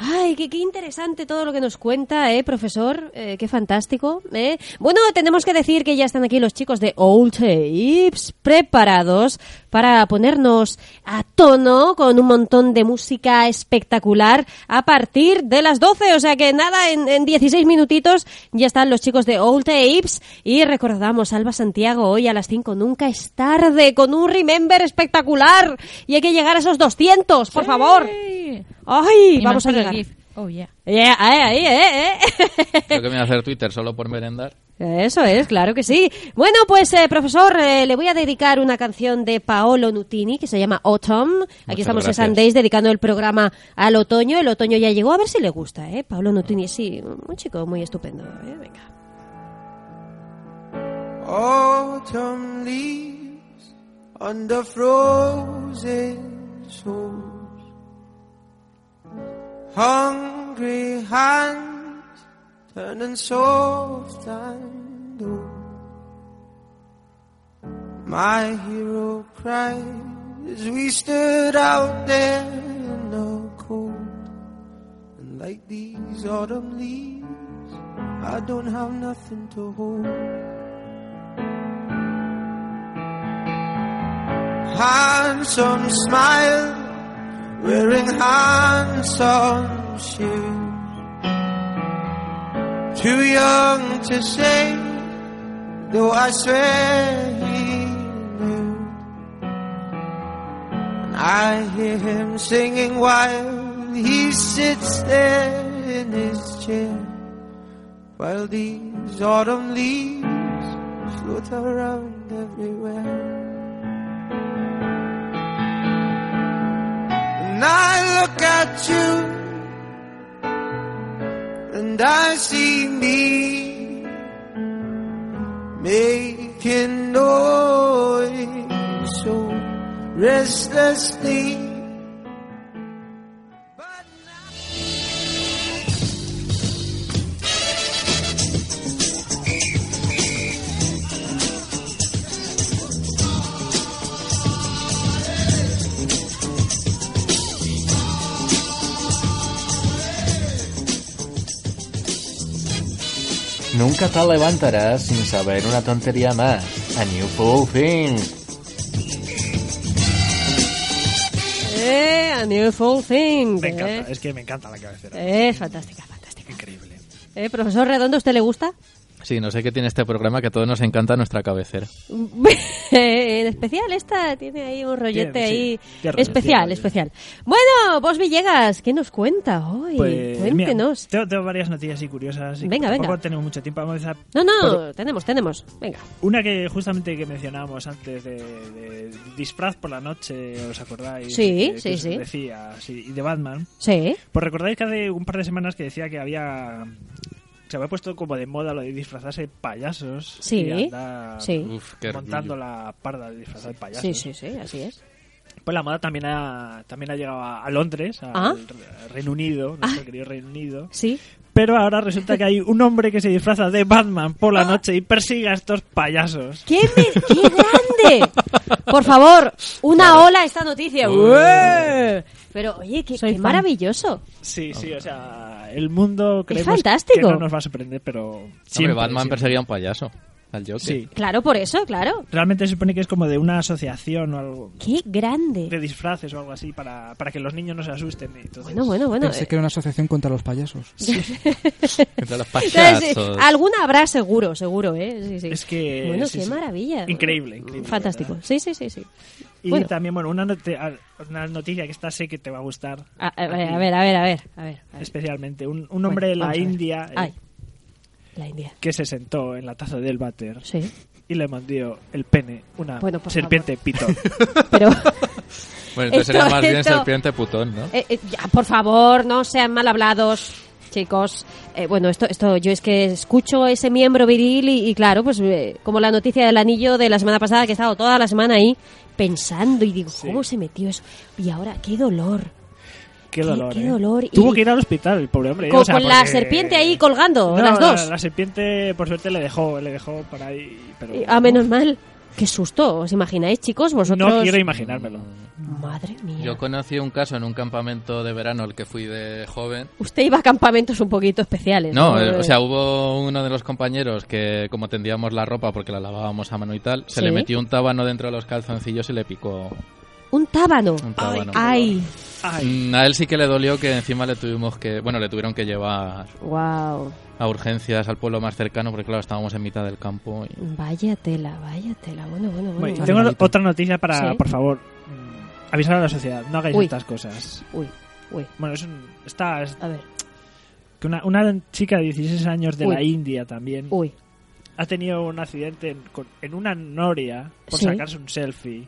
Ay, qué, interesante todo lo que nos cuenta, ¿eh, profesor? Eh, qué fantástico, ¿eh? Bueno, tenemos que decir que ya están aquí los chicos de Old Tapes preparados para ponernos a tono con un montón de música espectacular a partir de las 12. O sea que nada, en, en 16 minutitos ya están los chicos de Old Tapes y recordamos Alba Santiago hoy a las 5. Nunca es tarde con un Remember espectacular y hay que llegar a esos 200, por favor. ¡Ay! Y vamos a llegar. GIF. Oh, yeah. Yeah, ahí, ahí, eh, eh. Creo que me voy a hacer Twitter solo por merendar. Eso es, claro que sí. Bueno, pues eh, profesor, eh, le voy a dedicar una canción de Paolo Nutini que se llama Autumn. Aquí Muchas estamos gracias. en Sundays dedicando el programa al otoño. El otoño ya llegó, a ver si le gusta, ¿eh? Paolo Nutini, sí, un chico muy estupendo, ¿eh? Venga. Autumn leaves under frozen shores. Hungry hands turning soft and old. My hero cried as we stood out there in the cold. And like these autumn leaves, I don't have nothing to hold. handsome smile wearing handsome shoes. Too young to say, though I swear he knew. And I hear him singing while he sits there in his chair. While these autumn leaves float around everywhere. And I look at you and I see me making noise so restlessly. Nunca te levantarás sin saber una tontería más. A New Fool Thing. Eh, a New Full Thing. Me eh. encanta, es que me encanta la cabecera. Es fantástica, fantástica. Increíble. Eh, profesor Redondo, ¿a usted le gusta? Sí, no sé qué tiene este programa que a todos nos encanta nuestra cabecera. en especial esta tiene ahí un rollete Tiene, sí, ahí rollo, especial, rollo. especial. Bueno, vos Villegas, ¿qué nos cuenta hoy? Pues, mira, Cuéntenos. tengo, tengo varias noticias y curiosas. y Venga, tampoco venga. tenemos mucho tiempo. Vamos a empezar No, no, por tenemos, tenemos. Venga. una que justamente que mencionábamos antes de, de disfraz por la noche, ¿os acordáis? Sí, Que- sí, que sí. Decía, sí, y de Batman. Sí. Pues recordáis que hace un par de semanas que decía que había... Se había puesto como de moda lo de disfrazarse de payasos. Sí, y andar sí. Uf, montando la parda de disfrazar de payasos. Sí, sí, sí, así es. Pues la moda también ha, también ha llegado a, Londres, al Ah. Re- Reino Unido, nuestro querido Reino Unido. Sí. Pero ahora resulta que hay un hombre que se disfraza de Batman por la noche y persigue a estos payasos. ¡Qué, me- qué grande! Por favor, una ola a esta noticia. ¡Ué! Pero, oye, qué, qué maravilloso. Sí, sí, o sea, el mundo creemos fantástico. que no nos va a sorprender, pero Hombre, siempre, Batman siempre. perseguía a un payaso, al Joker. Sí. Claro, por eso, claro. Realmente se supone que es como de una asociación o algo ¡Qué grande! de disfraces o algo así para, para que los niños no se asusten. y entonces- Bueno, bueno, bueno. Pensé que era una asociación contra los payasos. Entre los Entonces, payasos. alguna habrá seguro, seguro, ¿eh? Sí, sí. Es que... Bueno, sí, qué sí. maravilla. Increíble, increíble. Fantástico. Sí, sí, sí, sí. Y Bueno. también, bueno, una, una noticia que esta sé que te va a gustar. A, a ver, a ver, a ver, a ver, a. Especialmente. Un, un hombre de la. India eh, Ay, la India. que se sentó en la taza del váter Sí. y le mandó el pene una Bueno, serpiente pitón. Pero, Bueno, entonces Esto- sería más bien serpiente putón, ¿no? eh, eh, ya, por favor, no sean mal hablados, chicos. Eh, bueno, esto, esto, yo es que escucho ese miembro viril y, y claro, pues eh, como la noticia del anillo de la semana pasada, que he estado toda la semana ahí pensando y digo, ¿cómo se metió eso? Y ahora, qué dolor. Qué dolor. qué ¿eh? dolor. Y- Tuvo que ir al hospital, el pobre hombre. Con, o sea, con la porque- serpiente ahí colgando, No, las la- dos. La, serpiente, por suerte, le dejó, le dejó por ahí. Pero Y- Ah, menos mal. Qué susto, ¿os imagináis, chicos? Vosotros. no quiero imaginármelo. Madre mía. Yo conocí un caso en un campamento de verano al que fui de joven. Usted iba a campamentos un poquito especiales. No, No, eh, o sea, hubo uno de los compañeros que, como tendíamos la ropa porque la lavábamos a mano y tal, se Sí. le metió un tábano dentro de los calzoncillos y le picó Un tábano. un tábano. Ay. Mm, A él sí que le dolió que encima le tuvimos que, bueno, le tuvieron que llevar Wow. a urgencias al pueblo más cercano porque claro, estábamos en mitad del campo. y- Vaya tela, vaya tela. Bueno, bueno, bueno. Bueno, bueno. tengo otra noticia para, Sí. por favor, mm, avisar a la sociedad. No hagáis Uy. estas cosas. Uy, uy. Bueno, es un, está, es- A ver. que una, una chica de 16 años de Uy. la India también Uy. ha tenido un accidente en, con- en una noria por Sí. sacarse un selfie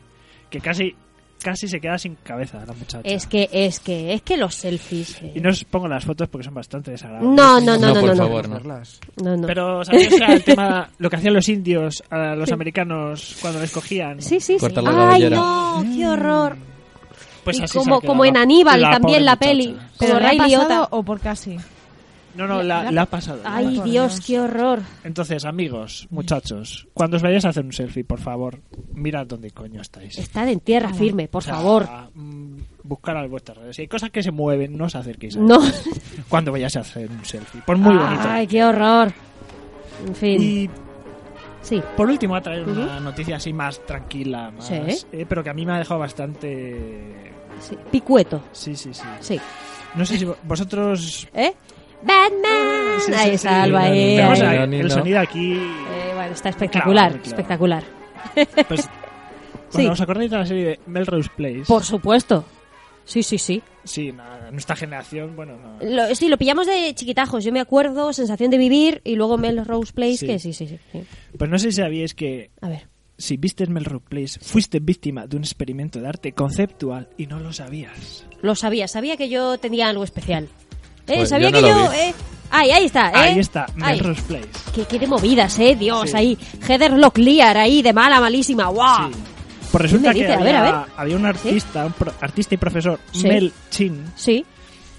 que casi casi se queda sin cabeza la muchacha. Es que, es que, es que los selfies. eh. Y no os pongo las fotos porque son bastante desagradables. No, no, no, no, por no, no. favor, no. No, no. Pero ¿sabéis o sea, el tema, lo que hacían los indios a los Sí. americanos cuando les cogían? Sí, sí, sí. Ay, no, qué horror. Pues y así como, como en Aníbal la también la muchacha. peli. ¿Pero Ray pasado Liotta. o por casi? No, no, la, la ha pasado. la Ay. Dios, qué horror. Entonces, amigos, muchachos, cuando os vayáis a hacer un selfie, por favor, mirad dónde coño estáis. Estad en tierra firme, por O sea, favor. mm, Buscar a vuestras redes. Si hay cosas que se mueven, no os acerquéis a No. Cuando vayáis a hacer un selfie. Por muy bonito. Ay, qué horror. En fin. Y sí. por último, a traer una noticia así más tranquila, más, Sí. eh, pero que a mí me ha dejado bastante. Sí, Picueto. Sí, sí, sí. Sí. No sé si vo- vosotros. ¿Eh? Batman. Sí, sí, Ahí sí. está Alba. ahí, Tenemos ahí. el sonido aquí. Eh, bueno, está espectacular, Claro, claro. espectacular. Pues, Sí. Bueno, ¿os acordáis de la serie de Melrose Place? Por supuesto. Sí, sí, sí. Sí, na- nuestra generación, bueno, no. Lo, sí, lo pillamos de chiquitajos. Yo me acuerdo, Sensación de Vivir y luego Melrose Place, Sí. que sí, sí, sí. sí. Pues no sé si sabíais que. A ver. Si viste Melrose Place, fuiste víctima de un experimento de arte conceptual y no lo sabías. Lo sabía, sabía que yo tenía algo especial. Eh, Pues sabía yo que no yo... vi. Eh, ahí, ahí está. ¿eh? Ahí está. Melrose Place. Qué, qué de movidas, eh, Dios, Sí. ahí. Heather Locklear ahí, de mala, malísima, guau. Pues resulta que? A había, ver, a ver. había un artista, un pro- artista y profesor, Sí. Mel Chin, Sí.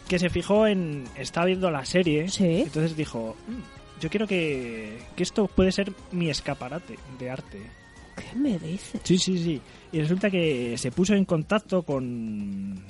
que se fijó en. Estaba viendo la serie. Entonces dijo: "Mm, Yo quiero que, que esto puede ser mi escaparate de arte. ¿Qué me dices? Sí, sí, sí. Y resulta que se puso en contacto con.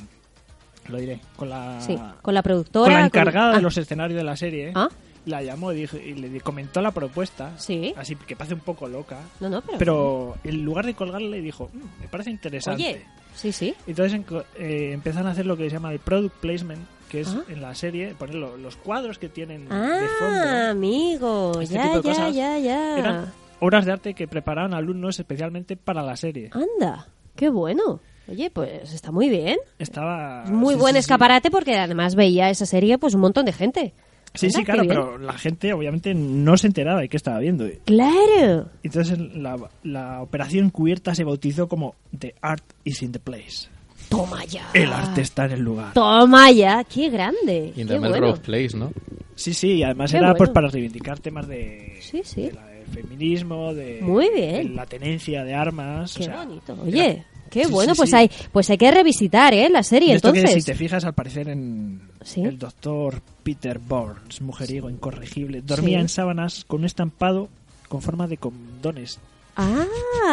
Lo diré, con la. Sí, con la productora. con la con- encargada Ah, de los escenarios de la serie. Ah. La llamó y, dijo, y le comentó la propuesta. Sí. Así que parece un poco loca. No, no, pero- en lugar de colgarle, dijo: "Mm, Me parece interesante. Oye, sí, sí. Entonces eh, empiezan a hacer lo que se llama el product placement, que es Ah. en la serie poner lo- los cuadros que tienen de Ah, fondo. amigo, Este ya, tipo de ya, cosas ya, ya. Eran obras de arte que preparaban alumnos especialmente para la serie. Anda, qué bueno. Oye, pues está muy bien. Estaba Es muy sí, buen sí, sí. escaparate porque además veía esa serie pues un montón de gente. Sí, sí, claro, pero la gente obviamente no se enteraba de qué estaba viendo. Claro. Entonces la, la operación cubierta se bautizó como The Art is in the Place. Toma ya. El arte está en el lugar. Toma ya, qué grande. In qué the bueno. Place, ¿no? Sí, sí, y además Qué era pues para reivindicar temas de, Sí, sí. de la- feminismo, de, Muy bien. de la tenencia de armas. Qué o sea, bonito. Oye, qué Sí, bueno, sí, pues sí. hay pues hay que revisitar, ¿eh? La serie esto que entonces. si te fijas al parecer en Sí. el doctor Peter Burns, mujeriego incorregible, dormía Sí. en sábanas con un estampado con forma de condones Ah.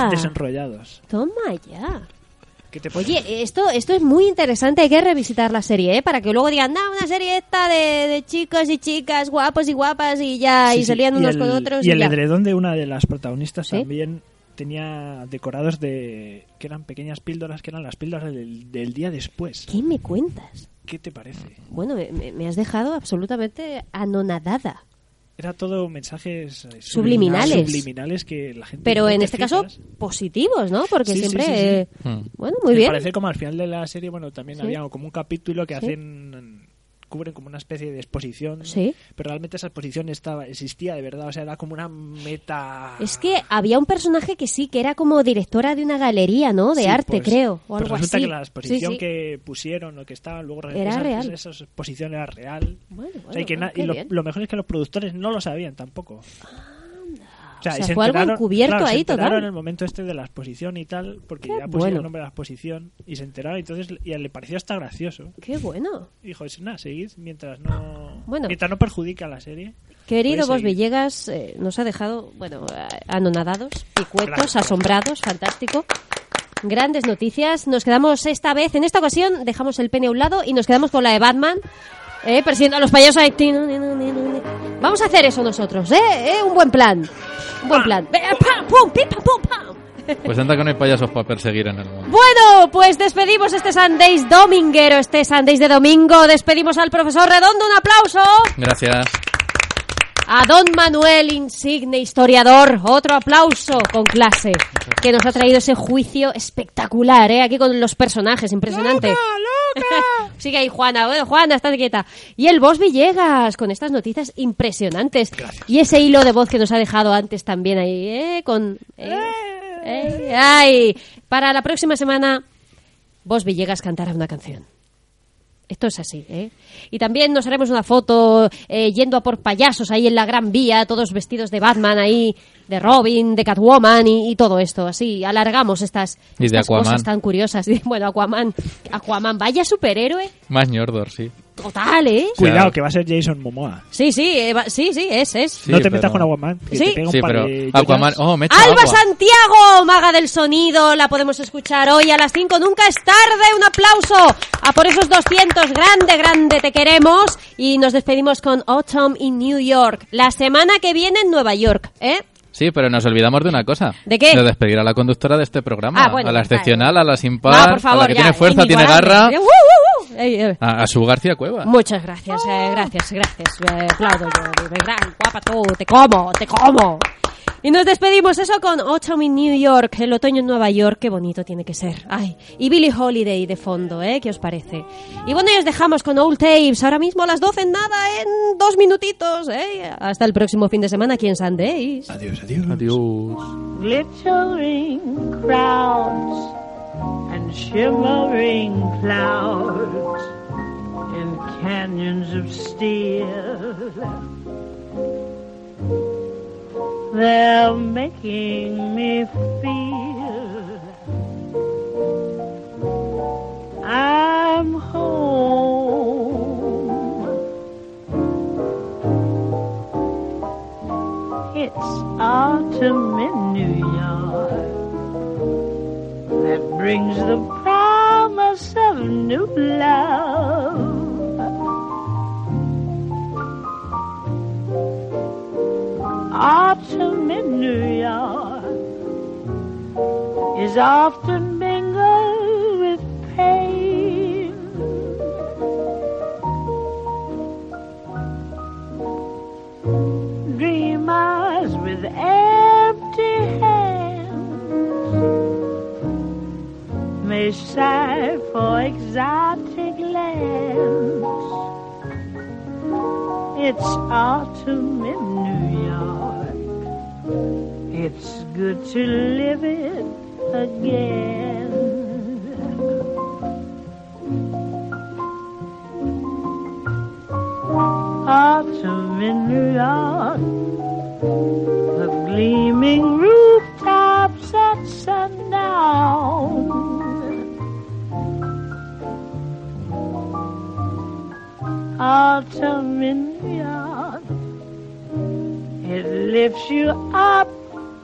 desenrollados. Toma ya. ¿Qué te Oye, esto, esto es muy interesante, hay que revisitar la serie, ¿eh? Para que luego digan, no, una serie esta de, de chicos y chicas, guapos y guapas y ya, Sí, y sí, salían y unos el- con otros. Y Y, el ya. edredón de una de las protagonistas ¿Sí? también tenía decorados de que eran pequeñas píldoras que eran las píldoras del, del día después. ¿Qué me cuentas? ¿Qué te parece? Bueno, me, has dejado absolutamente anonadada. Era todo mensajes eh, Subliminales. subliminales que la gente Pero no en te este caso, positivos, ¿no? Porque Sí, sí, siempre... sí, sí. eh, Hmm. Bueno, muy Me bien. parece como al final de la serie, bueno, también Sí. había como un capítulo que Sí. hacen cubren como una especie de exposición, Sí. pero realmente esa exposición estaba existía de verdad, o sea, era como una meta Es que había un personaje que sí, que era como directora de una galería, ¿no? De Sí, arte, pues, creo, o pues algo resulta así. que la exposición Sí, sí. que pusieron o que estaba luego Era esa, real. esa exposición era real. Bueno, O sea, y que bueno, na- qué y lo, mejor es que los productores no lo sabían tampoco. O sea, O y sea, se fue algo encubierto claro, se ahí, enteraron total. en el momento este de la exposición y tal, porque Qué ya pusieron bueno. el nombre de la exposición y se enteraron y entonces y le pareció hasta gracioso. Qué bueno. Dijo, es nada, seguid mientras no Bueno. mientras no perjudica a la serie. Querido Vos. Villegas, eh, nos ha dejado, bueno, eh, anonadados, picuetos, Gracias. asombrados, fantástico. Grandes noticias. Nos quedamos esta vez, en esta ocasión, dejamos el pene a un lado y nos quedamos con la de Batman, eh, persiguiendo a los payasos. ahí. Vamos a hacer eso nosotros, ¿eh? ¿Eh? Un buen plan. Un buen plan. Venga, pam, pum, pim, pam, pum, pam. Pues anda que no hay payasos para perseguir en el mundo. Bueno, pues despedimos este Sundays dominguero, este Sundays de domingo. Despedimos al profesor Redondo, un aplauso. Gracias. A don Manuel Insigne, historiador, otro aplauso con clase, que nos ha traído ese juicio espectacular, ¿eh? Aquí con los personajes, impresionante. Sigue ahí Juana, bueno, Juana, estás quieta. Y el Boss Villegas, con estas noticias impresionantes. Y ese hilo de voz que nos ha dejado antes también ahí, ¿eh? Con... eh, eh, ay, para la próxima semana, Boss Villegas cantará una canción. Esto es así, ¿eh? Y también nos haremos una foto eh, yendo a por payasos ahí en la Gran Vía, todos vestidos de Batman ahí, de Robin, de Catwoman y, y todo esto. Así, alargamos estas, Y cosas tan curiosas. Y, bueno, Aquaman, Aquaman, vaya superhéroe. Más Ñordor, sí. total, ¿eh? Cuidado, que va a ser Jason Momoa. Sí, sí, eh, va- sí, sí, es, es. no te pero- metas con Aquaman. Que Sí. te pega un Sí, par pero de Aquaman... Oh, me Alba agua. Santiago, maga del sonido, la podemos escuchar hoy a las 5, nunca es tarde, un aplauso a por esos 200, grande, grande, te queremos y nos despedimos con Autumn in New York, la semana que viene en Nueva York, ¿eh? Sí, pero nos olvidamos de una cosa. ¿De qué? De despedir a la conductora de este programa. Ah, bueno, a la vale. excepcional, a la sin par, No, por favor, a la que ya, tiene fuerza, tiene garra, uh. A, a su García Cueva. Muchas gracias, eh, gracias, gracias. Eh, aplaudo yo. Gran, guapa tú, te como, te como. Y nos despedimos eso con Autumn in New York, el otoño en Nueva York, qué bonito tiene que ser. Ay, y Billie Holiday de fondo, ¿eh? ¿Qué os parece? Y bueno, y os dejamos con Old Tapes, ahora mismo a las 12 en nada, en dos minutitos, ¿eh? Hasta el próximo fin de semana aquí en Sundays. Adiós, adiós. Adiós. glittering crowds and shimmering clouds in canyons of steel. They're making me feel I'm home. It's autumn in New York that brings the promise of new love. Autumn in New York is often mingled with pain. Dreamers with empty hands may sigh for exotic lands. It's autumn in New York. It's good to live it again. Autumn in New York, the gleaming rooftops at sundown. Autumn it lifts you up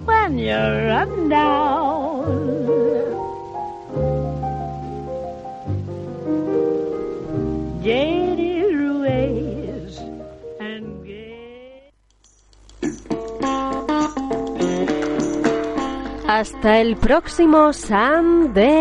when you run down. Jaded Hasta el próximo Sundays.